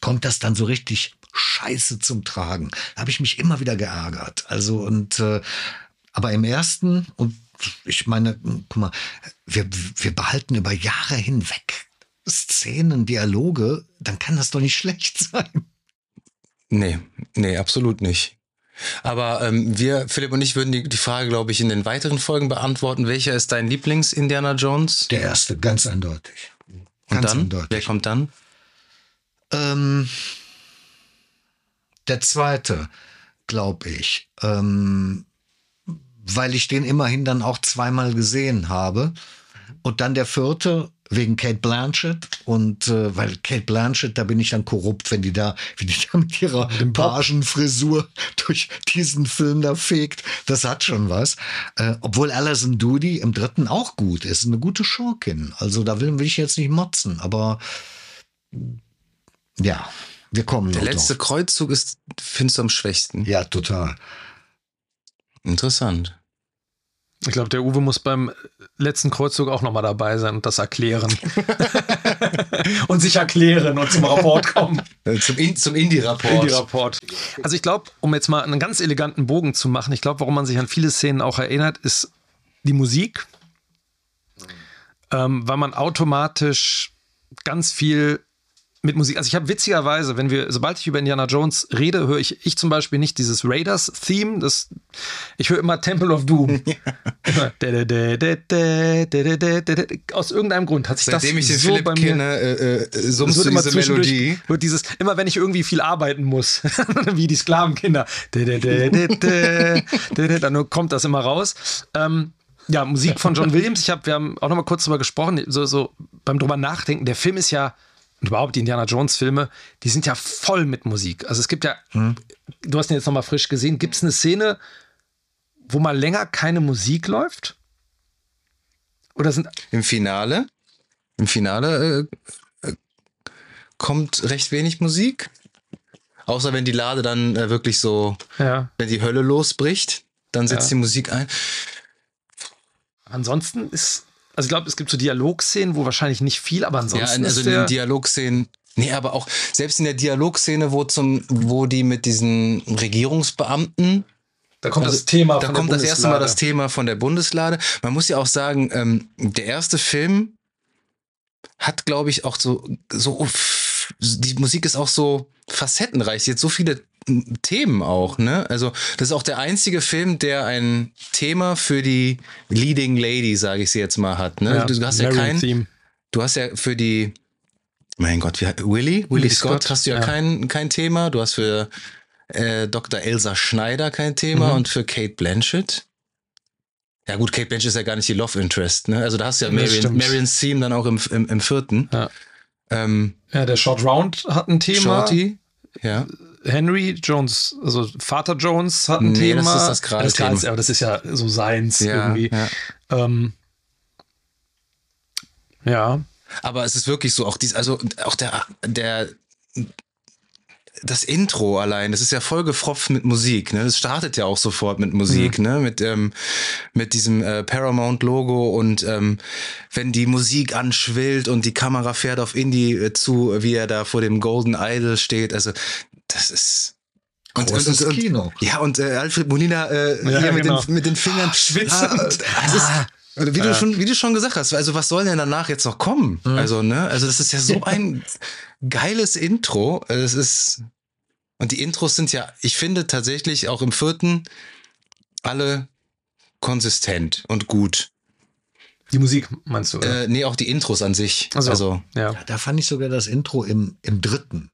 kommt das dann so richtig scheiße zum Tragen. Da habe ich mich immer wieder geärgert. Also und äh, aber im ersten und ich meine, guck mal, wir, wir behalten über Jahre hinweg Szenen, Dialoge, dann kann das doch nicht *laughs* schlecht sein. Nee, nee, absolut nicht. Aber ähm, wir, Philipp und ich, würden die, die Frage, glaube ich, in den weiteren Folgen beantworten. Welcher ist dein Lieblings-Indiana Jones? Der erste, ganz eindeutig. Und Ganz dann? eindeutig. Wer kommt dann? Ähm, der zweite, glaube ich. Ähm, weil ich den immerhin dann auch zweimal gesehen habe. Und dann der vierte wegen Kate Blanchett und äh, weil Kate Blanchett, da bin ich dann korrupt, wenn die da, wie die da mit ihrer Pagenfrisur durch diesen Film da fegt. Das hat schon was. Äh, obwohl Alison Doody im dritten auch gut ist, eine gute Schurkin. Also da will, will ich jetzt nicht motzen, aber ja, wir kommen Der letzte drauf. Kreuzzug ist, findest du am schwächsten. Ja, total. Interessant. Ich glaube, der Uwe muss beim letzten Kreuzzug auch nochmal dabei sein und das erklären. *laughs* *laughs* und sich erklären und zum Rapport kommen. Äh, Zum, In zum Indie-Rapport. Indie-Rapport. Also ich glaube, um jetzt mal einen ganz eleganten Bogen zu machen, ich glaube, warum man sich an viele Szenen auch erinnert, ist die Musik. Ähm, weil man automatisch ganz viel mit Musik. Also ich habe witzigerweise, wenn wir, sobald ich über Indiana Jones rede, höre ich, ich zum Beispiel nicht dieses Raiders-Theme. Das, ich höre immer Temple of Doom. *laughs* *laughs* Aus irgendeinem Grund hat sich das Seitdem ich den so Philipp bei mir. Kenne, äh, äh, summst du diese Melodie. Wird dieses immer, wenn ich irgendwie viel arbeiten muss, *laughs* wie die Sklavenkinder. Dann kommt das immer raus. Ähm, ja, Musik von John Williams. Ich habe, wir haben auch noch mal kurz drüber gesprochen. So, so beim drüber nachdenken. Der Film ist ja und überhaupt die Indiana Jones Filme, die sind ja voll mit Musik. Also es gibt ja, du hast ihn jetzt noch mal frisch gesehen, gibt es eine Szene, wo mal länger keine Musik läuft? Oder sind, Im Finale, im Finale äh, äh, kommt recht wenig Musik. Außer wenn die Lade dann äh, wirklich so, ja, wenn die Hölle losbricht, dann setzt Ja. die Musik ein. Ansonsten ist, also ich glaube, es gibt so Dialogszenen, wo wahrscheinlich nicht viel, aber Ja, ansonsten in- also ist in den Dialogszenen. Nee, aber auch selbst in der Dialogszene, wo zum, wo die mit diesen Regierungsbeamten da kommt Also, das Thema Da kommt das erste Mal das Thema von der Bundeslade. Man muss ja auch sagen, ähm, der erste Film hat, glaube ich, auch so, so, die Musik ist auch so facettenreich. Sie hat so viele Themen auch, ne? Also, das ist auch der einzige Film, der ein Thema für die Leading Lady, sage ich sie jetzt mal, hat, ne? Ja, du hast ja kein, Theme. du hast ja für die, mein Gott, wie, Willy, Willy Scott, Scott, hast du ja, ja. Kein, kein Thema. Du hast für äh, Dr. Elsa Schneider kein Thema Mhm. und für Kate Blanchett. Ja gut, Kate Blanchett ist ja gar nicht die Love Interest, ne? Also da hast du ja Marion. Marion's Theme dann auch im, im, im vierten. Ja. Ähm, Ja, der Short Round hat ein Thema. Shorty, ja. Henry Jones, also Vater Jones hat ein Nee, das Thema. ist das gerade das. Thema. Aber das ist ja so seins Ja, irgendwie. ja. Ähm, ja. Aber es ist wirklich so, auch dies, also auch der, der, das Intro allein, das ist ja voll gefropft mit Musik, ne? Das startet ja auch sofort mit Musik, Mhm. ne? Mit, ähm, mit diesem äh, Paramount-Logo und ähm, wenn die Musik anschwillt und die Kamera fährt auf Indy äh, zu, wie er da vor dem Golden Idol steht, also das ist. Großes Kino. Ja, und äh, Alfred Molina äh, Ja, hier mit, genau. den, mit den Fingern schwitzend. Ah, das ist, also wie, du schon, wie du schon gesagt hast, also was soll denn danach jetzt noch kommen? Also, ne, also das ist ja so ein geiles Intro. Also Es ist, und die Intros sind ja, ich finde tatsächlich auch im vierten alle konsistent und gut. Die Musik meinst du? Oder? Äh, nee, auch die Intros an sich. Ach so. Also ja. Da fand ich sogar das Intro im, im dritten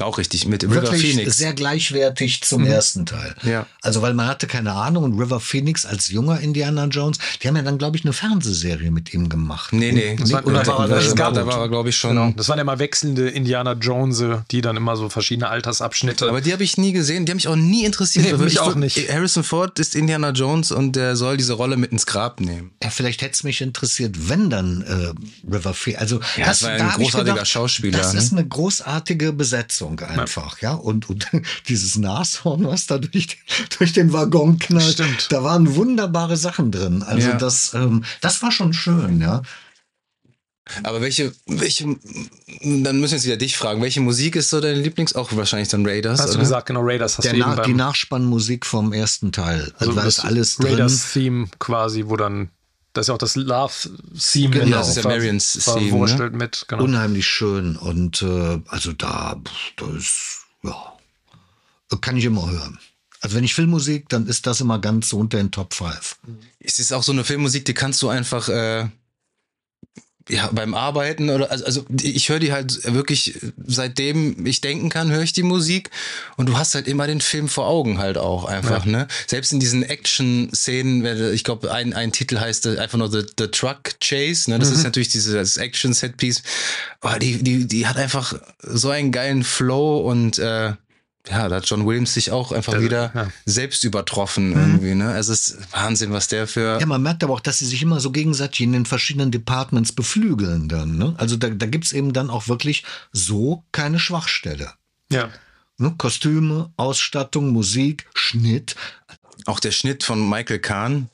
auch richtig mit River wirklich Phoenix. sehr gleichwertig zum Mhm. ersten Teil. ja. Also weil man hatte keine Ahnung und River Phoenix als junger Indiana Jones, die haben ja dann glaube ich eine Fernsehserie mit ihm gemacht. Nee, nee. Das war- oder das war war- das das da, war er, glaube ich, schon. Genau. Das waren ja immer wechselnde Indiana Jones, die dann immer so verschiedene Altersabschnitte. Aber die habe ich nie gesehen, die haben mich auch nie interessiert. Nee, Aber mich ich auch nicht. Harrison Ford ist Indiana Jones und der soll diese Rolle mit ins Grab nehmen. Ja, vielleicht hätte es mich interessiert, wenn dann äh, River Phoenix. Also Ja, das war ein da großartiger Schauspieler, Das ne? ist eine großartige Besetzung einfach, ja. Und, und *laughs* dieses Nashorn, was da durch, den- durch den Waggon knallt, Stimmt. da waren wunderbare Sachen drin. Also Ja. das, ähm, das war schon schön, ja. Aber welche, welche, dann müssen wir jetzt wieder dich fragen, welche Musik ist so dein Lieblings? Auch wahrscheinlich dann Raiders. Hast oder? du gesagt, genau, Raiders hast Der du eben Nach die Nachspannmusik vom ersten Teil. Also, da ist alles drin. Raiders-Theme quasi, wo dann, das ist ja auch das Love-Theme. Genau. Das ist ja Marians Theme, verwurstelt mit, genau. Unheimlich schön. Und äh, also da, das ist, ja, kann ich immer hören. Also wenn ich Filmmusik, dann ist das immer ganz so unter den Top 5. Es ist auch so eine Filmmusik, die kannst du einfach äh, ja beim Arbeiten oder also, also ich höre die halt wirklich seitdem ich denken kann, höre ich die Musik und du hast halt immer den Film vor Augen halt auch einfach, ne? Selbst in diesen Action-Szenen, wenn- ich glaube, ein, ein Titel heißt einfach nur The, The Truck Chase, ne? Das ist natürlich dieses Action-Set-Piece. Aber die, die, die hat einfach so einen geilen Flow und äh, ja, da hat John Williams sich auch einfach Der- wieder ja. selbst übertroffen irgendwie, ne? Also es ist Wahnsinn, was der für Ja, man merkt aber auch, dass sie sich immer so gegenseitig in den verschiedenen Departments beflügeln dann. Ne? Also da, da gibt's eben dann auch wirklich so keine Schwachstelle. Ja. Ne? Kostüme, Ausstattung, Musik, Schnitt. Auch der Schnitt von Michael Kahn.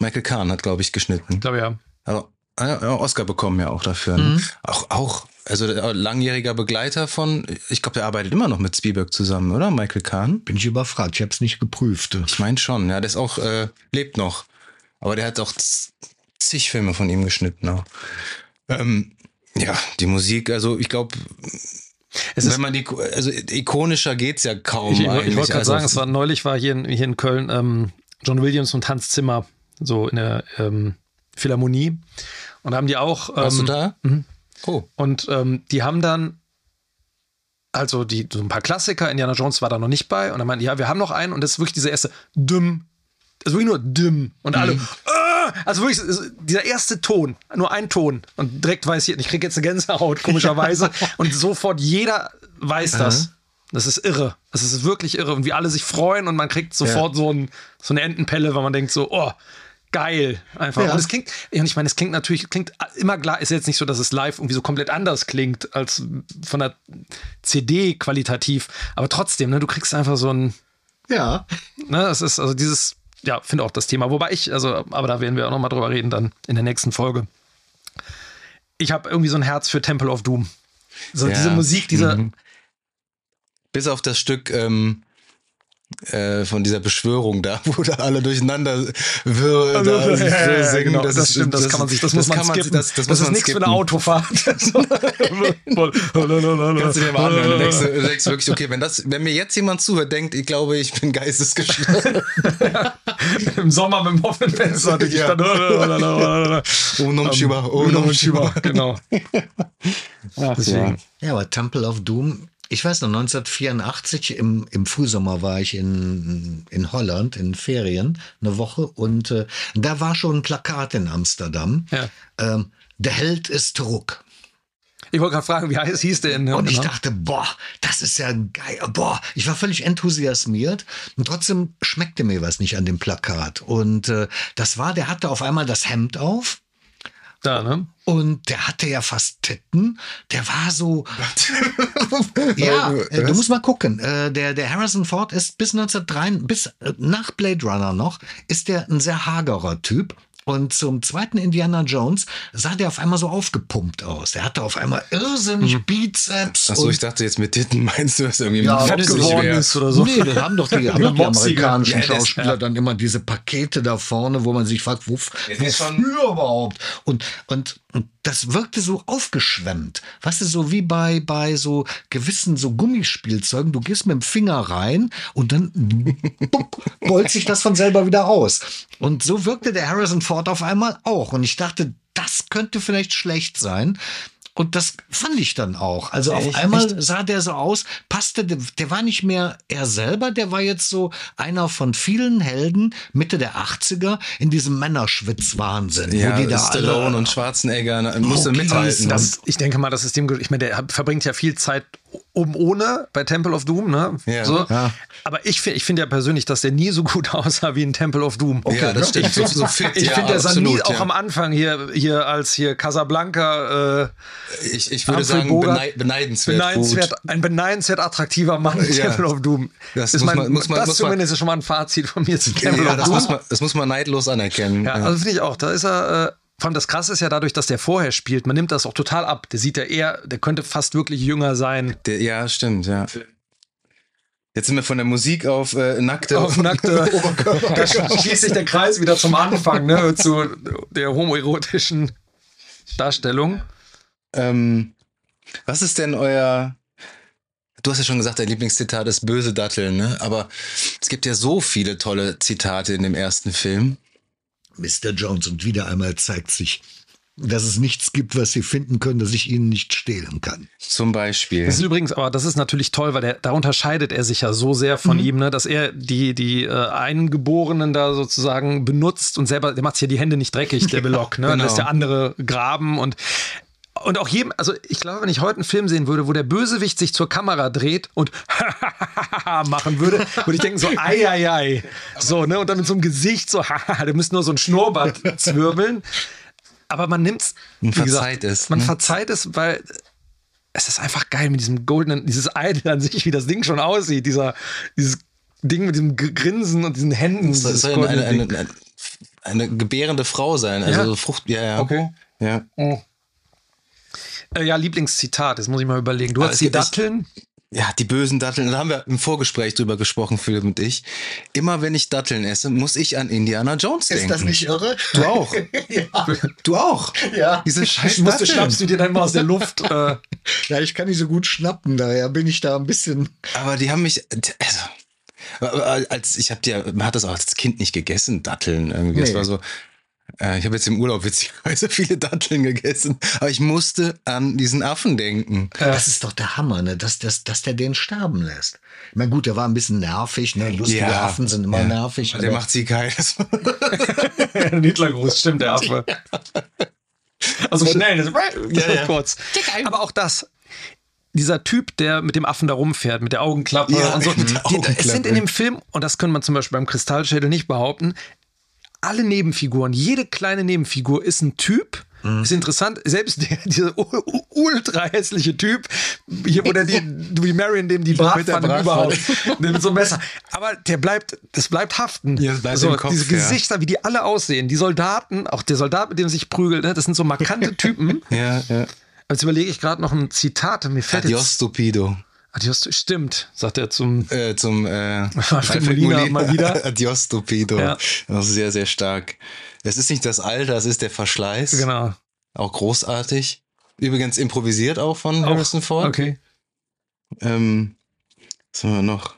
Michael Kahn hat, glaube ich, geschnitten. Ich glaube ja. Also, ja, Oscar bekommen ja auch dafür. Mhm. Ne? Auch, auch, also der langjähriger Begleiter von, ich glaube, der arbeitet immer noch mit Spielberg zusammen, oder? Michael Kahn? Bin ich überfragt, ich habe es nicht geprüft. Ich meine schon, ja, der ist auch, äh, lebt noch. Aber der hat auch zig Filme von ihm geschnitten auch. Ähm, ja, die Musik, also ich glaube, Es ist wenn man die, also ikonischer geht's ja kaum Ich, ich, eigentlich. ich wollte gerade also, sagen, es war neulich war hier in, hier in Köln ähm, John Williams und Hans Zimmer so in der ähm, Philharmonie und da haben die auch Warst du ähm, da? Oh. und ähm, die haben dann also die so ein paar Klassiker Indiana Jones war da noch nicht bei. Und dann meinten ja wir haben noch einen. Und das ist wirklich dieser erste Dumm also wirklich nur Dumm und alle "Ah!" also wirklich dieser erste Ton nur ein Ton. Und direkt weiß ich ich kriege jetzt eine Gänsehaut *laughs* komischerweise. Und sofort jeder weiß das. Das ist irre. Das ist wirklich irre. Und wie alle sich freuen. Und man kriegt sofort so, ein, so eine Entenpelle, weil man denkt so, oh, geil. Einfach. Ja. Und es klingt, und ich meine, es klingt natürlich, klingt immer klar, ist jetzt nicht so, dass es live irgendwie so komplett anders klingt als von der CD qualitativ. Aber trotzdem, ne, du kriegst einfach so ein, Ja. ne, es ist also dieses, ja, finde auch das Thema. Wobei ich, also, aber da werden wir auch nochmal drüber reden dann in der nächsten Folge. Ich habe irgendwie so ein Herz für Temple of Doom. So Ja. diese Musik, diese, Mhm. Bis auf das Stück ähm, äh, von dieser Beschwörung da, *laughs* wo da alle durcheinander wirr, Also, da ja, ja, ja, singen. genau, das, stimmt, das, kann man sich, das, muss man kann skippen. das, das, muss ist man nichts für eine Autofahrt. *laughs* Kannst du dir mal anhören. Du denkst, du denkst wirklich, okay, wenn, das, wenn mir jetzt jemand zuhört, denkt, ich glaube, ich bin geistesgestört. *laughs* Im Sommer mit dem offenen Fenster. Ja. dann, Oh, nom Shiba, oh, Uno nom und Shiba, Shiba. genau. Ja, deswegen. Ja, aber Temple of Doom, ich weiß noch, 1984 im, im Frühsommer war ich in, in Holland in Ferien eine Woche und äh, da war schon ein Plakat in Amsterdam. Ja. Ähm, der Held ist zurück. Ich wollte gerade fragen, wie heiß hieß der in Und ich dachte, boah, das ist ja geil. Boah, ich war völlig enthusiasmiert. Und trotzdem schmeckte mir was nicht an dem Plakat. Und äh, das war, der hatte auf einmal das Hemd auf. Da, ne? Und der hatte ja fast Titten. Der war so. *laughs* ja, *laughs* äh, du musst mal gucken. Äh, der, der Harrison Ford ist bis 1903, bis äh, nach Blade Runner noch, ist der ein sehr hagerer Typ. Und zum zweiten Indiana Jones sah der auf einmal so aufgepumpt aus. Der hatte auf einmal irrsinnig Bizeps. Achso, ich dachte jetzt mit Titten meinst du das irgendwie Ja, fett geworden ist oder so. Nee, das haben doch die, haben die amerikanischen Ja, Schauspieler ja. dann immer diese Pakete da vorne, wo man sich fragt, wofür überhaupt? Und, und, und das wirkte so aufgeschwemmt. Weißt du, so wie bei, bei so gewissen so Gummispielzeugen. Du gehst mit dem Finger rein und dann *laughs* bolzt sich das von selber wieder aus. Und so wirkte der Harrison Ford auf einmal auch. Und ich dachte, das könnte vielleicht schlecht sein. Und das fand ich dann auch. Also auf Echt? einmal sah der so aus, passte, der, der war nicht mehr er selber, der war jetzt so einer von vielen Helden Mitte der 80er in diesem Männerschwitz-Wahnsinn. Ja, wo die da Stallone alle, und Schwarzenegger na, musste Okay, mithalten. Das, ich denke mal, das ist dem, ich meine, der verbringt ja viel Zeit oben ohne bei Temple of Doom, ne? Ja. So. Ja. Aber ich finde ich finde ja persönlich, dass der nie so gut *laughs* aussah wie in Temple of Doom. ja, das stimmt. So, so fit, Ich ja, finde, der sah nie, absolut, auch ja. am Anfang hier, hier als hier Casablanca, äh, Ich, ich würde Humphrey sagen, Bogart, benei beneidenswert, beneidenswert, ein beneidenswert attraktiver Mann in *laughs* Ja. Temple of Doom. Das ist mein, man- muss man- das muss man- zumindest ist schon mal ein Fazit von mir zu Temple Ja, of das Doom. muss, man, das muss man neidlos anerkennen. Ja, Ja. also finde ich auch. Da ist er, äh, Vor allem das Krasse ist ja dadurch, dass der vorher spielt, man nimmt das auch total ab. Der sieht ja eher, der könnte fast wirklich jünger sein. Der, ja, stimmt, ja. Jetzt sind wir von der Musik auf äh, nackte, auf nackte *laughs* Oberkörper. Da schließt sich der Kreis wieder zum Anfang, ne, zu der homoerotischen Darstellung. Ähm, was ist denn euer Du hast ja schon gesagt, dein Lieblingszitat ist böse Datteln, ne? Aber es gibt ja so viele tolle Zitate in dem ersten Film. Mr. Jones und wieder einmal zeigt sich, dass es nichts gibt, was sie finden können, das ich ihnen nicht stehlen kann. Zum Beispiel. Das ist übrigens, aber das ist natürlich toll, weil der, da unterscheidet er sich ja so sehr von mhm. ihm, ne, dass er die, die äh, Eingeborenen da sozusagen benutzt und selber, der macht sich ja die Hände nicht dreckig, der *laughs* Belock, ne? Genau. Lässt der andere graben und und auch jedem, also ich glaube, wenn ich heute einen Film sehen würde, wo der Bösewicht sich zur Kamera dreht und *laughs* machen würde, würde ich denken so, *laughs* ei, ei, ei. So, ne, und dann mit so einem Gesicht so, *laughs* der müsste nur so ein Schnurrbart zwirbeln. Aber man nimmt's. Man verzeiht gesagt, es. Man ne? verzeiht es, weil es ist einfach geil mit diesem goldenen, dieses Idol an sich, wie das Ding schon aussieht, dieser, dieses Ding mit diesem Grinsen und diesen Händen. Das soll eine, eine, eine, eine, gebärende Frau sein, also ja? so Frucht, ja, ja. Okay. Ja. Oh. Äh, ja, Lieblingszitat, das muss ich mal überlegen. Du hast die Datteln. Ja, die bösen Datteln. Da haben wir im Vorgespräch drüber gesprochen, Philipp und ich. Immer wenn ich Datteln esse, muss ich an Indiana Jones denken. Ist das nicht irre? Du auch. *laughs* ja. Du auch. Ja. Diese scheiß musst, schnappst du dir dann mal aus der Luft. Äh. Ja, ich kann nicht so gut schnappen, daher bin ich da ein bisschen. Aber die haben mich. Also, als ich habe dir, man hat das auch als Kind nicht gegessen, Datteln irgendwie. Nee. Das war so, äh, ich habe jetzt im Urlaub witzigerweise *laughs* viele Datteln gegessen, aber ich musste an diesen Affen denken. Das ist doch der Hammer, ne? dass, dass, dass der den sterben lässt. Ich meine, gut, der war ein bisschen nervig, ne? Lustige ja, Affen sind immer ja. nervig. Der macht sie geil. *laughs* Hitlergruß, stimmt, der Affe. Also schnell, das ja, ja. kurz. Aber auch das, dieser Typ, der mit dem Affen da rumfährt, mit der Augenklappe ja, und so. Die, es sind in dem Film, und das können man zum Beispiel beim Kristallschädel nicht behaupten, alle Nebenfiguren, jede kleine Nebenfigur ist ein Typ. Mhm. Ist interessant, selbst der, *laughs* dieser ultra hässliche Typ, hier, wo der die, wie Marion dem die Bratpfanne überhaupt mit so einem Messer. Aber der bleibt, das bleibt haften. Ja, das bleibt so, Kopf, diese Gesichter, ja. wie die alle aussehen, die Soldaten, auch der Soldat, mit dem sich prügelt, ne, das sind so markante *laughs* Typen. ja, ja. Jetzt überlege ich gerade noch ein Zitat, mir fällt Adios, jetzt, stupido. Adios, stimmt, sagt er zum äh, zum äh, *laughs* Molina, Molina mal wieder. *laughs* Adios, stupido. Ja. Das ist sehr, sehr stark. Es ist nicht das Alter, es ist der Verschleiß. Genau. Auch großartig. Übrigens improvisiert auch von auch, Harrison Ford. Okay. Ähm, was haben wir noch?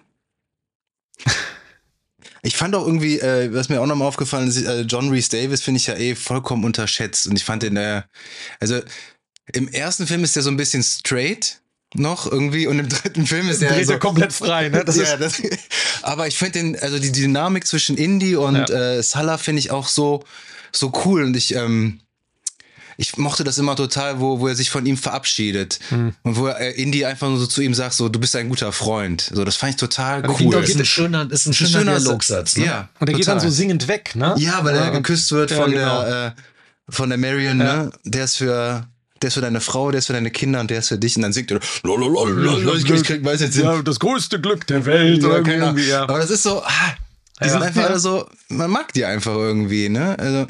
*laughs* Ich fand auch irgendwie, äh, was mir auch nochmal aufgefallen ist, äh, John Reese Davis finde ich ja eh vollkommen unterschätzt. Und ich fand in der, also im ersten Film ist der so ein bisschen straight noch irgendwie und im dritten Film ist er so, komplett frei, ne? Das ja, das, *laughs* aber ich finde den, also die Dynamik zwischen Indie und ja. äh, Salah finde ich auch so so cool und ich ähm, ich mochte das immer total, wo, wo er sich von ihm verabschiedet hm. und wo er Indy einfach nur so zu ihm sagt, so du bist ein guter Freund. So das fand ich total cool. Das ist ein schöner, ist ein schöner, schöner Dialogsatz. Ne? Ja, und er geht dann so singend weg, ne? Ja, weil er geküsst wird ja, von genau. der äh, von der Marion, ne? Der ist für der ist für deine Frau, der ist für deine Kinder und der ist für dich. Und dann singt er, ich, ich krieg, weiß jetzt ja, das größte Glück der Welt. Oder irgendwie, ja. Aber das ist so, ah, die ja, sind einfach ja. so, man mag die einfach irgendwie, ne? Also,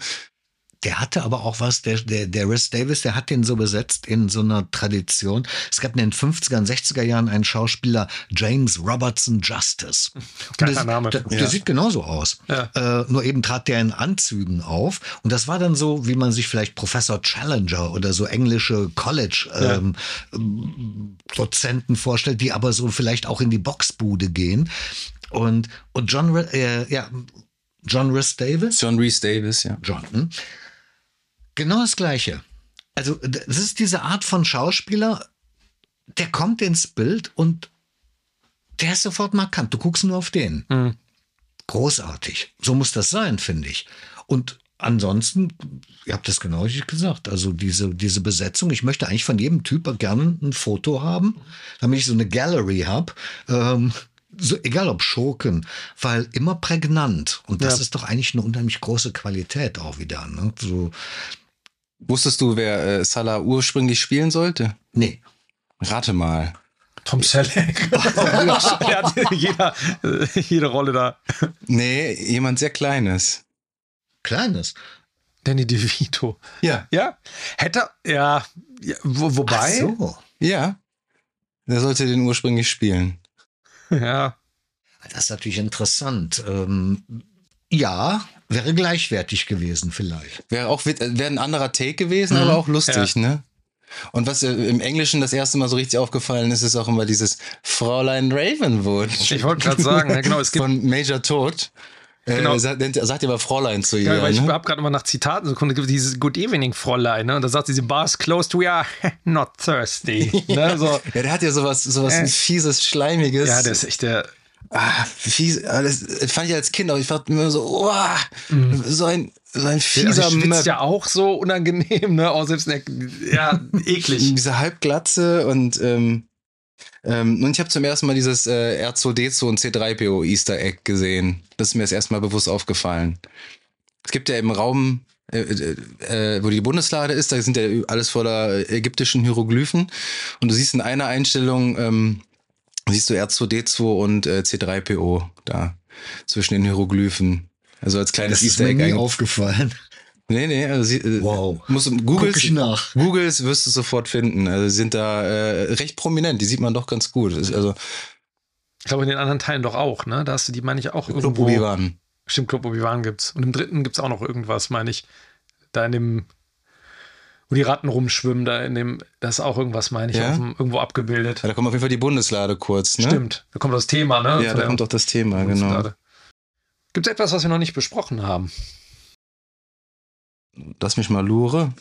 der hatte aber auch was, der, der, der Rhys Davis, der hat den so besetzt in so einer Tradition. Es gab in den 50er und 60er Jahren einen Schauspieler, James Robertson Justice. Geiler Name. Der, der ja. sieht genauso aus. Ja. Äh, nur eben trat der in Anzügen auf. Und das war dann so, wie man sich vielleicht Professor Challenger oder so englische College-Dozenten ähm, ja. vorstellt, die aber so vielleicht auch in die Boxbude gehen. Und, und John, äh, ja, John Rhys Davis? John Rhys Davis, ja. John. Hm? Genau das Gleiche. Also, das ist diese Art von Schauspieler, der kommt ins Bild und der ist sofort markant. Du guckst nur auf den. Mhm. Großartig. So muss das sein, finde ich. Und ansonsten, ihr habt das genau richtig gesagt, also diese, diese Besetzung, ich möchte eigentlich von jedem Typ gerne ein Foto haben, damit ich so eine Gallery habe. Ähm, so, egal ob Schurken, weil immer prägnant. Und das ja. ist doch eigentlich eine unheimlich große Qualität auch wieder. Ne? So, Wusstest du, wer äh, Salah ursprünglich spielen sollte? Nee. Rate mal. Tom Selleck. *laughs* er hat jeder, jede Rolle da. Nee, jemand sehr Kleines. Kleines? Danny DeVito. Ja. Ja? Hätte, ja, ja wo, wobei. Ach so. Ja. Der sollte den ursprünglich spielen. Ja. Das ist natürlich interessant. Ähm, ja, wäre gleichwertig gewesen vielleicht. Wäre auch wäre ein anderer Take gewesen, Mhm. aber auch lustig, ne? Und was äh, im Englischen das erste Mal so richtig aufgefallen ist, ist auch immer dieses Fräulein Ravenwood. Ich wollte gerade *laughs* sagen, ja, genau, es gibt. Von Major Todd. Äh, Genau. sagt, nennt- sagt immer Fräulein zu ihr. Ja, weil ich ne? habe gerade immer nach Zitaten so es gibt dieses Good Evening Fräulein, ne? Und da sagt sie, the bar's closed, we are *laughs* not thirsty. *laughs* ne? so, Ja, der hat ja sowas, sowas Äh. fieses, schleimiges. ja, der ist echt der. Ah, fies, ah, das fand ich als Kind auch. Ich fand immer so, oh, so ein, so ein fieser schwitzt Möb. ja auch so unangenehm, ne? Auch selbst der, ja, eklig. *laughs* Diese Halbglatze und ähm, ähm, und ich habe zum ersten Mal dieses äh, R2D2 und C3PO Easter Egg gesehen. Das ist mir das erste Mal bewusst aufgefallen. Es gibt ja im Raum, äh, äh, äh, wo die Bundeslade ist, da sind ja alles voller ägyptischen Hieroglyphen. Und du siehst in einer Einstellung, ähm, siehst du R2D2 und äh, C3PO da zwischen den Hieroglyphen. Also als kleines Das ist Easter mir Egg nie eigentlich. aufgefallen. Nee, nee, also sie, äh, Wow. Musst, du- Guck Googles, ich nach. Googles wirst du sofort finden. Also sie sind da äh, recht prominent, die sieht man doch ganz gut. Ist Also Ich glaube, in den anderen Teilen doch auch, ne? Da hast du die, meine ich, auch Club irgendwo. Obi-Wan. Stimmt, Club Obi-Wan gibt's. Und im dritten gibt's auch noch irgendwas, meine ich. Da in dem, wo die Ratten rumschwimmen, da in dem, das ist auch irgendwas, meine ich, Ja? auf dem, irgendwo abgebildet. Ja, da kommt auf jeden Fall die Bundeslade kurz, ne? Stimmt, da kommt das Thema, ne? Ja, Von da kommt auch das Thema, genau. Bundeslade. Gibt's etwas, was wir noch nicht besprochen haben? Lass mich mal lure.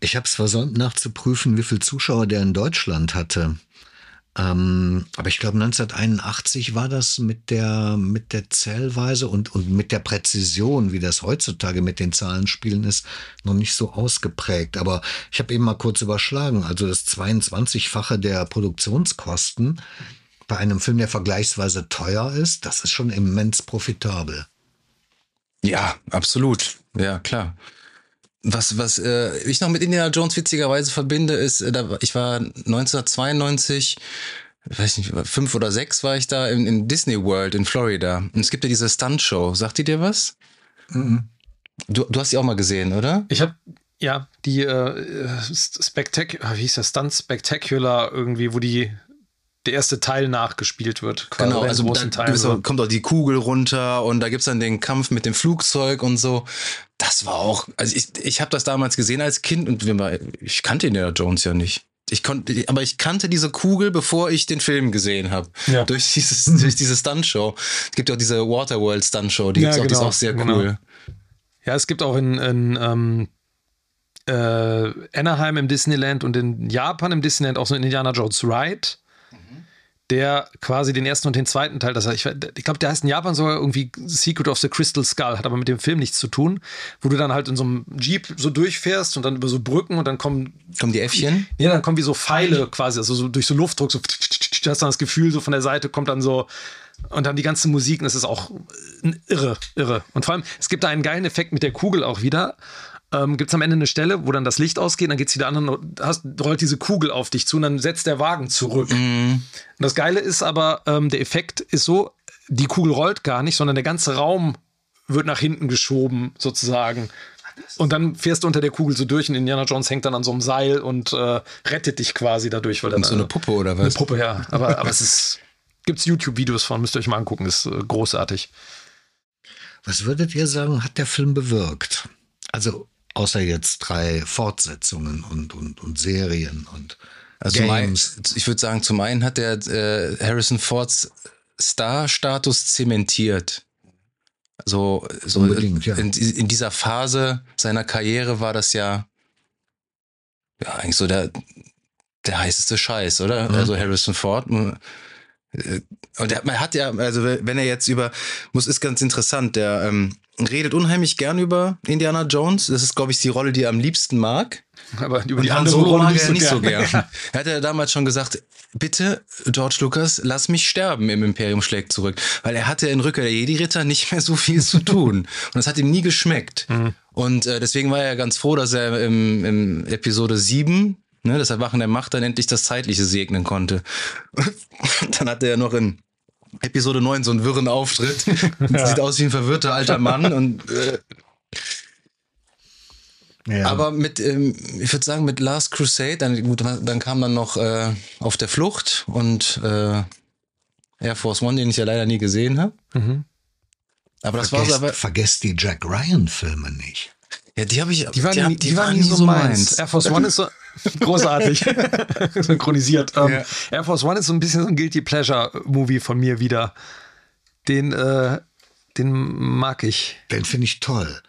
Ich habe es versäumt nachzuprüfen, wie viel Zuschauer der in Deutschland hatte. Ähm, aber ich glaube 1981 war das mit der mit der Zählweise und und mit der Präzision, wie das heutzutage mit den Zahlenspielen ist, noch nicht so ausgeprägt. Aber ich habe eben mal kurz überschlagen. Also das 22-fache der Produktionskosten bei einem Film, der vergleichsweise teuer ist, das ist schon immens profitabel. Ja, absolut. Ja, klar. Was, was äh, ich noch mit Indiana Jones witzigerweise verbinde, ist, äh, da, ich war 1992, ich weiß nicht, fünf oder sechs war ich da in, in Disney World in Florida. Und es gibt ja diese Stunt-Show. Sagt die dir was? Mhm. Du, du hast die auch mal gesehen, oder? Ich habe ja die äh, Spectacular, wie hieß das? Stunt Spectacular irgendwie, wo die der erste Teil nachgespielt wird. Genau, also da so. auch, kommt auch die Kugel runter und da gibt's dann den Kampf mit dem Flugzeug und so. Das war auch, also ich, ich habe das damals gesehen als Kind und ich kannte Indiana Jones ja nicht. Ich konnte, aber ich kannte diese Kugel, bevor ich den Film gesehen habe. Ja. Durch dieses, durch diese Stuntshow. Es gibt ja auch diese Waterworld Stuntshow, die, Ja, auch, die ist genau, auch sehr genau. cool. Ja, es gibt auch in, in ähm, äh, Anaheim im Disneyland und in Japan im Disneyland auch so einen Indiana Jones Ride, der quasi den ersten und den zweiten Teil, das heißt, ich, ich glaube, der heißt in Japan sogar irgendwie Secret of the Crystal Skull, hat aber mit dem Film nichts zu tun, wo du dann halt in so einem Jeep so durchfährst und dann über so Brücken und dann kommen Kommen die Äffchen? Ja, dann kommen wie so Pfeile quasi, also so durch so Luftdruck, so du hast dann das Gefühl, so von der Seite kommt dann so und dann die ganze Musik, und das ist auch äh, irre, irre. Und vor allem, es gibt da einen geilen Effekt mit der Kugel auch wieder. Ähm, gibt es am Ende eine Stelle, wo dann das Licht ausgeht, dann geht es wieder an und hast, rollt diese Kugel auf dich zu und dann setzt der Wagen zurück. Mhm. Und das Geile ist aber, ähm, der Effekt ist so, die Kugel rollt gar nicht, sondern der ganze Raum wird nach hinten geschoben, sozusagen. Und dann fährst du unter der Kugel so durch und Indiana Jones hängt dann an so einem Seil und äh, rettet dich quasi dadurch. Weil dann, Und so eine Puppe oder eine was? Puppe, ja. Aber, aber es ist. Gibt's YouTube-Videos von, müsst ihr euch mal angucken, ist äh, großartig. Was würdet ihr sagen, hat der Film bewirkt? Also außer jetzt drei Fortsetzungen und, und, und Serien und Also Games. ich würde sagen, zum einen hat der äh, Harrison Fords Star-Status zementiert. So, so Unbedingt, ja. in, in dieser Phase seiner Karriere war das ja, ja eigentlich so der, der heißeste Scheiß, oder? Mhm. Also Harrison Ford. Äh, Und man hat ja, also wenn er jetzt über, muss ist ganz interessant, der ähm, redet unheimlich gern über Indiana Jones. Das ist, glaube ich, die Rolle, die er am liebsten mag. Aber über Und die Han andere Solo Rolle mag er nicht so gern. gern. *laughs* Er hat ja damals schon gesagt, bitte, George Lucas, lass mich sterben im Imperium schlägt zurück. Weil er hatte in Rückkehr der Jedi-Ritter nicht mehr so viel zu tun. Und das hat ihm nie geschmeckt. Und äh, deswegen war er ganz froh, dass er im, im Episode 7, ne, das Erwachen der Macht, dann endlich das Zeitliche segnen konnte. *laughs* Dann hat er ja noch in Episode 9 so einen wirren Auftritt. *laughs* Sieht aus wie ein verwirrter alter Mann und äh, Ja. Aber mit, ähm, ich würde sagen, mit Last Crusade, dann, gut, dann kam dann noch äh, Auf der Flucht und äh, Air Force One, den ich ja leider nie gesehen habe. Mhm. Aber das vergesst, war so, aber, vergesst die Jack Ryan-Filme nicht. Ja, die habe ich, Die waren, nie, die, waren nie so meins. Air Force One ist so *laughs* großartig *laughs* synchronisiert. Ähm, Ja. Air Force One ist so ein bisschen so ein Guilty Pleasure Movie von mir wieder. Den, äh, den mag ich. Den finde ich toll,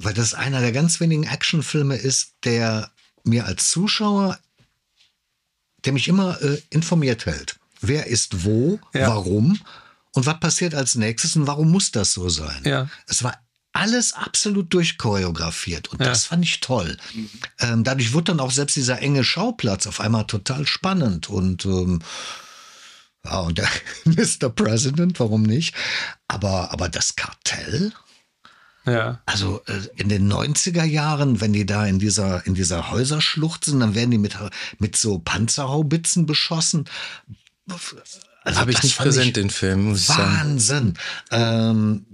weil das einer der ganz wenigen Actionfilme ist, der mir als Zuschauer, der mich immer äh, informiert hält. Wer ist wo, Ja. warum und was passiert als nächstes und warum muss das so sein? Ja. Es war alles absolut durchchoreografiert und Ja. das fand ich toll. Ähm, dadurch wurde dann auch selbst dieser enge Schauplatz auf einmal total spannend und ähm, ja, und der *laughs* Mr. President, warum nicht? Aber, aber das Kartell, Ja. also äh, in den 90er Jahren, wenn die da in dieser, in dieser Häuserschlucht sind, dann werden die mit, mit so Panzerhaubitzen beschossen. Also habe ich nicht präsent, den Film, muss ich sagen. Wahnsinn. Ähm,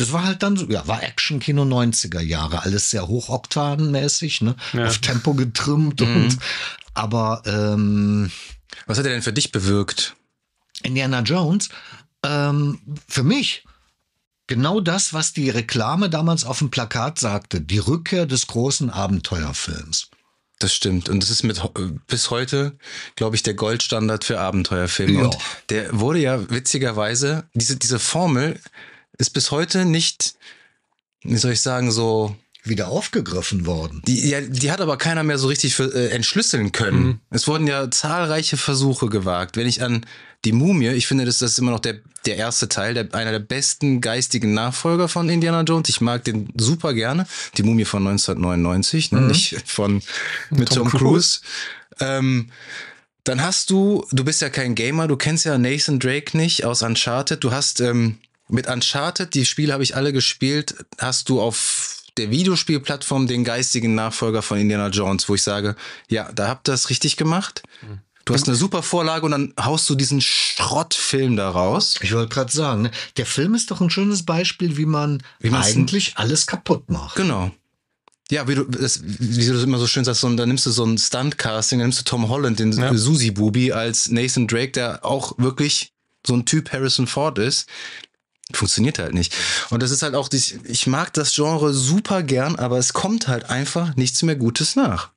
das war halt dann so, ja, war Action-Kino 90er Jahre, alles sehr hochoktanmäßig, ne? Ja. Auf Tempo getrimmt und aber ähm, Was hat er denn für dich bewirkt? Indiana Jones, ähm, für mich genau das, was die Reklame damals auf dem Plakat sagte, die Rückkehr des großen Abenteuerfilms. Das stimmt. Und das ist mit ho- bis heute, glaube ich, der Goldstandard für Abenteuerfilme. Ja. Und der wurde ja witzigerweise, diese, diese Formel ist bis heute nicht, wie soll ich sagen, so. Wieder aufgegriffen worden. Die, ja, die hat aber keiner mehr so richtig für, äh, entschlüsseln können. Es wurden ja zahlreiche Versuche gewagt. Wenn ich an die Mumie, ich finde, das, das ist immer noch der, der erste Teil, der, einer der besten geistigen Nachfolger von Indiana Jones. Ich mag den super gerne. Die Mumie von 1999, ne? nicht von mit Tom, Tom Cruise. Ähm, dann hast du, du bist ja kein Gamer, du kennst ja Nathan Drake nicht aus Uncharted. Du hast ähm, mit Uncharted, die Spiele habe ich alle gespielt, hast du auf der Videospielplattform den geistigen Nachfolger von Indiana Jones, wo ich sage, ja, da habt ihr das richtig gemacht. Du hast eine super Vorlage und dann haust du diesen Schrottfilm da raus. Ich wollte gerade sagen, ne? der Film ist doch ein schönes Beispiel, wie man Wie eigentlich alles kaputt macht. Genau. Ja, wie du, das, wie du das immer so schön sagst, so, ein- da nimmst du so ein Stunt-Casting, dann nimmst du Tom Holland, den Ja. Susi-Bubi, als Nathan Drake, der auch wirklich so ein Typ Harrison Ford ist. Funktioniert halt nicht. Und das ist halt auch, ich mag das Genre super gern, aber es kommt halt einfach nichts mehr Gutes nach.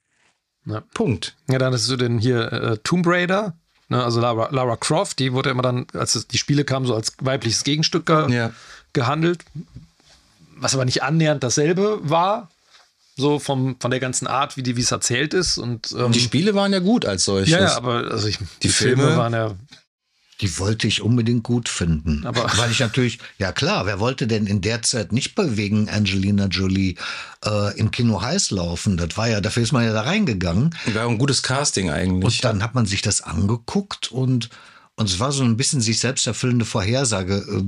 Ja. Punkt. Ja, dann hast du den hier äh, Tomb Raider, ne, also Lara, Lara Croft, die wurde immer dann, als die Spiele kamen, so als weibliches Gegenstück ge Ja. gehandelt, was aber nicht annähernd dasselbe war, so vom, von der ganzen Art, wie die, wie es erzählt ist. Und, ähm, Die Spiele waren ja gut als solches. ja, aber also ich, die, Filme, Filme- waren ja, Die wollte ich unbedingt gut finden. Aber- *laughs* Weil ich natürlich, ja klar, wer wollte denn in der Zeit nicht bei wegen Angelina Jolie äh, im Kino heiß laufen? Das war ja, dafür ist man ja da reingegangen. War ein gutes Casting eigentlich. Und dann hat man sich das angeguckt und, und es war so ein bisschen sich selbst erfüllende Vorhersage, äh,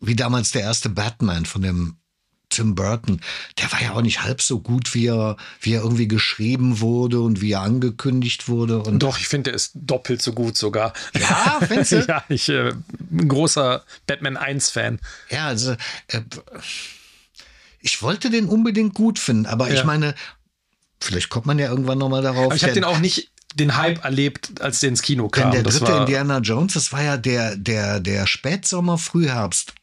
wie damals der erste Batman von dem Tim Burton. Der war ja auch nicht halb so gut, wie er, wie er irgendwie geschrieben wurde und wie er angekündigt wurde. Und doch, ich finde, der ist doppelt so gut sogar. Ja, findest du? *laughs* ja, ich äh, bin ein großer Batman 1-Fan. Ja, also äh, ich wollte den unbedingt gut finden, aber ich Ja. meine, vielleicht kommt man ja irgendwann nochmal darauf. Aber ich habe denn- den auch nicht den Hype erlebt, als der ins Kino denn kam. der das dritte Indiana Jones, das war ja der, der, der Spätsommer, Frühherbst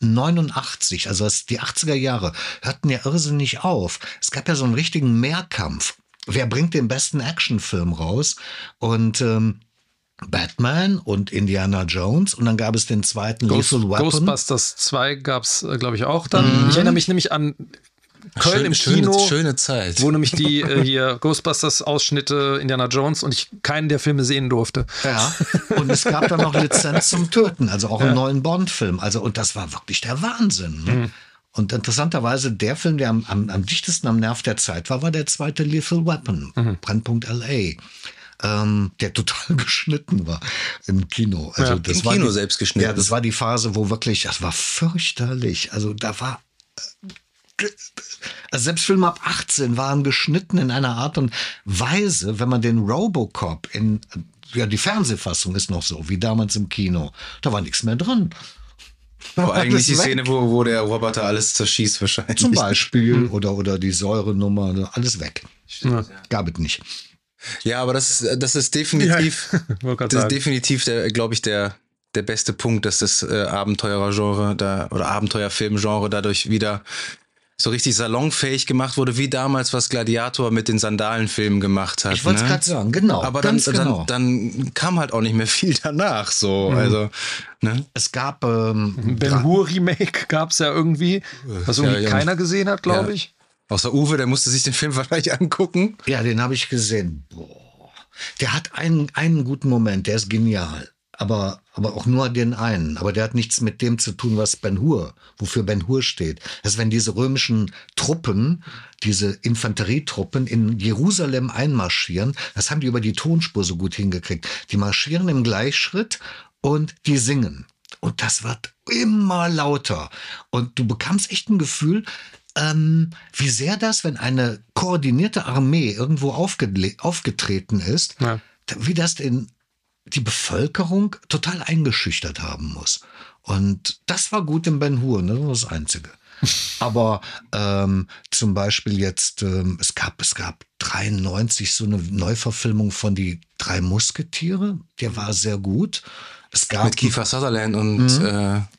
89, also die 80er Jahre, hörten ja irrsinnig auf. Es gab ja so einen richtigen Mehrkampf. Wer bringt den besten Actionfilm raus? Und ähm, Batman und Indiana Jones und dann gab es den zweiten Ghost, Lethal Weapon. Ghostbusters 2 gab es, äh, glaube ich, auch dann. Ich erinnere mich nämlich an Köln Schön- im schöne, Kino, schöne Zeit. wo nämlich die äh, hier *laughs* Ghostbusters-Ausschnitte Indiana Jones und ich keinen der Filme sehen durfte. Ja, *laughs* und es gab dann noch Lizenz zum Töten, also auch einen neuen Bond-Film. Also, und das war wirklich der Wahnsinn. Ne? Und interessanterweise, der Film, der am, am, am dichtesten am Nerv der Zeit war, war der zweite Lethal Weapon, Brennpunkt L.A., ähm, der total *laughs* geschnitten war im Kino. Also Ja, das im war Kino die, selbst geschnitten. Ja, das war die Phase, wo wirklich, das war fürchterlich. Also da war also selbst Filme ab 18 waren geschnitten in einer Art und Weise, wenn man den Robocop in, ja, die Fernsehfassung ist noch so, wie damals im Kino, da war nichts mehr drin. Alles nicht die weg. Szene, wo, wo der Roboter alles zerschießt wahrscheinlich. Zum Beispiel oder, oder die Säurenummer, alles weg. Ja. Gab es nicht. Ja, aber das, ist- das ist definitiv, *laughs* grad das ist definitiv der, glaube ich, der, der beste Punkt, dass das äh, Abenteurergenre da oder Abenteuerfilmgenre dadurch wieder so richtig salonfähig gemacht wurde, wie damals, was Gladiator mit den Sandalenfilmen gemacht hat. Ich wollte es ne? gerade sagen, genau. Aber dann, genau. dann, dann kam halt auch nicht mehr viel danach. So, also, ne? es gab ähm, Ben Hur Remake gab es ja irgendwie, was irgendwie Ja, ja. keiner gesehen hat, glaube Ja. ich. Außer Uwe, der musste sich den Film *laughs* wahrscheinlich angucken. Ja, den habe ich gesehen. Boah. Der hat einen, einen guten Moment, der ist genial. Aber, aber auch nur den einen. Aber der hat nichts mit dem zu tun, was Ben Hur, wofür Ben Hur steht. Das ist, wenn diese römischen Truppen, diese Infanterietruppen in Jerusalem einmarschieren, das haben die über die Tonspur so gut hingekriegt. Die marschieren im Gleichschritt und die singen. Und das wird immer lauter. Und du bekamst echt ein Gefühl, ähm, wie sehr das, wenn eine koordinierte Armee irgendwo aufgetreten ist, Ja. wie das den, die Bevölkerung total eingeschüchtert haben muss. Und das war gut in Ben Hur, ne? das war das Einzige. *laughs* Aber ähm, zum Beispiel jetzt, ähm, es gab, es gab 93 so eine Neuverfilmung von die drei Musketiere, der war sehr gut. Es gab Mit Kiefer Sutherland und,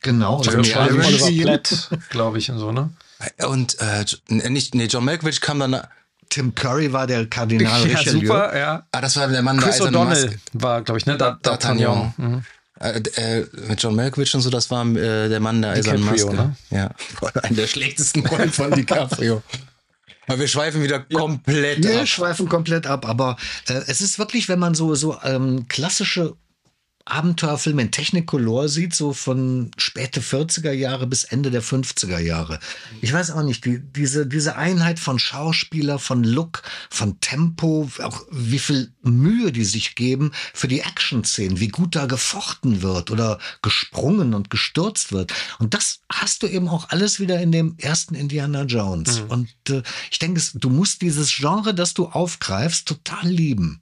genau, Irons. Oliver Sheen. Platt, glaube ich, und so, ne? äh, und äh, nee, nicht, nee, John Malkovich kam dann. Tim Curry war der Kardinal *laughs* Ja, Richelieu. super, ja. Ah, das war der Mann Chris der eisernen O'Donnell Maske. war, glaube ich, ne? Da- D'Artagnan. Mhm. Äh, äh, mit John Malkovich und so, das war äh, der Mann der eisernen Maske. ne? Ja, *laughs* einer der schlechtesten Rollen von *laughs* DiCaprio. Aber wir schweifen wieder komplett Wir ab. schweifen komplett ab, aber äh, es ist wirklich, wenn man so, so ähm, klassische Abenteuerfilme in Technicolor sieht, so von späte 40er Jahre bis Ende der 50er Jahre. Ich weiß auch nicht, die, diese, diese Einheit von Schauspieler, von Look, von Tempo, auch wie viel Mühe die sich geben für die Action-Szenen, wie gut da gefochten wird oder gesprungen und gestürzt wird. Und das hast du eben auch alles wieder in dem ersten Indiana Jones. Und äh, ich denke, du musst dieses Genre, das du aufgreifst, total lieben.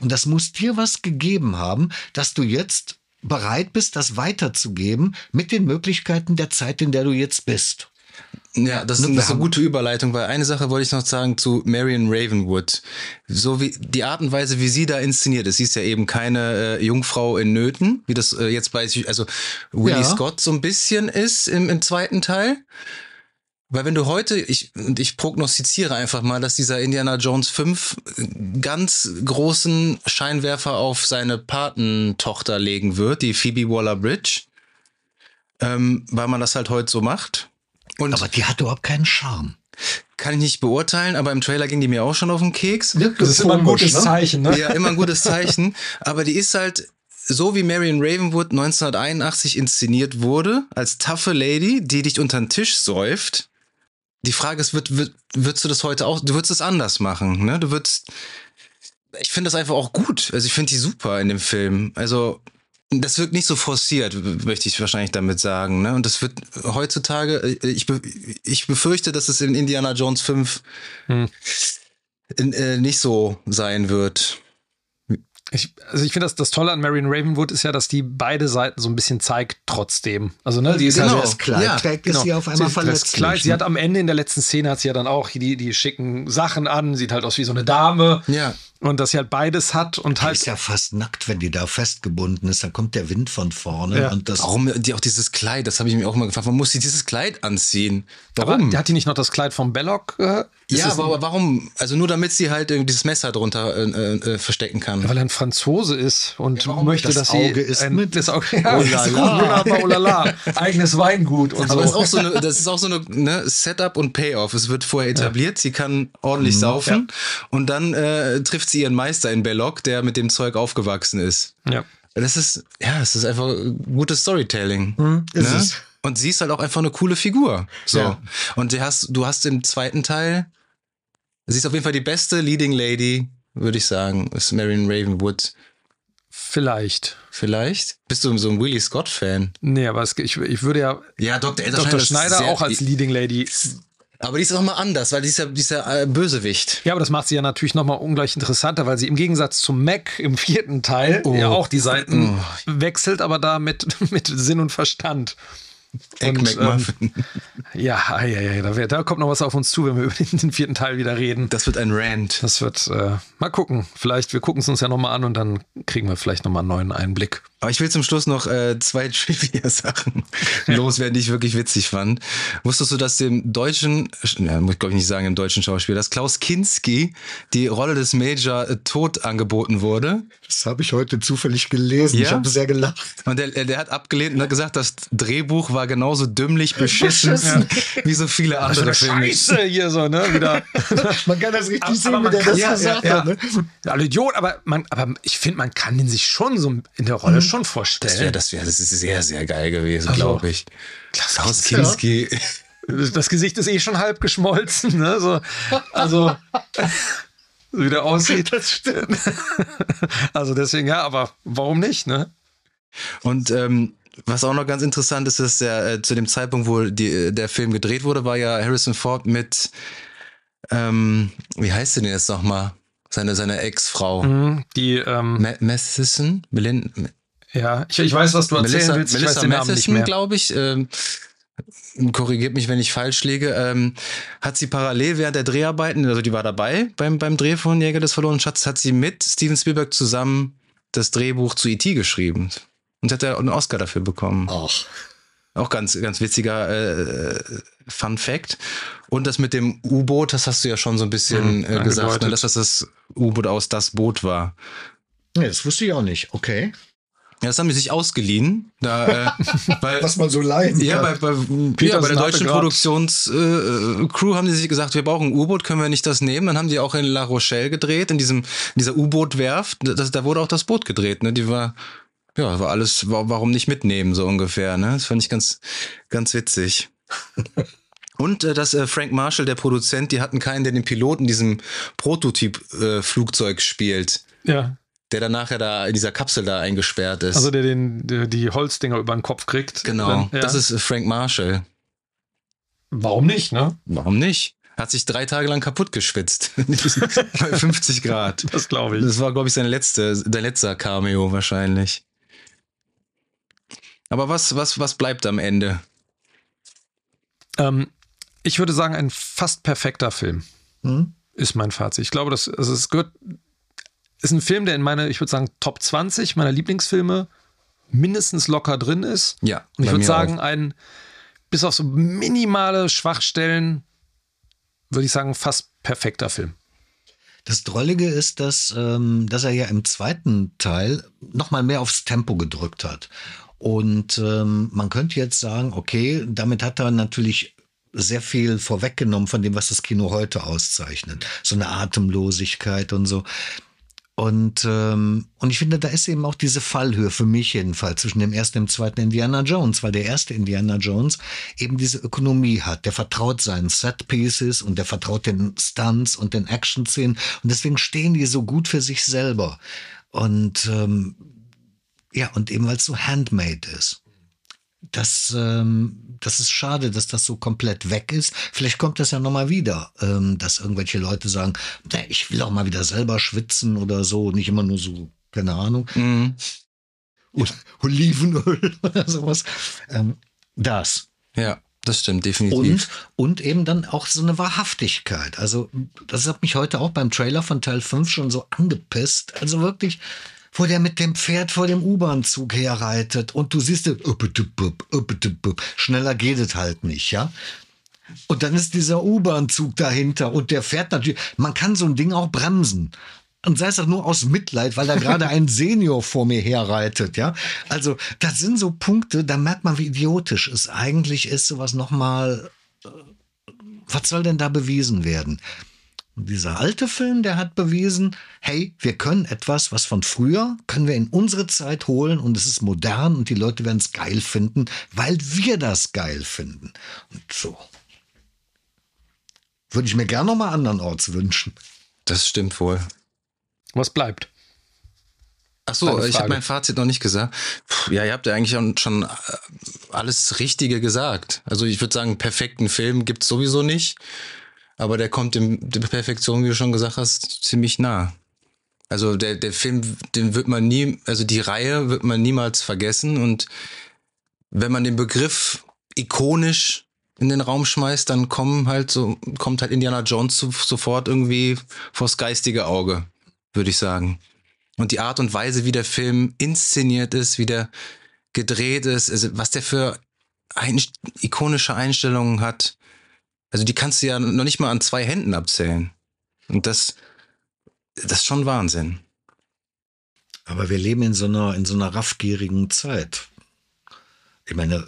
Und das muss dir was gegeben haben, dass du jetzt bereit bist, das weiterzugeben mit den Möglichkeiten der Zeit, in der du jetzt bist. Ja, das, Ne, das ist eine gute Überleitung, weil eine Sache wollte ich noch sagen zu Marion Ravenwood. So wie die Art und Weise, wie sie da inszeniert ist. Sie ist ja eben keine äh, Jungfrau in Nöten, wie das äh, jetzt bei also Willie Ja. Scott so ein bisschen ist im, im zweiten Teil. Weil wenn du heute, ich, und ich prognostiziere einfach mal, dass dieser Indiana Jones 5 ganz großen Scheinwerfer auf seine Patentochter legen wird, die Phoebe Waller-Bridge, ähm, weil man das halt heute so macht. Und Aber die hat überhaupt keinen Charme. kann ich nicht beurteilen, aber im Trailer ging die mir auch schon auf den Keks. Das ist immer ein gutes Zeichen, ne? Ja, immer ein gutes Zeichen. Aber die ist halt so wie Marion Ravenwood 1981 inszeniert wurde, als taffe Lady, die dich unter den Tisch säuft. Die Frage ist, wird, wird, würdest du das heute auch, du würdest es anders machen, ne? Du würdest, ich finde das einfach auch gut. Also ich finde die super in dem Film. Also das wirkt nicht so forciert, möchte ich wahrscheinlich damit sagen. Ne? Und das wird heutzutage, äh, ich, be, ich befürchte, dass es in Indiana Jones 5 Hm. in, äh, nicht so sein wird. Ich, also ich finde, das, das Tolle an Marion Ravenwood ist ja, dass die beide Seiten so ein bisschen zeigt trotzdem. Also ne, die ist Genau, ja das Kleid ja, trägt genau. sie auf einmal sie, verletzlich. Das Kleid, sie ne? hat am Ende in der letzten Szene hat sie ja dann auch die, die schicken Sachen an, sieht halt aus wie so eine Dame. Ja. Und dass sie halt beides hat und Die halt. ist ja fast nackt, wenn die da festgebunden ist. Dann kommt der Wind von vorne Ja. und das. Warum die auch dieses Kleid? Das habe ich mir auch mal gefragt. Warum muss sie dieses Kleid anziehen? aber Warum? hat die nicht noch das Kleid vom Belloc? Äh, ja, aber, aber warum? Also nur damit sie halt irgendwie dieses Messer drunter äh, äh, verstecken kann. Weil er ein Franzose ist und möchte, Das dass sie Auge ist ein, mit. das Auge, ja, *laughs* Oh la ist la. wunderbar, oh la la. eigenes Weingut und Aber so. es ist auch so eine, das ist auch so eine ne, Setup und Payoff. Es wird vorher etabliert, sie kann Mhm. ordentlich saufen und dann äh, trifft sie ihren Meister in Belloc, der mit dem Zeug aufgewachsen ist. ja. Das ist, ja, es ist einfach gutes Storytelling. Mhm. ist ne? es. Und sie ist halt auch einfach eine coole Figur. So. Ja. Und du hast, du hast im zweiten Teil, sie ist auf jeden Fall die beste Leading Lady, würde ich sagen, ist Marion Ravenwood. Vielleicht. Vielleicht? Bist du so ein Willie Scott-Fan? Nee, aber es, ich, ich würde ja Ja, Dr. Dr. Schneider auch als Leading Lady. Aber die ist auch mal anders, weil die ist ja, die ist ja äh, Bösewicht. Ja, aber das macht sie ja natürlich nochmal ungleich interessanter, weil sie im Gegensatz zum Mac im vierten Teil ja auch die Seiten wechselt, aber da mit, *laughs* mit Sinn und Verstand. Und. Ähm, ja, ja, ja, da, wär, da kommt noch was auf uns zu, wenn wir *laughs* über den, den vierten Teil wieder reden. das wird ein Rant. Das wird, äh, mal gucken. Vielleicht, wir gucken es uns ja nochmal an und dann kriegen wir vielleicht nochmal einen neuen Einblick. Aber ich will zum Schluss noch äh, zwei *laughs* Trivia-Sachen loswerden, die ich wirklich witzig fand. Wusstest du, dass dem deutschen, ja, muss ich glaube ich nicht sagen, dem deutschen Schauspieler, dass Klaus Kinski die Rolle des Major äh, tot angeboten wurde? Das habe ich heute zufällig gelesen. Ja? Ich habe sehr gelacht. Und der, der hat abgelehnt und hat gesagt, das Drehbuch war genauso dümmlich beschissen, Beschissen. *laughs* wie so viele andere Filme. Scheiße hier so, ne? Wieder. *laughs* Man kann das richtig Aber- sehen, aber wie der kann- das ja, gesagt ja, hat. Ne? Alle Idiot, aber man, aber ich finde, man kann den sich schon so in der Rolle schon Das wäre, vorstellen. das wäre, das ist sehr, sehr geil gewesen, Also, glaube ich. Klaus Kinski, Kinski. *laughs* Das Gesicht ist eh schon halb geschmolzen, ne? So, also, wie der aussieht. Das stimmt. *laughs* Also deswegen, ja, aber warum nicht, ne? Und ähm, was auch noch ganz interessant ist, ist der, äh, zu dem Zeitpunkt, wo die, äh, der Film gedreht wurde, war ja Harrison Ford mit, ähm, wie heißt sie denn jetzt nochmal? Seine, seine Ex-Frau. Mhm, Die, ähm, Ma Matheson? Melin ja, ich, ich weiß, was du erzählen Melissa, willst, ich Melissa weiß den Namen nicht Matheson, mehr. glaube ich. Ähm, korrigiert mich, wenn ich falsch liege. Ähm, hat sie parallel während der Dreharbeiten, also die war dabei beim, beim Dreh von Jäger des verlorenen Schatzes, hat sie mit Steven Spielberg zusammen das Drehbuch zu E.T. geschrieben. Und hat er einen Oscar dafür bekommen. Ach, Auch ganz, ganz witziger äh, Fun Fact. Und das mit dem U-Boot, das hast du ja schon so ein bisschen Hm, äh, gesagt, ne, dass das das U-Boot aus das Boot war. nee, das wusste ich auch nicht. Okay. Ja, das haben die sich ausgeliehen. Da, äh, *laughs* weil, Was man so leihen ja, bei, kann. bei, ja, Peterson bei der deutschen Produktionscrew äh, Crew haben die sich gesagt, wir brauchen ein U-Boot, können wir nicht das nehmen? Dann haben die auch in La Rochelle gedreht, in diesem, in dieser U-Boot-Werft. Da wurde auch das Boot gedreht, ne? Die war, ja, war alles, wa- warum nicht mitnehmen, so ungefähr, ne? Das fand ich ganz, ganz witzig. *laughs* Und äh, dass äh, Frank Marshall, der Produzent, die hatten keinen, der den Piloten diesem Prototyp-Flugzeug spielt, Ja, der dann nachher da in dieser Kapsel da eingesperrt ist. also der den, der die Holzdinger über den Kopf kriegt. genau, Dann, ja. das ist Frank Marshall. Warum nicht, ne? Warum nicht? Hat sich drei Tage lang kaputt geschwitzt. *laughs* Bei 50 Grad. *laughs* Das glaube ich. Das war, glaube ich, sein letzte, der letzte Cameo wahrscheinlich. Aber was, was, was bleibt am Ende? Ähm, ich würde sagen, ein fast perfekter Film Hm? ist mein Fazit. Ich glaube, das also es gehört, ist ein Film, der in meine, ich würde sagen, Top 20 meiner Lieblingsfilme mindestens locker drin ist. Ja, Und ich würde sagen, auch. ein, bis auf so minimale Schwachstellen, würde ich sagen, fast perfekter Film. Das Drollige ist, dass, ähm, dass er ja im zweiten Teil nochmal mehr aufs Tempo gedrückt hat. Und ähm, man könnte jetzt sagen, okay, damit hat er natürlich sehr viel vorweggenommen von dem, was das Kino heute auszeichnet. So eine Atemlosigkeit und so. Und, ähm, und ich finde, da ist eben auch diese Fallhöhe für mich jedenfalls zwischen dem ersten und dem zweiten Indiana Jones, weil der erste Indiana Jones eben diese Ökonomie hat. Der vertraut seinen Set Pieces und der vertraut den Stunts und den Action-Szenen und deswegen stehen die so gut für sich selber. Und ähm, ja, und eben weil es so handmade ist. Das, ähm, das ist schade, dass das so komplett weg ist. Vielleicht kommt das ja nochmal wieder, ähm, dass irgendwelche Leute sagen, "Nee, ich will auch mal wieder selber schwitzen oder so, nicht immer nur so, keine Ahnung, Mhm. oder *laughs* Olivenöl *laughs* oder sowas. Ähm, das. Ja, das stimmt, definitiv. Und, und eben dann auch so eine Wahrhaftigkeit. Also, das hat mich heute auch beim Trailer von Teil 5 schon so angepisst. Also wirklich, wo der mit dem Pferd vor dem U-Bahn-Zug herreitet und du siehst, uppetüpp, schneller geht es halt nicht, ja. Und dann ist dieser U-Bahn-Zug dahinter und der fährt natürlich. Man kann so ein Ding auch bremsen. Und sei es auch nur aus Mitleid, weil da gerade ein *laughs* Senior vor mir herreitet, ja. Also, das sind so Punkte, da merkt man, wie idiotisch es eigentlich ist, sowas nochmal. äh, Was soll denn da bewiesen werden? Und dieser alte Film, der hat bewiesen, hey, wir können etwas, was von früher, können wir in unsere Zeit holen und es ist modern und die Leute werden es geil finden, weil wir das geil finden. Und so. Würde ich mir gerne nochmal andernorts wünschen. Das stimmt wohl. Was bleibt? Ach so, ich habe mein Fazit noch nicht gesagt. Puh, ja, ihr habt ja eigentlich schon- äh, alles Richtige gesagt. Also ich würde sagen, einen perfekten Film gibt's sowieso nicht. Aber der kommt dem, der Perfektion, wie du schon gesagt hast, ziemlich nah. Also der, der Film, den wird man nie, also die Reihe wird man niemals vergessen. Und wenn man den Begriff ikonisch in den Raum schmeißt, dann kommen halt so, kommt halt Indiana Jones zu, sofort irgendwie vors geistige Auge, würde ich sagen. Und die Art und Weise, wie der Film inszeniert ist, wie der gedreht ist, also was der für ein, ikonische Einstellungen hat, also die kannst du ja noch nicht mal an zwei Händen abzählen. Und das, das ist schon Wahnsinn. Aber wir leben in so einer, in so einer raffgierigen Zeit. Ich meine,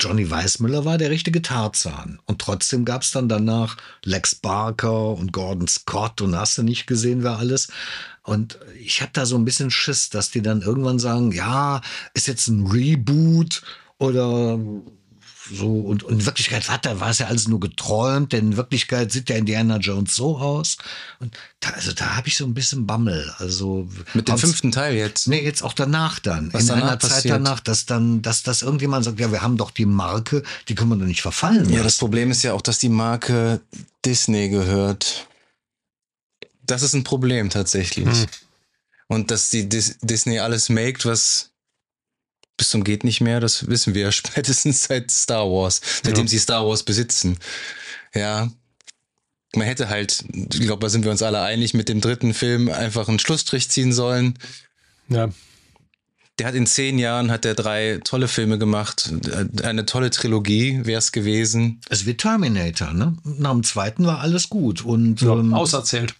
Johnny Weissmuller war der richtige Tarzan. Und trotzdem gab es dann danach Lex Barker und Gordon Scott und hast du nicht gesehen, wer alles. Und ich habe da so ein bisschen Schiss, dass die dann irgendwann sagen, ja, ist jetzt ein Reboot oder so und, und in Wirklichkeit hat er, war es ja alles nur geträumt, denn in Wirklichkeit sieht der Indiana Jones so aus. Und da, also da habe ich so ein bisschen Bammel. Also mit dem fünften Teil jetzt. Nee, jetzt auch danach dann. Was in danach einer passiert? Zeit danach, dass dann, dass das irgendjemand sagt, ja, wir haben doch die Marke, die können wir doch nicht verfallen. Ja, das lassen. Problem ist ja auch, dass die Marke Disney gehört. Das ist ein Problem tatsächlich. Hm. Und dass die Dis Disney alles maked, was bis zum geht nicht mehr, das wissen wir *laughs* spätestens seit Star Wars, seitdem Ja. sie Star Wars besitzen. Ja. Man hätte halt, ich glaube, da sind wir uns alle einig, mit dem dritten Film einfach einen Schlussstrich ziehen sollen. Ja. Der hat in zehn Jahren hat der drei tolle Filme gemacht, eine tolle Trilogie wäre es gewesen. Es wird Terminator, ne? Nach dem zweiten war alles gut. Und, ja ähm, auserzählt.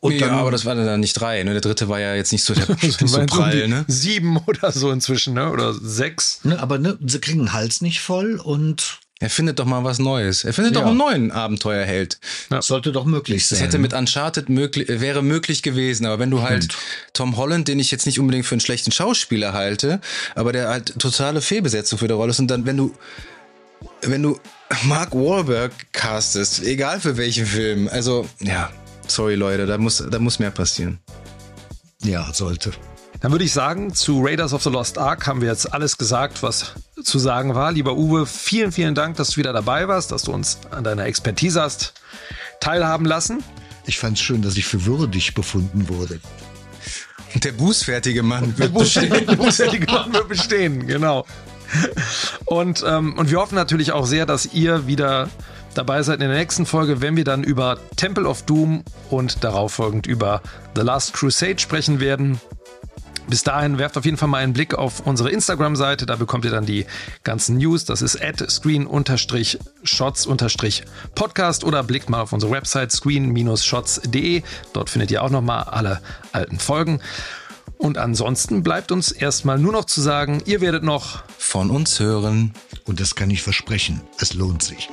und ja, dann, aber das waren dann nicht drei. Ne? Der dritte war ja jetzt nicht so, der, nicht Das *laughs* so prall. Ne? Sieben oder so inzwischen, ne? Oder sechs. ne, aber ne, sie kriegen den Hals nicht voll und Er findet doch mal was Neues. Er findet Ja. doch einen neuen Abenteuerheld. sollte doch möglich sein. Das hätte mit Uncharted möglich, wäre möglich gewesen. Aber wenn du halt Stimmt. Tom Holland, den ich jetzt nicht unbedingt für einen schlechten Schauspieler halte, aber der halt totale Fehlbesetzung für die Rolle ist und dann, wenn du, wenn du Mark Wahlberg castest, egal für welchen Film, also, ja, sorry Leute, da muss, da muss mehr passieren. ja, sollte. Dann würde ich sagen, zu Raiders of the Lost Ark haben wir jetzt alles gesagt, was zu sagen war. Lieber Uwe, vielen, vielen Dank, dass du wieder dabei warst, dass du uns an deiner Expertise hast teilhaben lassen. Ich fand es schön, dass ich für würdig befunden wurde. Der bußfertige Mann wird Muss ja die Gefahr wird bestehen, genau. Und, ähm, und wir hoffen natürlich auch sehr, dass ihr wieder dabei seid in der nächsten Folge, wenn wir dann über Temple of Doom und darauf folgend über The Last Crusade sprechen werden. Bis dahin werft auf jeden Fall mal einen Blick auf unsere Instagram-Seite. Da bekommt ihr dann die ganzen News. Das ist at screen-shots-podcast oder blickt mal auf unsere Website screen-shots.de. Dort findet ihr auch nochmal alle alten Folgen. Und ansonsten bleibt uns erstmal nur noch zu sagen, ihr werdet noch von uns hören. Und das kann ich versprechen. Es lohnt sich.